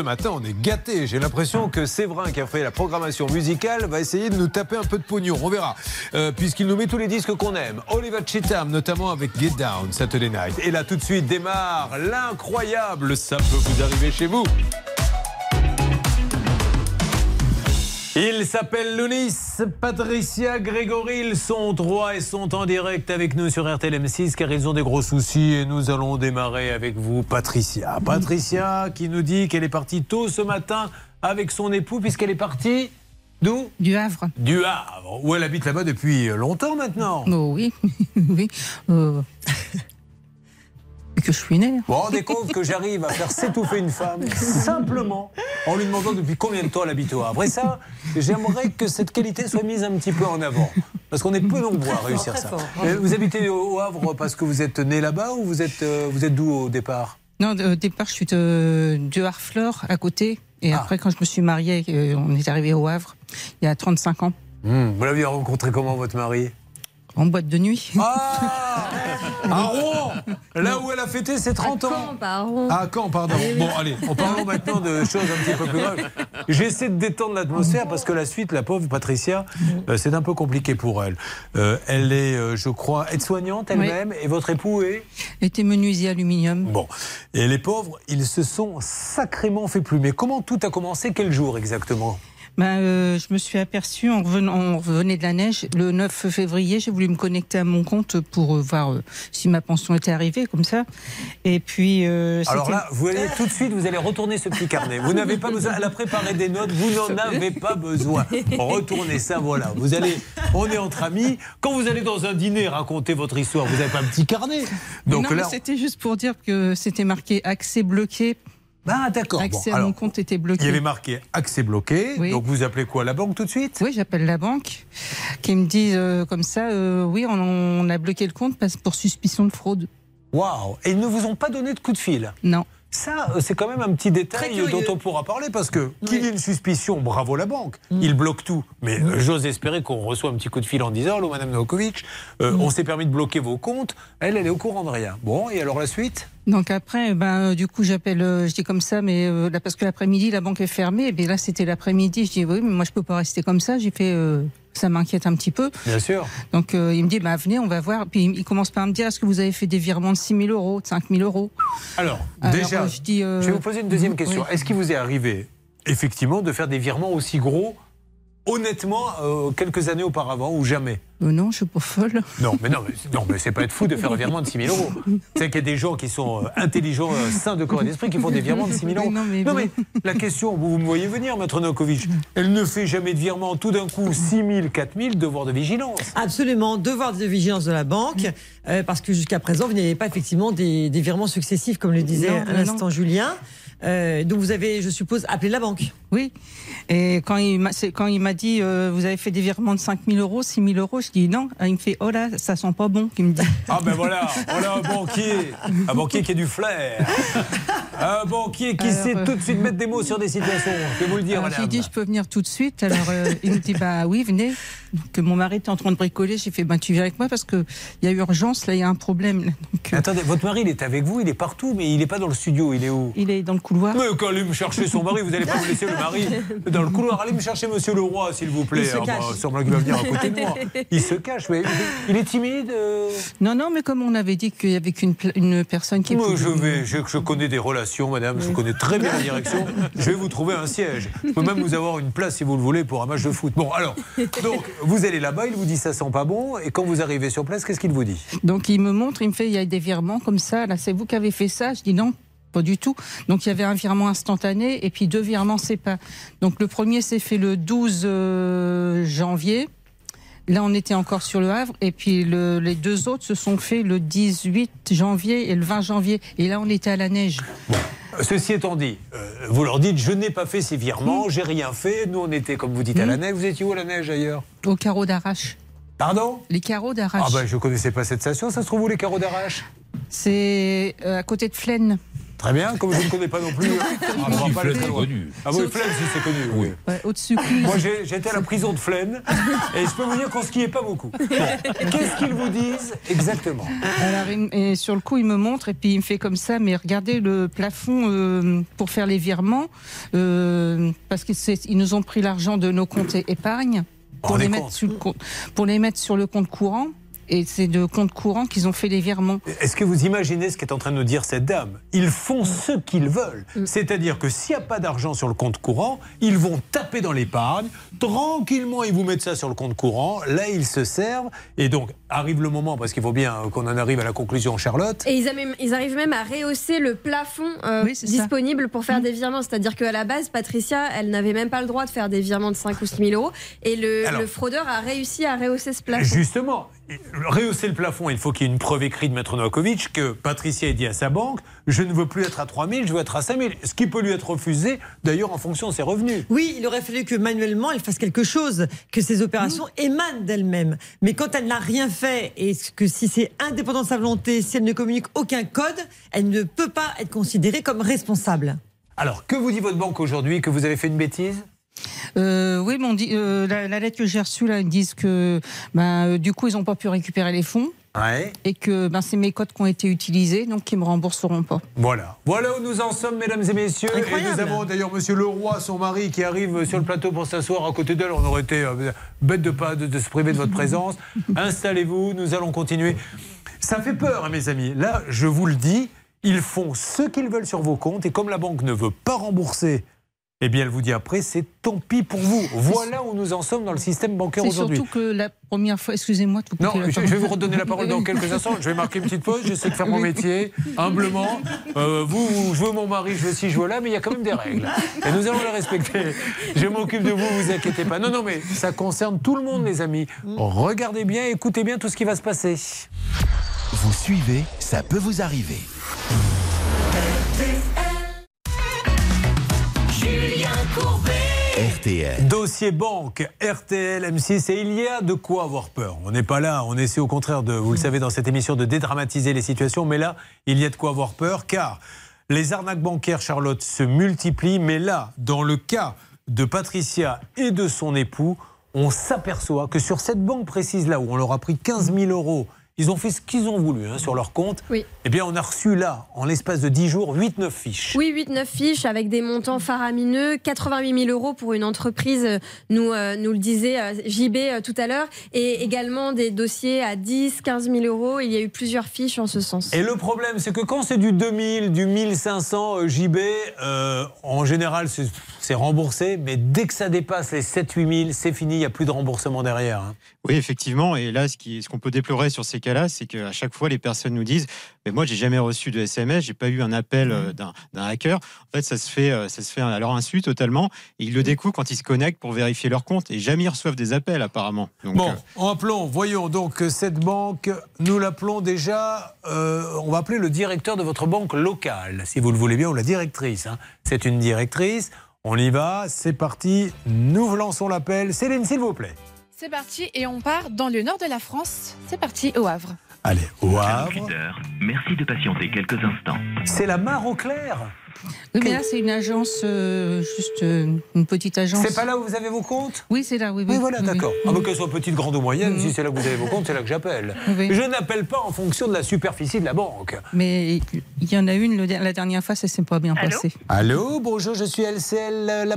Ce matin, on est gâtés. J'ai l'impression que Séverin, qui a fait la programmation musicale, va essayer de nous taper un peu de pognon. On verra. Euh, Puisqu'il nous met tous les disques qu'on aime. Oliver Cheetham, notamment avec Get Down, Saturday Night. Et là, tout de suite, démarre l'incroyable. Ça peut vous arriver chez vous. Ils s'appellent Lounis, Patricia, Grégory, ils sont trois et sont en direct avec nous sur RTL M6 car ils ont des gros soucis et nous allons démarrer avec vous Patricia. Patricia qui nous dit qu'elle est partie tôt ce matin avec son époux puisqu'elle est partie d'où? Du Havre. Du Havre, où elle habite là-bas depuis longtemps maintenant. Oh oui, oui. Euh, que je suis née. Vous vous rendez compte que j'arrive à faire s'étouffer une femme simplement en lui demandant depuis combien de temps elle habite au Havre. Et ça, j'aimerais que cette qualité soit mise un petit peu en avant. Parce qu'on est peu nombreux à réussir ça. Euh, Vous habitez au Havre parce que vous êtes né là-bas ou vous êtes, euh, vous êtes d'où au départ? Non, au départ, je suis de, de Harfleur, à côté. Et après, quand je me suis mariée, euh, on est arrivé au Havre, il y a 35 ans, Hmm, Vous l'aviez rencontré comment votre mari? En boîte de nuit. Ah À Rouen Là où elle a fêté ses 30 ans Caen, pas à Rouen. Ah, quand, pardon. Eh. Bon, allez, en parlant maintenant de choses un petit peu plus graves. J'essaie de détendre l'atmosphère parce que la suite, la pauvre Patricia, euh, c'est un peu compliqué pour elle. Euh, elle est, euh, je crois, aide-soignante elle-même et votre époux est Était menuisier aluminium. Bon. Et les pauvres, ils se sont sacrément fait plumer. Comment tout a commencé? Quel jour exactement? Ben, euh, je me suis aperçue, en revenant, on revenait de la neige, le 9 février, j'ai voulu me connecter à mon compte pour euh, voir euh, si ma pension était arrivée, comme ça. Et puis. Alors là, vous allez tout de suite, vous allez retourner ce petit carnet. Vous n'avez pas besoin. Elle a préparé des notes. Vous n'en avez pas besoin. Retournez ça, voilà. Vous allez. On est entre amis. Quand vous allez dans un dîner raconter votre histoire, vous n'avez pas un petit carnet. Donc non, là, c'était juste pour dire que c'était marqué accès bloqué. Ah, d'accord. Accès Bon, à mon compte était bloqué. il y avait marqué accès bloqué. Oui. Donc vous appelez quoi la banque tout de suite? Oui, j'appelle la banque, qui me dit euh, comme ça, euh, oui, on, on a bloqué le compte parce, pour suspicion de fraude. Waouh Et ils ne vous ont pas donné de coup de fil? Non. Ça, euh, c'est quand même un petit détail dont on pourra parler parce que qu'il y ait une suspicion, bravo la banque, Mm. il bloque tout. Mais euh, j'ose espérer qu'on reçoit un petit coup de fil en disant Allô, Madame Novakovic, euh, Mm. on s'est permis de bloquer vos comptes. Elle, elle est au courant de rien. Bon, et alors la suite? Donc après, ben, euh, du coup, j'appelle, euh, je dis comme ça, mais euh, là, parce que l'après-midi, la banque est fermée. Et bien là, c'était l'après-midi. Je dis, oui, mais moi, je peux pas rester comme ça. J'ai fait, euh, ça m'inquiète un petit peu. Bien sûr. Donc euh, il me dit, bah, venez, on va voir. Puis il commence par me dire, est-ce que vous avez fait des virements de 6 000 euros, de 5 000 euros? Alors, Alors, déjà, je dis, je vais vous poser une deuxième oui. question. Est-ce qu'il vous est arrivé, effectivement, de faire des virements aussi gros, honnêtement, quelques années auparavant ou jamais? Euh, Non, je suis pas folle. Non, mais non, mais, non, mais c'est pas être fou de faire un virement de 6 000 euros. C'est qu'il y a des gens qui sont euh, intelligents, euh, sains de corps et d'esprit, qui font des virements de 6 000 euros. Mais non, mais- la question, vous, vous me voyez venir, Maître Novakovic, elle ne fait jamais de virement tout d'un coup 6 000, 4 000, devoir de vigilance. Absolument, devoir de vigilance de la banque, euh, parce que jusqu'à présent, vous n'avez pas effectivement des, des virements successifs, comme le disait Non, à l'instant Julien. Euh, donc vous avez, je suppose, appelé la banque. Oui. Et quand il m'a, c'est- quand il m'a dit, euh, vous avez fait des virements de 5 000 euros, 6 000 euros, je dis non. Il me fait, oh là, ça sent pas bon, qu'il me dit. Ah ben voilà, voilà un banquier, un banquier qui a du flair, un banquier qui Alors, sait euh, tout de suite mettre des mots sur des situations. Je vais vous le dire, Alors, madame. j'ai dit, je peux venir tout de suite. Alors, euh, il me dit, bah oui, venez. Donc, mon mari était en train de bricoler. J'ai fait, bah tu viens avec moi parce qu'il y a urgence, là, il y a un problème. Donc, euh, Attendez, votre mari, il est avec vous, il est partout, mais il n'est pas dans le studio, il est où? Il est dans le couloir. Mais quand allez me chercher son mari, vous n'allez pas me laisser le mari dans le couloir. Allez me chercher Monsieur Leroy, s'il vous plaît. Il se Ah, bah, sûrement qu'il va venir à côté de moi. Il se cache, mais il est timide. euh. Non, non, mais comme on avait dit qu'il y avait qu'une une personne qui. Moi, je vais, je, je connais des relations, madame, je connais très bien la direction. Je vais vous trouver un siège. Je peux même vous avoir une place, si vous le voulez, pour un match de foot. Bon, alors, donc, vous allez là-bas, il vous dit ça sent pas bon, et quand vous arrivez sur place, qu'est-ce qu'il vous dit? Donc il me montre, il me fait, il y a des virements comme ça. Là, c'est vous qui avez fait ça? Je dis non. Pas du tout. Donc il y avait un virement instantané et puis deux virements pas. Donc le premier s'est fait le 12 euh, janvier. Là, on était encore sur le Havre. Et puis le- les deux autres se sont faits le 18 janvier et le 20 janvier. Et là, on était à la neige. Ceci étant dit, euh, vous leur dites je n'ai pas fait ces virements, j'ai rien fait. Nous, on était, comme vous dites, à la neige. Vous étiez où à la neige ailleurs? Au carreau d'arrache. Pardon? Les carreaux d'arrache. Ah ben, je connaissais pas cette station. Ça se trouve où les carreaux d'arrache? C'est euh, à côté de Flaine. Très bien, comme je ne connais pas non plus. Ah, on va pas loin. Ah oui, Flaine, si c'est connu. Oui. Ouais, Au-dessus. Moi, j'ai- j'étais à la prison de Flaine et je peux vous dire qu'on skiait pas beaucoup. Bon. Qu'est-ce qu'ils vous disent exactement? Alors, et sur le coup, il me montre et puis il me fait comme ça, mais regardez le plafond euh, pour faire les virements, euh, parce qu'ils nous ont pris l'argent de nos comptes épargne pour les, mettre sur le compte, pour les mettre sur le compte courant. Et c'est de compte courant qu'ils ont fait les virements. Est-ce que vous imaginez ce qu'est en train de nous dire cette dame? Ils font ce qu'ils veulent. C'est-à-dire que s'il n'y a pas d'argent sur le compte courant, ils vont taper dans l'épargne. Tranquillement, ils vous mettent ça sur le compte courant. Là, ils se servent. Et donc, arrive le moment, parce qu'il faut bien euh, qu'on en arrive à la conclusion, Charlotte. Et ils, a même- ils arrivent même à rehausser le plafond euh, disponible pour faire des virements. C'est-à-dire qu'à la base, Patricia, elle n'avait même pas le droit de faire des virements de 5 ou 6 000 euros. Et le, Alors- le fraudeur a réussi à rehausser ce plafond. Justement, rehausser le plafond, il faut qu'il y ait une preuve écrite de Maître Novakovic que Patricia ait dit à sa banque Je ne veux plus être à 3 000, je veux être à 5 000. Ce qui peut lui être refusé, d'ailleurs, en fonction de ses revenus. Oui, il aurait fallu que manuellement elle fasse quelque chose, que ces opérations émanent d'elle-même. Mais quand elle n'a rien fait et que si c'est indépendant de sa volonté, si elle ne communique aucun code, elle ne peut pas être considérée comme responsable. Alors, que vous dit votre banque aujourd'hui Que vous avez fait une bêtise? Euh, oui, mais on dit, euh, la, la lettre que j'ai reçue, là, ils disent que ben, euh, du coup, ils n'ont pas pu récupérer les fonds. Ouais. Et que ben, c'est mes codes qui ont été utilisés, donc ils ne me rembourseront pas. Voilà. Voilà où nous en sommes, mesdames et messieurs. Et nous avons d'ailleurs Monsieur Leroy, son mari, qui arrive sur le plateau pour s'asseoir à côté d'elle. On aurait été euh, bête de pas de, de se priver de votre présence. Installez-vous, nous allons continuer. Ça fait peur, hein, mes amis. Là, je vous le dis, ils font ce qu'ils veulent sur vos comptes et comme la banque ne veut pas rembourser. Eh bien, elle vous dit après, c'est tant pis pour vous. Voilà où nous en sommes dans le système bancaire C'est aujourd'hui. surtout que la première fois, excusez-moi vous Non, je, je vais vous redonner la parole dans quelques instants. Je vais marquer une petite pause. J'essaie de faire mon métier humblement. Euh, vous, vous jouez mon mari, je veux ci, je veux là, mais il y a quand même des règles. Et nous allons les respecter. Je m'occupe de vous, vous inquiétez pas. Non, non, mais ça concerne tout le monde, les amis. Regardez bien, écoutez bien tout ce qui va se passer. Vous suivez, ça peut vous arriver. RTL. Dossier banque, RTL, M6, et il y a de quoi avoir peur. On n'est pas là, on essaie au contraire de, vous le savez, dans cette émission, de dédramatiser les situations, mais là, il y a de quoi avoir peur, car les arnaques bancaires, Charlotte, se multiplient, mais là, dans le cas de Patricia et de son époux, on s'aperçoit que sur cette banque précise là, où on leur a pris 15 000 euros, ils ont fait ce qu'ils ont voulu hein, sur leur compte, Oui. eh bien, on a reçu là, en l'espace de 10 jours, 8-9 fiches. Oui, 8-9 fiches avec des montants faramineux, 88 000 euros pour une entreprise, nous, euh, nous le disait euh, JB euh, tout à l'heure, et également des dossiers à 10, 15 000 euros. Il y a eu plusieurs fiches en ce sens. Et le problème, c'est que quand c'est du 2000, du 1500 euh, JB, euh, en général, c'est c'est remboursé, mais dès que ça dépasse les 7-8 000, c'est fini, il n'y a plus de remboursement derrière. hein. Oui, effectivement. Et là, ce qu'on peut déplorer sur ces cas-là, c'est qu'à chaque fois, les personnes nous disent Mais moi, j'ai jamais reçu de SMS, j'ai pas eu un appel euh, d'un hacker. En fait, ça se fait, euh, ça se fait à leur insu totalement. Et ils le découvrent quand ils se connectent pour vérifier leur compte. Et jamais ils reçoivent des appels, apparemment. Donc, Bon, euh, appelons, voyons donc cette banque, nous l'appelons déjà, euh, on va appeler le directeur de votre banque locale, si vous le voulez bien, ou la directrice. hein. C'est une directrice, on y va, c'est parti, nous lançons l'appel. Céline, s'il vous plaît. C'est parti et on part dans le nord de la France. C'est parti au Havre. Allez, au Havre. Merci de patienter quelques instants. C'est la mare au clair Oui, mais là, c'est une agence, euh, juste euh, une petite agence. C'est pas là où vous avez vos comptes? Oui, c'est là, oui. Oui, Oui, voilà, oui, d'accord. Ah, mais qu'elle soit petite, grande ou moyenne, si c'est là que vous avez vos comptes, c'est là que j'appelle. Oui. Je n'appelle pas en fonction de la superficie de la banque. Mais il y en a une, le- la dernière fois, ça s'est pas bien passé. Allô, bonjour, je suis LCL euh, la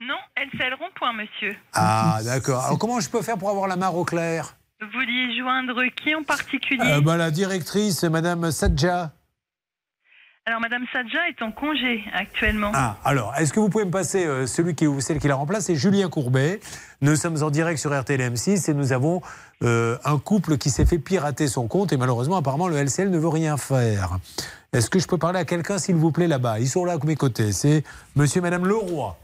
Non, LCL rond-point, monsieur. Ah, d'accord. Alors, comment je peux faire pour avoir la mare au clair? Vous vouliez joindre qui en particulier? Euh, bah, La directrice, Madame Sadja. Alors, Madame Sadja est en congé actuellement. Ah, alors, est-ce que vous pouvez me passer euh, celui qui, ou celle qui la remplace C'est Julien Courbet. Nous sommes en direct sur RTL M6 et nous avons euh, un couple qui s'est fait pirater son compte et malheureusement, apparemment, le LCL ne veut rien faire. Est-ce que je peux parler à quelqu'un, s'il vous plaît, là-bas? Ils sont là à mes côtés. C'est monsieur et madame Leroy.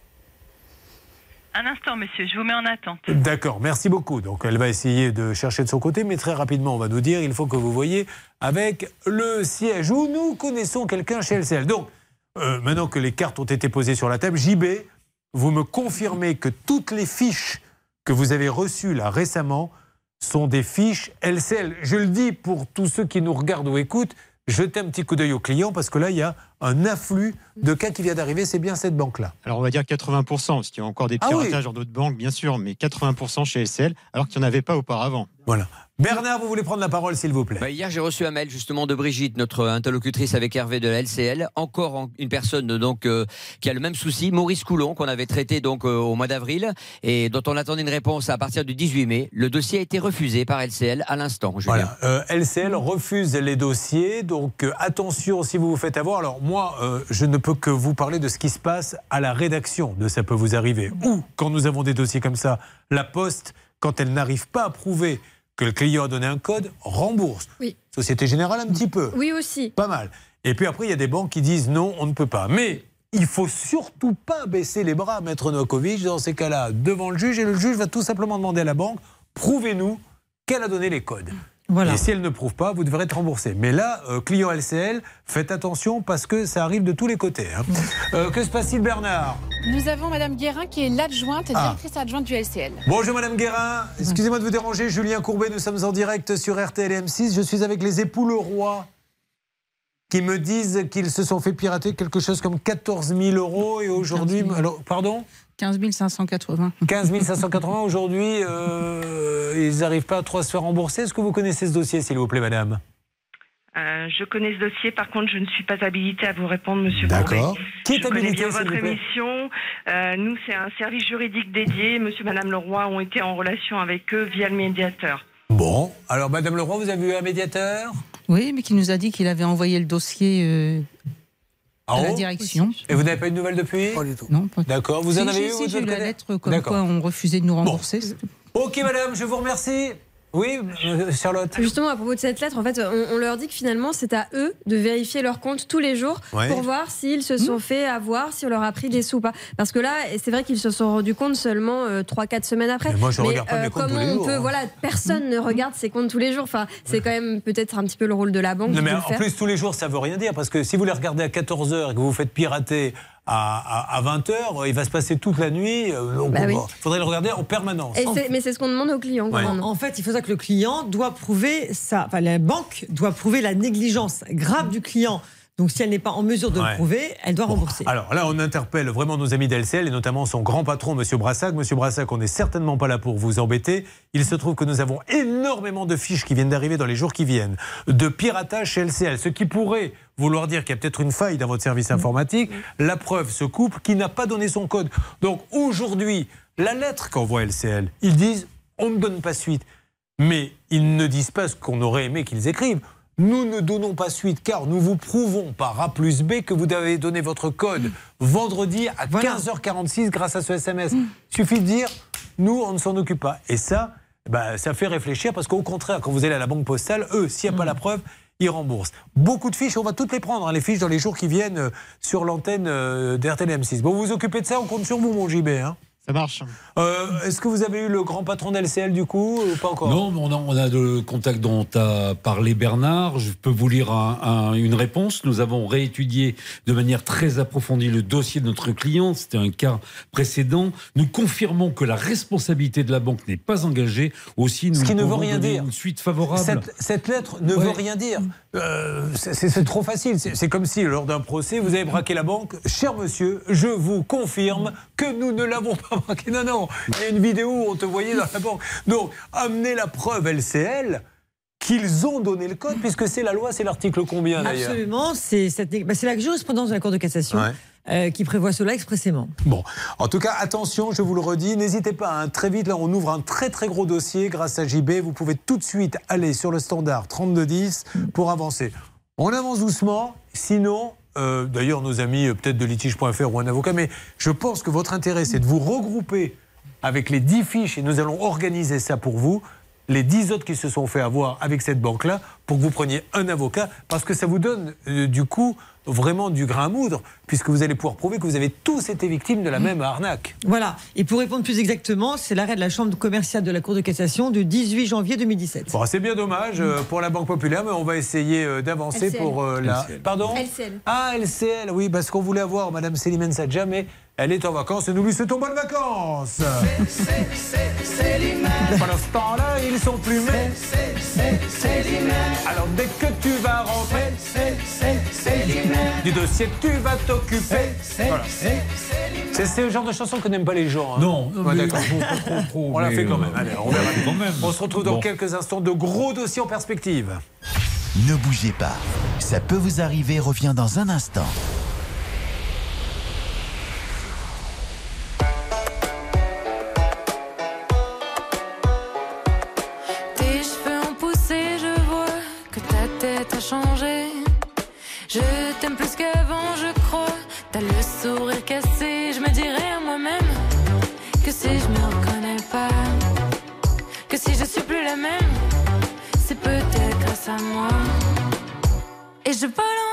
Un instant, monsieur, je vous mets en attente. D'accord, merci beaucoup. Donc elle va essayer de chercher de son côté, mais très rapidement on va nous dire, il faut que vous voyez avec le siège où nous connaissons quelqu'un chez LCL. Donc euh, maintenant que les cartes ont été posées sur la table, JB, vous me confirmez que toutes les fiches que vous avez reçues là récemment sont des fiches LCL. Je le dis pour tous ceux qui nous regardent ou écoutent, jeter un petit coup d'œil aux clients parce que là, il y a un afflux de cas qui vient d'arriver. C'est bien cette banque-là. Alors on va dire 80%, parce qu'il y a encore des Ah oui. piratages dans d'autres banques, bien sûr, mais 80% chez LCL, alors qu'il n'y en avait pas auparavant. Voilà. Bernard, vous voulez prendre la parole, s'il vous plaît Bah, hier, j'ai reçu un mail justement de Brigitte, notre interlocutrice avec Hervé de la LCL. Encore en- une personne donc euh, qui a le même souci, Maurice Coulon, qu'on avait traité donc euh, au mois d'avril et dont on attendait une réponse à partir du 18 mai. Le dossier a été refusé par LCL à l'instant. Julien. Voilà. Euh, LCL refuse les dossiers, donc euh, attention si vous vous faites avoir. Alors moi, euh, je ne peux que vous parler de ce qui se passe à la rédaction de Ça peut vous arriver. Ou quand nous avons des dossiers comme ça, la Poste, quand elle n'arrive pas à prouver que le client a donné un code, rembourse. Oui. Société Générale un petit peu. Oui aussi. Pas mal. Et puis après, il y a des banques qui disent non, on ne peut pas. Mais il faut surtout pas baisser les bras, Maître Novakovic, dans ces cas-là, devant le juge. Et le juge va tout simplement demander à la banque prouvez-nous qu'elle a donné les codes. Voilà. Et si elle ne prouve pas, vous devrez être remboursé. Mais là, euh, client LCL, faites attention parce que ça arrive de tous les côtés. hein. Euh, que se passe-t-il, Bernard? Nous avons Madame Guérin qui est l'adjointe, Ah. directrice adjointe du LCL. Bonjour Madame Guérin, excusez-moi de vous déranger, Julien Courbet, nous sommes en direct sur RTL et M6. Je suis avec les époux Leroy qui me disent qu'ils se sont fait pirater quelque chose comme 14 000 euros et aujourd'hui, alors pardon? 15 580. 15 580 aujourd'hui, euh, ils n'arrivent pas à trop se faire rembourser. Est-ce que vous connaissez ce dossier, s'il vous plaît, Madame? Euh, je connais ce dossier, par contre, je ne suis pas habilitée à vous répondre, monsieur D'accord. Qui est je connais habilité, bien votre émission. Euh, nous, c'est un service juridique dédié. Monsieur, Madame Leroy ont été en relation avec eux via le médiateur. Bon, alors Madame Leroy, vous avez eu un médiateur? Oui, mais qui nous a dit qu'il avait envoyé le dossier à la direction. Et vous n'avez pas eu de nouvelles depuis? Pas du tout. Non, pas D'accord. Vous Si, en avez eu si, de j'ai eu la lettre comme D'accord. quoi on refusait de nous rembourser. Ok, Madame, je vous remercie. Oui, euh, Charlotte Justement, à propos de cette lettre, en fait, on, on leur dit que finalement, c'est à eux de vérifier leur compte tous les jours Ouais. pour voir s'ils se sont fait avoir, si on leur a pris des sous ou pas. Parce que là, c'est vrai qu'ils se sont rendus compte seulement 3-4 semaines après. Mais moi, je regarde pas mes comptes tous comment les on jours, peut, hein. voilà, personne ne regarde ses comptes tous les jours. Enfin, c'est quand même peut-être un petit peu le rôle de la banque. Non, mais en faire. plus, tous les jours, ça veut rien dire. Parce que si vous les regardez à 14h et que vous vous faites pirater à, 20h, il va se passer toute la nuit. euh, donc, Bah oui. Il faudrait le regarder en permanence. Et c'est- mais c'est ce qu'on demande aux clients. Ouais. En fait, il faut ça que le client doit prouver ça. Enfin, la banque doit prouver la négligence grave du client. Donc, si elle n'est pas en mesure de Ouais. le prouver, elle doit rembourser. Alors là, on interpelle vraiment nos amis d'LCL et notamment son grand patron, Monsieur Brassac. Monsieur Brassac, on n'est certainement pas là pour vous embêter. Il se trouve que nous avons énormément de fiches qui viennent d'arriver dans les jours qui viennent, de piratage chez LCL, ce qui pourrait vouloir dire qu'il y a peut-être une faille dans votre service informatique. La preuve, ce couple qui n'a pas donné son code. Donc aujourd'hui, la lettre qu'envoie LCL, ils disent on ne donne pas suite. Mais ils ne disent pas ce qu'on aurait aimé qu'ils écrivent. Nous ne donnons pas suite car nous vous prouvons par A plus B que vous avez donné votre code vendredi à 15h46 grâce à ce SMS. Suffit de dire, nous, on ne s'en occupe pas. Et ça, bah, ça fait réfléchir parce qu'au contraire, quand vous allez à la banque postale, eux, s'il n'y a pas la preuve, ils remboursent. Beaucoup de fiches, on va toutes les prendre, hein, les fiches dans les jours qui viennent euh, sur l'antenne euh, d'RTL M6. Bon, vous vous occupez de ça, on compte sur vous, mon JB. Hein. Ça marche. Euh, Est-ce que vous avez eu le grand patron d'LCL du coup ou pas encore? Non, mais on a, on a le contact dont a parlé Bernard. Je peux vous lire un- un- une réponse. Nous avons réétudié de manière très approfondie le dossier de notre client. C'était un cas précédent. Nous confirmons que la responsabilité de la banque n'est pas engagée. Aussi, nous Ce qui ne veut rien dire. Une suite favorable. Cette, cette lettre ne Ouais. veut rien dire. Euh, c'est trop facile. C'est c'est comme si, lors d'un procès, vous avez braqué la banque. Cher monsieur, je vous confirme que nous ne l'avons pas Non, non. Il y a une vidéo où on te voyait dans la banque. Donc, amenez la preuve LCL qu'ils ont donné le code, puisque c'est la loi, c'est l'article combien d'ailleurs Absolument, c'est bah, la jurisprudence de la Cour de cassation Ouais. euh, qui prévoit cela expressément. Bon, en tout cas, attention, je vous le redis, n'hésitez pas, hein, très vite, là, on ouvre un très très gros dossier grâce à JB. Vous pouvez tout de suite aller sur le standard 3210 pour avancer. On avance doucement, sinon, euh, d'ailleurs, nos amis euh, peut-être de litige.fr ou un avocat, mais je pense que votre intérêt, c'est de vous regrouper avec les 10 fiches et nous allons organiser ça pour vous. Les 10 autres qui se sont fait avoir avec cette banque-là pour que vous preniez un avocat parce que ça vous donne euh, du coup vraiment du grain à moudre puisque vous allez pouvoir prouver que vous avez tous été victimes de la même arnaque. Voilà. Et pour répondre plus exactement, c'est l'arrêt de la Chambre commerciale de la Cour de cassation du 18 janvier 2017. Bon, c'est bien dommage euh, pour la Banque Populaire, mais on va essayer euh, d'avancer LCL. pour euh, la. LCL. Pardon LCL. Ah, LCL, oui, parce qu'on voulait avoir Madame Selimène Sadja, mais Elle est en vacances et nous lui souhaitons bonnes vacances. Pendant ce temps-là, ils sont plumés. Alors dès que tu vas rentrer, du dossier tu vas t'occuper. Voilà. C'est c'est le genre de chanson que n'aiment pas les gens. hein. Non, Ouais, mais- d'accord. pas trop, trop, On l'a fait quand euh, même. Allez, on verra. quand même. On se retrouve dans Bon. quelques instants de gros dossiers en perspective. Ne bougez pas. Ça peut vous arriver revient dans un instant. C'est peut-être grâce à moi. Et je vole encore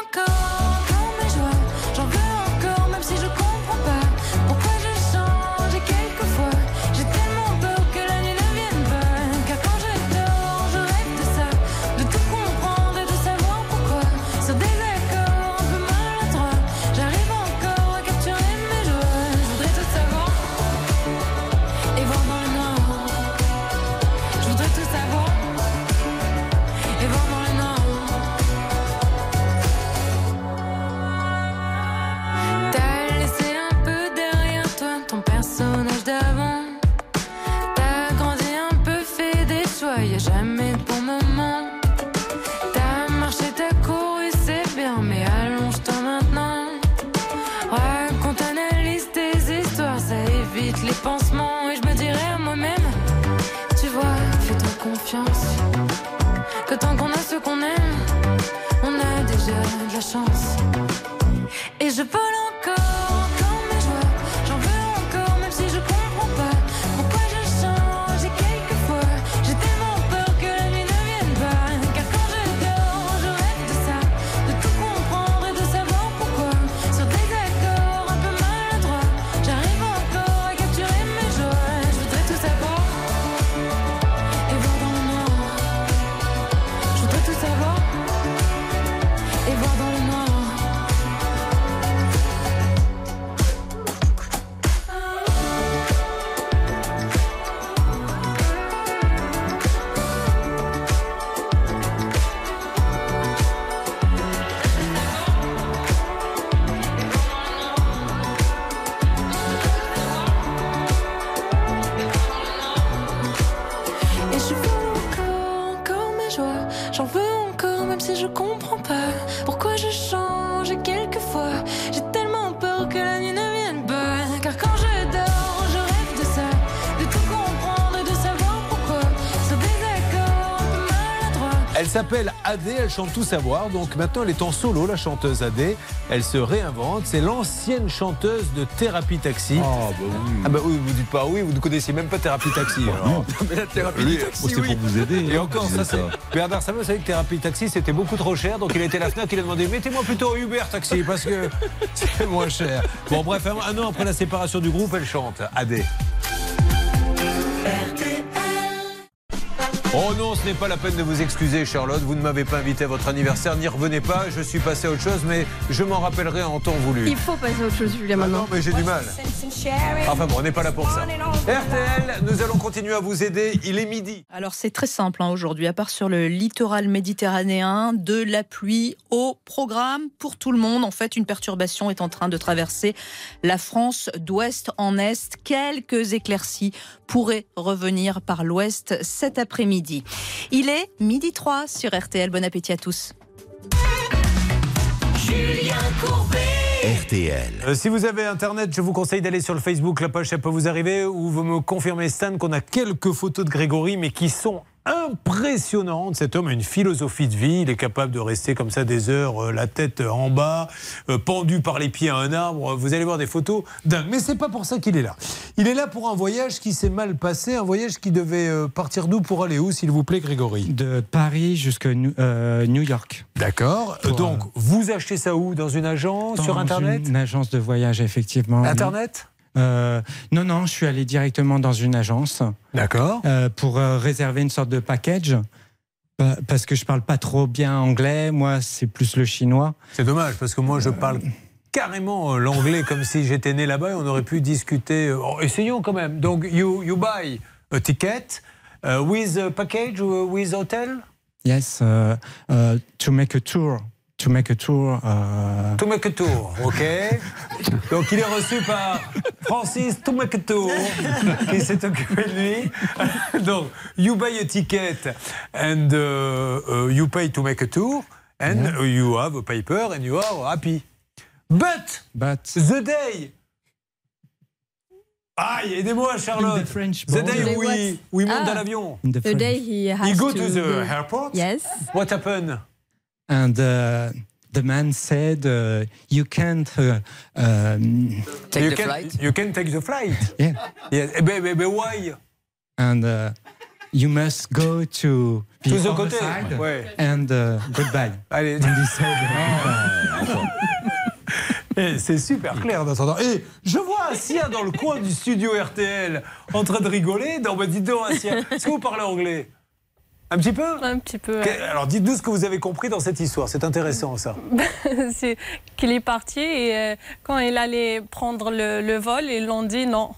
Adé, elle chante tout savoir. Donc maintenant, elle est en solo, la chanteuse Adé. Elle se réinvente. C'est l'ancienne chanteuse de Thérapie Taxi. Ah, bah oui. Ah bah oui, vous dites pas oui, vous ne connaissez même pas Thérapie Taxi. alors. mais la thérapie Oui, taxi, c'est oui. pour vous aider. Et hein, encore, ça c'est. Bernard Samuel savait que Thérapie Taxi c'était beaucoup trop cher, donc il à la Fnac, il a demandé mettez-moi plutôt Uber Taxi parce que c'est moins cher. Bon bref, un, un an après la séparation du groupe, elle chante Adé. Non, ce n'est pas la peine de vous excuser, Charlotte. Vous ne m'avez pas invité à votre anniversaire. N'y revenez pas. Je suis passé à autre chose, mais je m'en rappellerai en temps voulu. Il faut passer à autre chose, Julien, Ah maintenant. non, mais j'ai du mal. Enfin bon, on n'est pas là pour ça. RTL, nous allons continuer à vous aider. Il est midi. Alors c'est très simple hein, aujourd'hui, à part sur le littoral méditerranéen, de la pluie au programme pour tout le monde. En fait, une perturbation est en train de traverser la France d'ouest en est. Quelques éclaircies pourraient revenir par l'ouest cet après-midi. Il est midi 3 sur RTL. Bon appétit à tous. Julien Courbet. RTL. Euh, si vous avez Internet, je vous conseille d'aller sur le Facebook, la page ça peut vous arriver, où vous me confirmez, Stan, qu'on a quelques photos de Grégory, mais qui sont impressionnantes. Cet homme a une philosophie de vie, il est capable de rester comme ça des heures, euh, la tête en bas, euh, pendu par les pieds à un arbre. Vous allez voir des photos dingues. Mais c'est pas pour ça qu'il est là. Il est là pour un voyage qui s'est mal passé, un voyage qui devait euh, partir d'où pour aller où, s'il vous plaît, Grégory? De Paris jusqu'à New, New York. D'accord. Donc, vous achetez ça où? Dans une agence Sur Internet? Une agence de voyage, effectivement. Internet? Euh, Non, non, je suis allé directement dans une agence. D'accord. Euh, pour euh, réserver une sorte de package. Pa- Parce que je parle pas trop bien anglais, moi c'est plus le chinois. C'est dommage parce que moi je parle carrément l'anglais comme si j'étais né là-bas et on aurait pu discuter. oh, essayons quand même. Donc, you, you buy a ticket uh, with a package or with hotel? Yes, uh, uh, to make a tour. To make a tour. Uh, To make a tour, ok Donc il est reçu par Francis To make a tour, qui s'est occupé de lui. Donc, you buy a ticket and uh, you pay to make a tour and you have a paper and you are happy. But, but the day Aïe, aidez-moi Charlotte. In the French the day il, où il monte Ah. dans l'avion. in the The French- day he has He go to, to the airport. Yes. What happened? And uh, the man said, uh, "You can't." Uh, um, you can, You can take the flight. Yeah. Yes. Eh ben, ben, ben, why? And uh, you must go to the To the other côté, side ouais. and uh, goodbye. Allez. And he said. Eh, C'est super clair d'entendre. Et je vois Assia dans le coin du studio RTL en train de rigoler. Non, bah dites donc, Assia, est-ce que vous parlez anglais? Un petit peu Un petit peu. Alors dites-nous ce que vous avez compris dans cette histoire. C'est intéressant ça. c'est qu'il est parti et euh, quand il allait prendre le, le vol, ils l'ont dit non.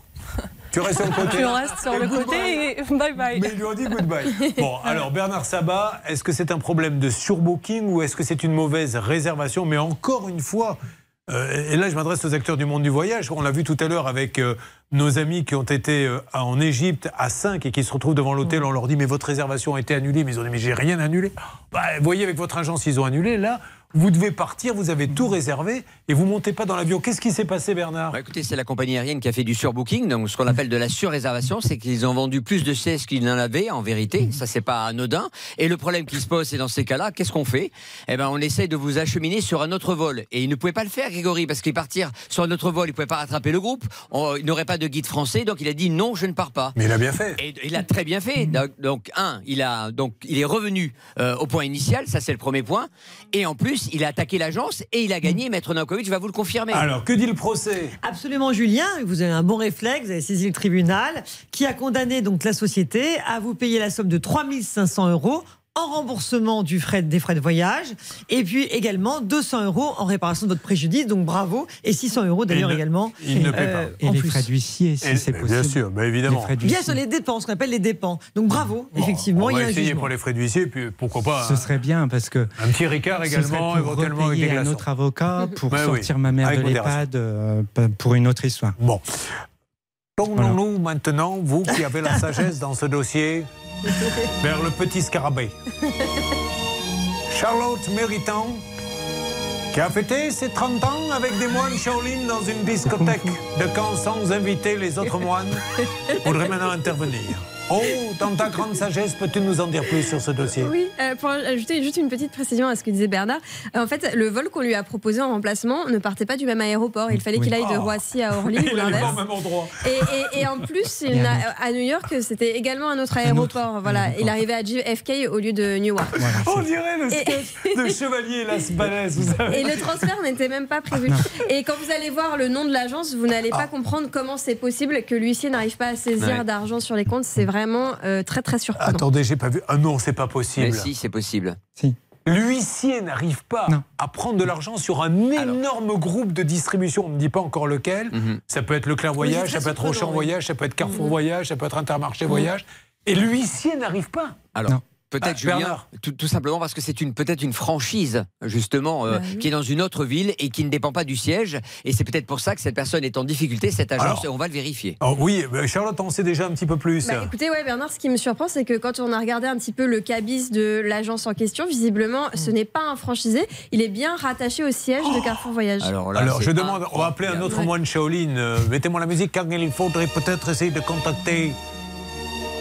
Tu restes sur le côté. Tu restes sur Et le côté et bye bye. Mais ils lui ont dit goodbye. Bon, alors Bernard Sabat, est-ce que c'est un problème de surbooking ou est-ce que c'est une mauvaise réservation? Mais encore une fois, et là je m'adresse aux acteurs du monde du voyage, on l'a vu tout à l'heure avec euh, nos amis qui ont été euh, en Égypte à 5 et qui se retrouvent devant l'hôtel, on leur dit mais votre réservation a été annulée, mais ils ont dit mais j'ai rien annulé. Bah, voyez avec votre agence ils ont annulé, là vous devez partir, vous avez tout réservé et vous montez pas dans l'avion. Qu'est-ce qui s'est passé Bernard? Bah, écoutez, c'est la compagnie aérienne qui a fait du surbooking, donc ce qu'on appelle de la surréservation, c'est qu'ils ont vendu plus de sièges qu'ils n'en avaient en vérité. Ça, c'est pas anodin. Et le problème qui se pose, c'est dans ces cas-là, qu'est-ce qu'on fait? Eh ben, on essaye de vous acheminer sur un autre vol. Et il ne pouvait pas le faire, Grégory, parce qu'il partir sur un autre vol, il pouvait pas rattraper le groupe. On- il n'aurait pas de guide français, donc il a dit non, je ne pars pas. Mais il a bien fait. Et il a très bien fait. Donc, donc, un, il a donc il est revenu euh, au point initial, ça c'est le premier point. Et en plus, il a attaqué l'agence et il a gagné. Maître Nankovic va vous le confirmer. Alors, que dit le procès? Absolument, Julien. Vous avez un bon réflexe. Vous avez saisi le tribunal qui a condamné donc la société à vous payer la somme de 3500 euros en remboursement du frais, des frais de voyage et puis également 200 euros en réparation de votre préjudice. Donc bravo. Et 600 euros d'ailleurs également. il ne paie euh, pas. Et en les plus. frais d'huissier, si c'est bien possible. sûr, bah, évidemment. Les Bien sur les dépenses, qu'on appelle les dépenses. Donc bravo, effectivement, on il y va a un essayer jugement. pour les frais d'huissier, puis pourquoi pas Ce hein. serait bien parce que. un petit ricard également, pour éventuellement avec des un glaçons. autre avocat pour Ouais, oui, sortir ma mère avec de l'EHPAD euh, pour une autre histoire. Bon. Tournons-nous maintenant, vous qui avez la sagesse dans ce dossier, vers le petit scarabée. Charlotte Méritant, qui a fêté ses 30 ans avec des moines Shaolin dans une discothèque de camp sans inviter les autres moines, voudrait maintenant intervenir. Oh, dans ta grande sagesse, peux-tu nous en dire plus sur ce dossier? Oui, euh, pour ajouter juste une petite précision à ce que disait Bernard. euh, en fait, le vol qu'on lui a proposé en remplacement ne partait pas du même aéroport. Il fallait Oui. qu'il aille de Oh. Roissy à Orly Il ou l'inverse. au même endroit. Et, et- et en plus, il autre. à New York, c'était également un autre Un aéroport. autre voilà, il arrivait à JFK au lieu de Newark. Voilà, On dirait le Et- sketch de Chevalier Las Balès, vous savez. Et le transfert n'était même pas prévu. Et quand vous allez voir le nom de l'agence, vous n'allez pas comprendre comment c'est possible que l'huissier n'arrive pas à saisir Ouais. d'argent sur les comptes. C'est vraiment euh, très très surprenant. Attendez, j'ai pas vu. Ah non, c'est pas Mais possible. si, c'est possible. Si. L'huissier n'arrive pas Non. à prendre de l'argent sur un énorme groupe de distribution. On ne dit pas encore lequel. Mhm. Ça peut être c'est Voyage, ça peut être Auchan oui. Voyage, ça peut être Carrefour Voyage, ça peut être Intermarché Voyage. Et l'huissier n'arrive pas. Alors. Non. Peut-être Ah, Julien, Bernard. tout, tout simplement parce que c'est une peut-être une franchise justement euh, Bah oui. qui est dans une autre ville et qui ne dépend pas du siège et c'est peut-être pour ça que cette personne est en difficulté cette agence Alors. et on va le vérifier. Oh, oui, Charlotte en sait déjà un petit peu plus. Bah, écoutez, ouais, Bernard, ce qui me surprend, c'est que quand on a regardé un petit peu le cabis de l'agence en question, visiblement, ce n'est pas un franchisé. Il est bien rattaché au siège de Carrefour Voyage. Alors là, Alors, c'est je demande, on va appeler un autre moine Shaolin. euh, Mettez-moi la musique car il faudrait peut-être essayer de contacter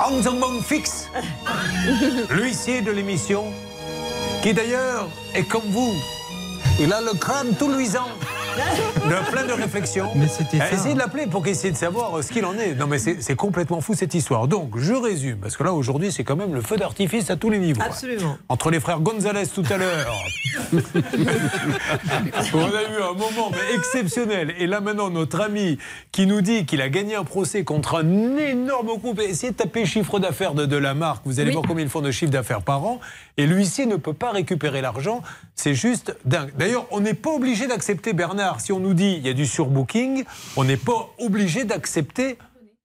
Hang l'huissier de l'émission, qui d'ailleurs est comme vous. Il a le crâne tout luisant, de plein de réflexions. Mais c'était ça. Essayez de l'appeler pour qu'il essaie de savoir euh, ce qu'il en est. Non, mais c'est complètement fou cette histoire. Donc, je résume, parce que là, aujourd'hui, c'est quand même le feu d'artifice à tous les niveaux. Absolument. Entre les frères Gonzalez tout à l'heure. On a eu un moment mais exceptionnel. Et là maintenant, notre ami qui nous dit qu'il a gagné un procès contre un énorme groupe. Essayez de taper chiffre d'affaires de, de la marque. Vous allez Oui. voir combien ils font de chiffre d'affaires par an. Et l'huissier ne peut pas récupérer l'argent. C'est juste dingue. D'ailleurs, on n'est pas obligé d'accepter Bernard. Bernard, si on nous dit il y a du surbooking, on n'est pas obligé d'accepter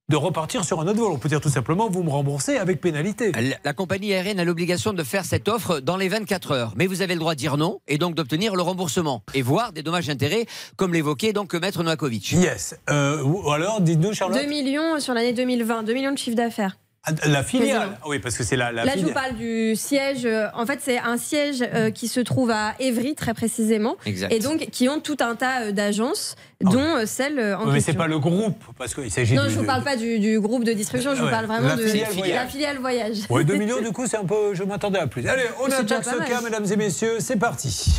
de repartir sur un autre vol. On peut dire tout simplement vous me remboursez avec pénalité. La, la compagnie aérienne a l'obligation de faire cette offre dans les 24 heures. Mais vous avez le droit de dire non et donc d'obtenir le remboursement et voir des dommages d'intérêt, comme l'évoquait donc Maître Novakovic. Yes. Euh, ou alors, dites-nous, Charlotte. 2 millions sur l'année 2020, 2 millions de chiffre d'affaires. Ah, La filiale. Ah Oui, parce que c'est la, la Là, je vous parle du siège. euh, En fait, c'est un siège euh, qui se trouve à Évry, très précisément. Exact. Et donc, qui ont tout un tas euh, d'agences, dont euh, celle en mais c'est question. pas le groupe, parce qu'il s'agit Non, du- je vous de- parle pas du, du groupe de distribution, je vous parle vraiment la de filiale voyage. la filiale voyage. Oui, 2 millions, du coup, c'est un peu. Je m'attendais à plus. Allez, on attaque ce cas, mesdames et messieurs. C'est parti.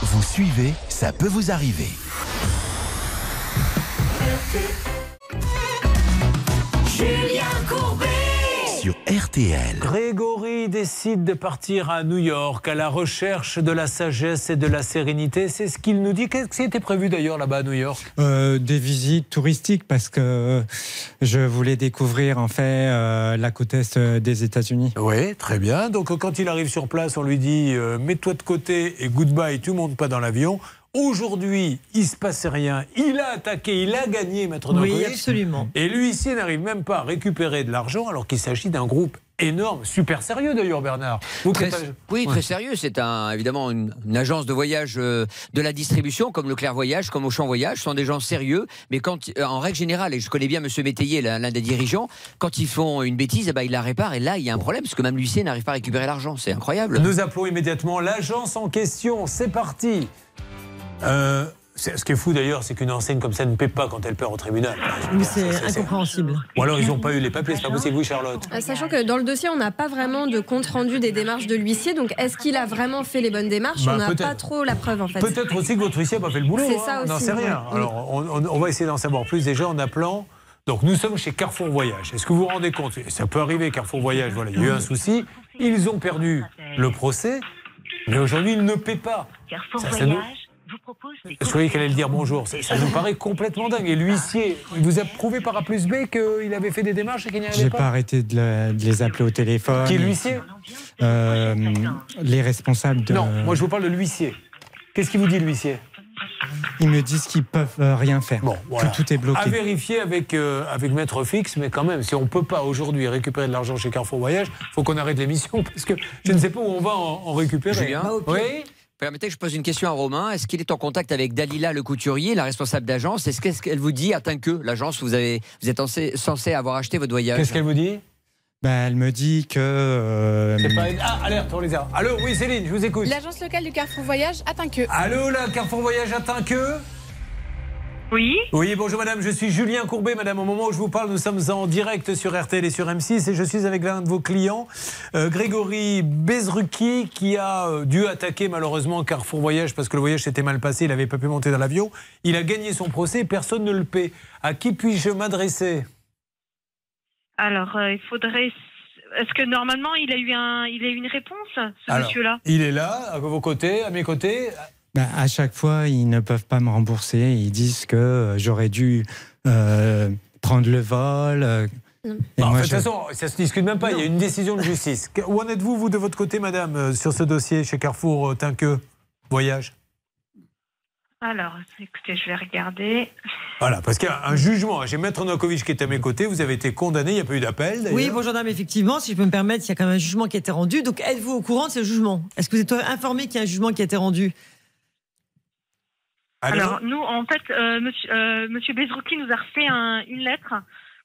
Vous suivez, ça peut vous arriver. Julien Courbet Sur RTL. Grégory décide de partir à New York à la recherche de la sagesse et de la sérénité. C'est ce qu'il nous dit. Qu'est-ce qui était prévu d'ailleurs là-bas à New York? Euh, des visites touristiques parce que je voulais découvrir en fait euh, la côte est des États-Unis. Oui, très bien. Donc euh, quand il arrive sur place, on lui dit euh, mets-toi de côté et goodbye, tu montes pas dans l'avion. Aujourd'hui, il se passe rien. Il a attaqué, il a gagné, Maître Oui, Novakovic. absolument. Et l'huissier n'arrive même pas à récupérer de l'argent alors qu'il s'agit d'un groupe énorme, super sérieux d'ailleurs, Bernard. Vous Très- préparez- oui, Ouais. très sérieux. C'est un, évidemment une, une agence de voyage euh, de la distribution, comme Leclerc Voyage, comme Auchan Voyage. Ce sont des gens sérieux, mais quand, euh, en règle générale, et je connais bien Monsieur Métayer, l'un l'un des dirigeants, quand ils font une bêtise, eh ben, ils la réparent. Et là, il y a un problème, parce que même l'huissier n'arrive pas à récupérer l'argent. C'est incroyable. Nous appelons immédiatement l'agence en question. C'est parti. Euh, ce qui est fou d'ailleurs, c'est qu'une enseigne comme ça ne paie pas quand elle perd au tribunal. C'est incompréhensible. Ou alors ils n'ont pas eu les papiers, c'est pas possible, oui Charlotte. Euh, Sachant que dans le dossier, on n'a pas vraiment de compte rendu des démarches de l'huissier, donc est-ce qu'il a vraiment fait les bonnes démarches Bah, On n'a pas trop la preuve en fait. Peut-être aussi que votre huissier n'a pas fait le boulot. C'est hein, ça on n'en sait rien. Alors on, on- on va essayer d'en savoir plus déjà en appelant. Donc nous sommes chez Carrefour Voyage. Est-ce que vous vous rendez compte? Ça peut arriver, Carrefour Voyage. Voilà, il y a eu un souci. Ils ont perdu le procès, mais aujourd'hui ils ne paient pas. Carrefour Ça, ça Voyage vous propose croyez qu'elle allait le dire bonjour Ça, ça nous paraît complètement dingue. Et l'huissier, il vous a prouvé par A plus B qu'il avait fait des démarches et qu'il n'y arrivait J'ai pas, pas arrêté de, le- de les appeler au téléphone. Qui est l'huissier Euh, Les responsables de. Non, moi je vous parle de l'huissier. Qu'est-ce qu'il vous dit l'huissier? Ils me disent qu'ils peuvent euh, rien faire. Voilà. Que tout est bloqué. À vérifier avec, euh, avec Maître Fixe, mais quand même, si on ne peut pas aujourd'hui récupérer de l'argent chez Carrefour Voyage, il faut qu'on arrête l'émission parce que je ne sais pas où on va en, en récupérer. Julien Oui Permettez que je pose une question à Romain. Est-ce qu'il est en contact avec Dalila le couturier, la responsable d'agence? Est-ce qu'est-ce qu'elle vous dit atteint que l'agence vous avez vous êtes censé, censé avoir acheté votre voyage? Qu'est-ce qu'elle vous dit? Bah, elle me dit que. euh, C'est pas... Ah, alerte, on les a. Allô, oui, Céline, je vous écoute. L'agence locale du Carrefour Voyage atteint que. Allô, là, Carrefour Voyage atteint que? Oui. Oui, bonjour madame, je suis Julien Courbet. Madame, au moment où je vous parle, nous sommes en direct sur RTL et sur M6 et je suis avec l'un de vos clients, euh, Grégory Bezruki, qui a euh, dû attaquer malheureusement Carrefour Voyage parce que le voyage s'était mal passé, il n'avait pas pu monter dans l'avion. Il a gagné son procès, personne ne le paie. À qui puis-je m'adresser? Alors, euh, il faudrait. Est-ce que normalement, il a eu un, il a eu une réponse, ce monsieur-là? Il est là, à vos côtés, à mes côtés. Bah, à chaque fois, ils ne peuvent pas me rembourser. Ils disent que euh, j'aurais dû euh, prendre le vol. euh, Bah, en de toute façon, ça se discute même pas. Il y a une décision de justice. Où en êtes-vous, vous, de votre côté, madame, sur ce dossier chez Carrefour Tinqueux Voyage? Alors, écoutez, je vais regarder. Voilà, parce qu'il y a un jugement. J'ai Maître Novakovic qui est à mes côtés. Vous avez été condamné. Il n'y a pas eu d'appel. d'ailleurs. Oui, bonjour dame, effectivement, si je peux me permettre, il y a quand même un jugement qui a été rendu. Donc êtes-vous au courant de ce jugement? Est-ce que vous êtes informé qu'il y a un jugement qui a été rendu? Alors, nous, en fait, euh, monsieur, euh, monsieur Bezrouki nous a refait un- une lettre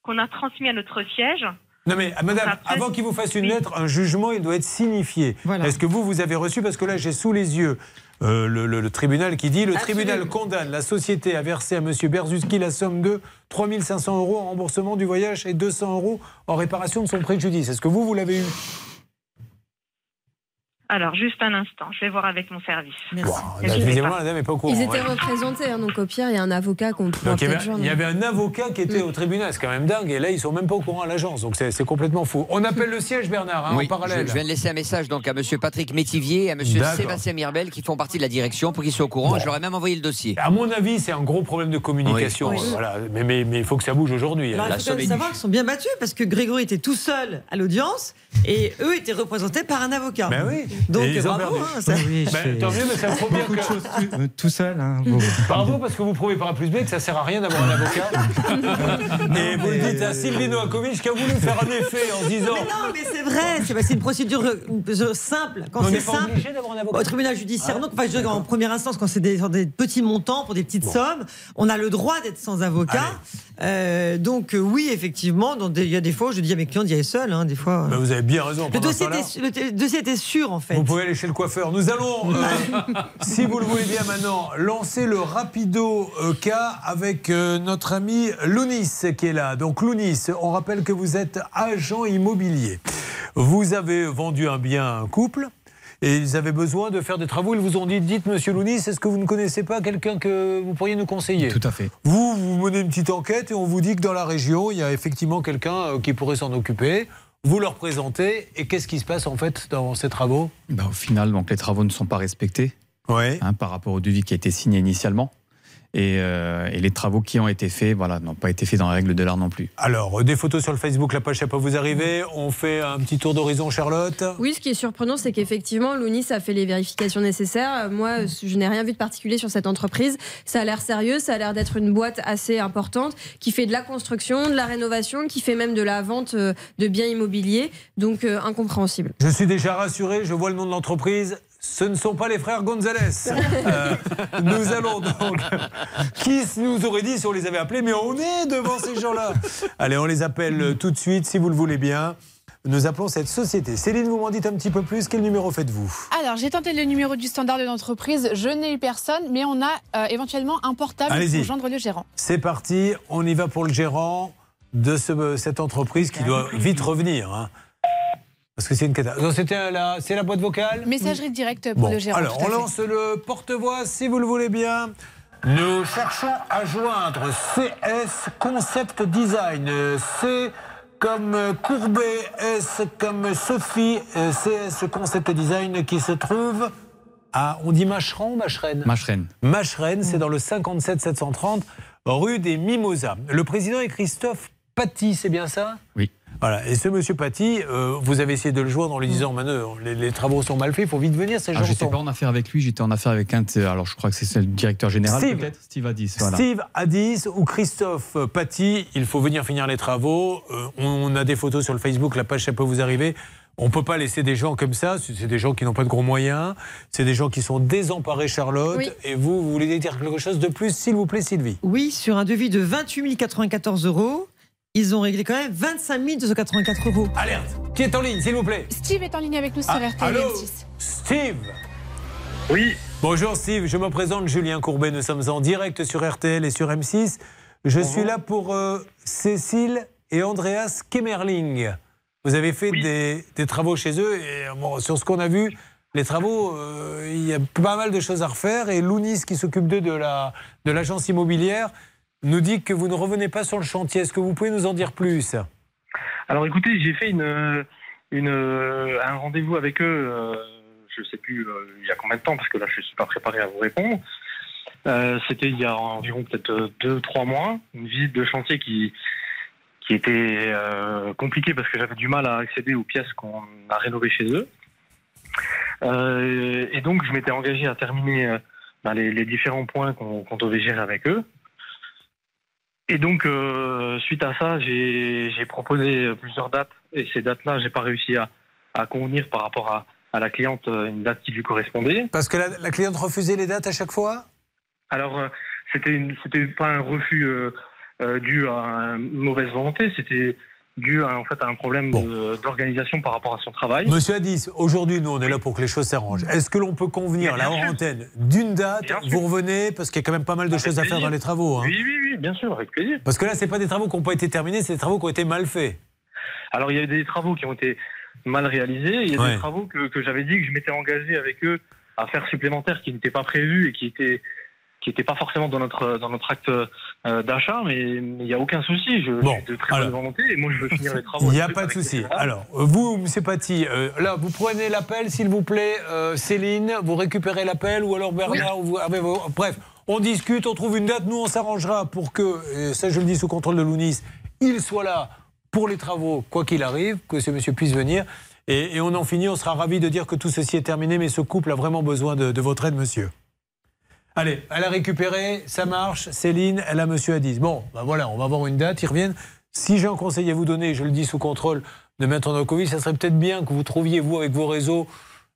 qu'on a transmise à notre siège. Non mais ah, madame, avant qu'il vous fasse une lettre, un jugement, il doit être signifié. Voilà. Est-ce que vous, vous avez reçu? Parce que là, j'ai sous les yeux euh, le, le- le tribunal qui dit le tribunal condamne la société à verser à Monsieur Berzuski la somme de 3500 euros en remboursement du voyage et 200 euros en réparation de son préjudice. Est-ce que vous, vous l'avez eu? Alors, juste un instant, je vais voir avec mon service. Là, Visiblement, la dame n'est pas au courant. Ils étaient ouais. représentés, hein, donc au pire, il y a un avocat qu'on Donc il y, avait, joindre. il y avait un avocat qui était au tribunal, c'est quand même dingue. Et là, ils sont même pas au courant à l'agence, donc c'est c'est complètement fou. On appelle le siège, Bernard, hein, Oui, en parallèle. Je, je viens de laisser un message donc à Monsieur Patrick Métivier et à Monsieur. Sébastien Mirbel qui font partie de la direction pour qu'ils soient au courant. Bon. Je leur ai même envoyé le dossier. À mon avis, c'est un gros problème de communication. Oui. euh, Voilà. Mais, mais, mais il faut que ça bouge aujourd'hui. Alors, hein. il faut savoir qu'ils sont bien battus parce que Grégory était tout seul à l'audience et eux étaient représentés par un avocat. Ben oui. Donc Et bravo. hein, ça- Oui, Ben, fais tant mieux, mais ça prouve bien beaucoup de que- choses tout, euh, tout seul. hein, bon. Bravo parce que vous prouvez par A plus B que ça sert à rien d'avoir un avocat. Et vous le dites à Sylvie Noakovic qui a voulu faire un effet en se disant. Mais non, mais c'est vrai, c'est bah, une procédure euh, euh, simple. Quand c'est simple, obligé d'avoir un avocat. au tribunal judiciaire, non. Enfin, je veux dire, en première instance, quand c'est des, des petits montants pour des petites sommes, on a le droit d'être sans avocat. Euh, donc euh, oui, effectivement, dans des- il y a des fois, où je dis à mes clients d'y aller seul, hein, des fois. Ben, vous avez bien raison. le dossier, était, le, le dossier était sûr en fait. Vous pouvez aller chez le coiffeur. Nous allons, euh, si vous le voulez bien maintenant, lancer le rapido euh, cas avec euh, notre ami Lounis qui est là. Donc Lounis, on rappelle que vous êtes agent immobilier. Vous avez vendu un bien à un couple. Et ils avaient besoin de faire des travaux. Ils vous ont dit Dites, monsieur Lounis, est-ce que vous ne connaissez pas quelqu'un que vous pourriez nous conseiller Tout à fait. Vous, vous menez une petite enquête et on vous dit que dans la région, il y a effectivement quelqu'un euh, qui pourrait s'en occuper. Vous leur présentez. Et qu'est-ce qui se passe en fait dans ces travaux? Bah, au final, donc, les travaux ne sont pas respectés hein, par rapport au devis qui a été signé initialement. Et, euh, et les travaux qui ont été faits voilà, n'ont pas été faits dans la règle de l'art non plus. Alors, euh, des photos sur le Facebook, la page ça peut vous arriver. On fait un petit tour d'horizon, Charlotte. Oui, ce qui est surprenant, c'est qu'effectivement, Lounis a fait les vérifications nécessaires. Moi, je n'ai rien vu de particulier sur cette entreprise. Ça a l'air sérieux, ça a l'air d'être une boîte assez importante qui fait de la construction, de la rénovation, qui fait même de la vente euh, de biens immobiliers. Donc, euh, incompréhensible. Je suis déjà rassuré, je vois le nom de l'entreprise. Ce ne sont pas les frères Gonzalez. Euh, nous allons donc. Qui nous aurait dit si on les avait appelés Mais on est devant ces gens-là. Allez, on les appelle tout de suite, si vous le voulez bien. Nous appelons cette société. Céline, vous m'en dites un petit peu plus. Quel numéro faites-vous Alors, j'ai tenté le numéro du standard de l'entreprise. Je n'ai eu personne, mais on a euh, éventuellement un portable pour joindre le gérant. C'est parti, on y va pour le gérant de ce- cette entreprise qui doit vite revenir. hein. Parce que c'est une catastrophe. Non, C'était la, c'est la boîte vocale Messagerie directe pour Bon, le gérant. alors on fait. lance le porte-voix si vous le voulez bien. Nous cherchons à joindre CS Concept Design. Euh, C comme Courbet, S comme Sophie, euh, CS Concept Design qui se trouve à, on dit Macheran ou Macheren Macheren. Macheren, c'est dans le 57 730 rue des Mimosas. Le président est Christophe Paty, c'est bien ça? Oui. Voilà. Et ce monsieur Paty, euh, vous avez essayé de le joindre en lui disant Manu, les, les travaux sont mal faits, il faut vite venir, ces Ah, gens j'étais sont. pas en affaire avec lui, j'étais en affaire avec un. Alors, je crois que c'est le directeur général, Steve. peut-être Steve Addis. Voilà. Steve Addis ou Christophe Paty, il faut venir finir les travaux. Euh, on a des photos sur le Facebook, la page ça peut vous arriver. On ne peut pas laisser des gens comme ça. C'est des gens qui n'ont pas de gros moyens. C'est des gens qui sont désemparés, Charlotte. Oui. Et vous, vous voulez dire quelque chose de plus, s'il vous plaît, Sylvie? Oui, sur un devis de 28 094 euros, ils ont réglé quand même 25 284 euros. Alerte Qui est en ligne, s'il vous plaît Steve est en ligne avec nous sur Ah, RTL allô M6. Steve Oui. Bonjour Steve, je me présente Julien Courbet. Nous sommes en direct sur RTL et sur M6. Je suis là pour euh, Cécile et Andreas Kemmerling. Vous avez fait des, des travaux chez eux et euh, bon, sur ce qu'on a vu, les travaux, euh, il y a pas mal de choses à refaire et Lounis qui s'occupe d'eux de la de l'agence immobilière nous dit que vous ne revenez pas sur le chantier. Est-ce que vous pouvez nous en dire plus? Alors écoutez, j'ai fait une, un rendez-vous avec eux, euh, je ne sais plus euh, il y a combien de temps, parce que là je ne suis pas préparé à vous répondre. Euh, C'était il y a environ peut-être deux, trois mois, une visite de chantier qui, qui était euh, compliquée parce que j'avais du mal à accéder aux pièces qu'on a rénovées chez eux. Euh, et donc je m'étais engagé à terminer euh, ben, les, différents points qu'on devait gérer avec eux. Et donc, euh, suite à ça, j'ai proposé plusieurs dates. Et ces dates-là, j'ai pas réussi à, à convenir par rapport à, à la cliente euh, une date qui lui correspondait. Parce que la, la cliente refusait les dates à chaque fois? Alors, euh, c'était c'était pas un refus euh, dû à une mauvaise volonté, c'était dû à, en fait, à un problème d'organisation par rapport à son travail. Monsieur Addis, aujourd'hui, nous, on est là pour que les choses s'arrangent. Est-ce que l'on peut convenir, là, en antenne, d'une date. Vous revenez, parce qu'il y a quand même pas mal de Avec choses à faire dans les travaux. hein. Oui, oui, oui, bien sûr, avec plaisir. Parce que là, c'est pas des travaux qui n'ont pas été terminés, c'est des travaux qui ont été mal faits. Alors, il y a eu des travaux qui ont été mal réalisés. Il y a Ouais. des travaux que, que j'avais dit que je m'étais engagé avec eux à faire supplémentaires qui n'étaient pas prévus et qui étaient qui n'étaient pas forcément dans notre dans notre acte euh, d'achat, mais il n'y a aucun souci. Je, Bon, de très alors. bonne volonté et moi je veux finir les travaux. Il n'y a pas de souci. Alors, vous, M. Paty, euh, là, vous prenez l'appel, s'il vous plaît, euh, Céline, vous récupérez l'appel, ou alors Bernard, ou vous avez vos- Bref, on discute, on trouve une date, nous, on s'arrangera pour que, et ça je le dis sous contrôle de Lounis, il soit là pour les travaux, quoi qu'il arrive, que ce monsieur puisse venir. Et, et on en finit, on sera ravis de dire que tout ceci est terminé, mais ce couple a vraiment besoin de, de votre aide, monsieur. Allez, elle a récupéré, ça marche. Céline, elle a monsieur Hadis. Bon, ben voilà, on va avoir une date, ils reviennent. Si j'ai un conseil à vous donner, je le dis sous contrôle de Maître Novakovic, ça serait peut-être bien que vous trouviez, vous, avec vos réseaux,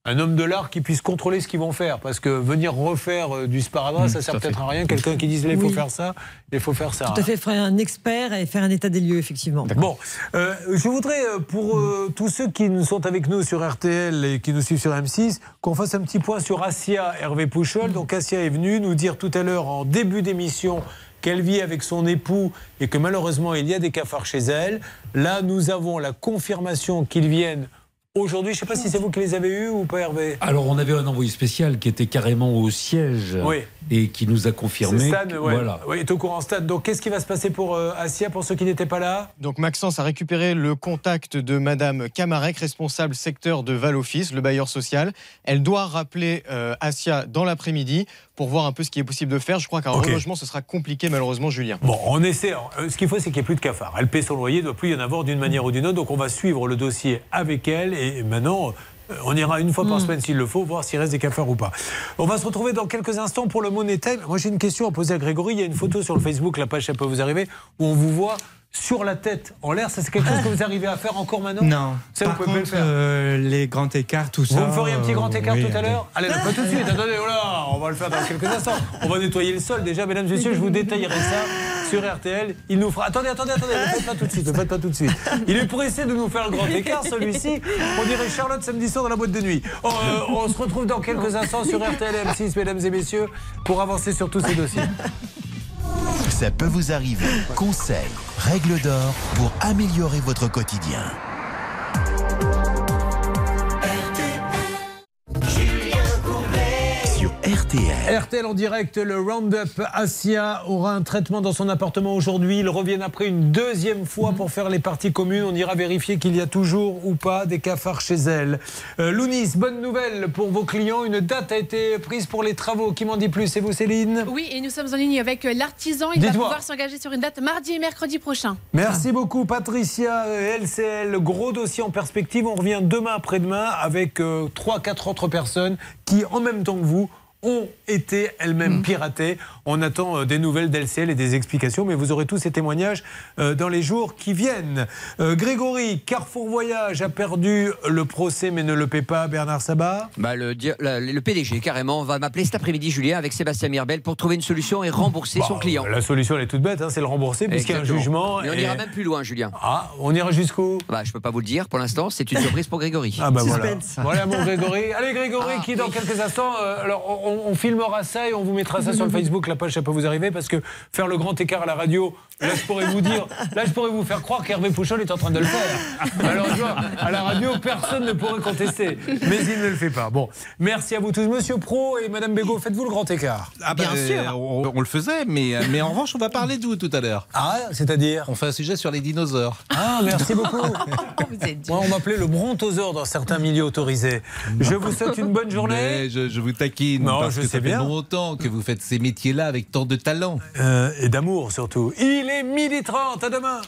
un homme de l'art qui puisse contrôler ce qu'ils vont faire. Parce que venir refaire euh, du sparadrap, Mmh, ça sert peut-être à rien. Quelqu'un qui dise, là, il faut Oui. faire ça, il faut faire ça. Tout à fait, faire un expert et faire un état des lieux, effectivement. Bon, euh, je voudrais, euh, pour euh, tous ceux qui nous sont avec nous sur RTL et qui nous suivent sur M6, qu'on fasse un petit point sur Asia Hervé Pouchol. Donc Asia est venue nous dire tout à l'heure, en début d'émission, qu'elle vit avec son époux et que malheureusement il y a des cafards chez elle. Là, nous avons la confirmation qu'ils viennent aujourd'hui. Je ne sais pas si c'est vous qui les avez eus ou pas, Hervé Alors, on avait un envoyé spécial qui était carrément au siège Oui. et qui nous a confirmé. C'est Stan, que- ouais. Voilà. Ouais, est au courant Stan. Donc qu'est-ce qui va se passer pour euh, Asia, pour ceux qui n'étaient pas là? Donc Maxence a récupéré le contact de Madame Camarec, responsable secteur de Val Office, le bailleur social. Elle doit rappeler euh, Asia dans l'après-midi pour voir un peu ce qui est possible de faire. Je crois qu'un Ok. relogement, ce sera compliqué malheureusement, Julien. Bon, on essaie. Euh, Ce qu'il faut, c'est qu'il n'y ait plus de cafards. Elle paie son loyer, il ne doit plus y en avoir d'une manière ou d'une autre. Donc, on va suivre le dossier avec elle. Et maintenant, euh, on ira une fois par semaine s'il le faut, voir s'il reste des cafards ou pas. On va se retrouver dans quelques instants pour le Money Time. Moi, j'ai une question à poser à Grégory. Il y a une photo sur le Facebook, la page, ça peut vous arriver, où on vous voit sur la tête en l'air. Ça, c'est quelque chose que vous arrivez à faire encore maintenant Non. Ça, Par vous pouvez contre, le faire. euh, les grands écarts, tout ça. Vous me feriez un petit grand euh, écart oui, tout à l'heure Allez, non, pas tout de suite. Attendez, oh là, on va le faire dans quelques instants. On va nettoyer le sol déjà, mesdames et messieurs. Je vous détaillerai ça sur RTL. Il nous fera. Attendez, attendez, attendez. Ne faites pas tout de suite. Ne faites pas tout de suite. Il est pour essayer de nous faire le grand écart, celui-ci. On dirait Charlotte samedi soir dans la boîte de nuit. Oh, euh, on se retrouve dans quelques instants sur RTL M6, mesdames et messieurs, pour avancer sur tous ces dossiers. Ça peut vous arriver. Conseils, règles d'or pour améliorer votre quotidien. RTL. RTL en direct, le Roundup Asia aura un traitement dans son appartement aujourd'hui. Ils reviennent après une deuxième fois pour faire les parties communes. On ira vérifier qu'il y a toujours ou pas des cafards chez elle. Euh, Lounis, bonne nouvelle pour vos clients. Une date a été prise pour les travaux. Qui m'en dit plus? C'est vous, Céline? Oui, et nous sommes en ligne avec euh, l'artisan. Il va pouvoir s'engager sur une date mardi et mercredi prochain. Merci beaucoup Patricia, euh, LCL, gros dossier en perspective. On revient demain après-demain avec 3-4 autres personnes qui, en même temps que vous, ont été elles-mêmes piratées. On attend euh, des nouvelles d'LCL et des explications, mais vous aurez tous ces témoignages euh, dans les jours qui viennent. Euh, Grégory, Carrefour Voyage a perdu le procès mais ne le paie pas, Bernard Sabat. Bah, le, PDG, carrément, va m'appeler cet après-midi, Julien, avec Sébastien Mirbel, pour trouver une solution et rembourser son client. La solution elle est toute bête, hein, c'est le rembourser puisqu'il y a un jugement. Mais on et- ira même plus loin, Julien. Ah, on ira jusqu'où? Bah, Je peux pas vous le dire pour l'instant, c'est une surprise pour Grégory. Ah bah voilà. Voilà mon Grégory. Allez Grégory Ah, qui dans quelques instants, euh, alors on, on filmera ça et on vous mettra ça sur le Facebook, la page ça peut vous arriver parce que faire le grand écart à la radio, là je pourrais vous dire, là je pourrais vous faire croire qu'Hervé Pouchol est en train de le faire. Malheureusement, à la radio, personne ne pourrait contester, mais il ne le fait pas. Bon, merci à vous tous, Monsieur Pro et Madame Bégaud, faites-vous le grand écart Ah bah, euh, on, on le faisait, mais, mais en revanche, on va parler de vous tout à l'heure? Ah, c'est-à-dire? On fait un sujet sur les dinosaures. Ah, merci beaucoup. Moi, on m'appelait le brontosaure dans certains milieux autorisés. Je vous souhaite une bonne journée. Mais je, je vous taquine Non, parce je que sais ça fait bien. longtemps que vous faites ces métiers-là avec tant de talent. Euh, et d'amour surtout. Il est midi 30, à demain.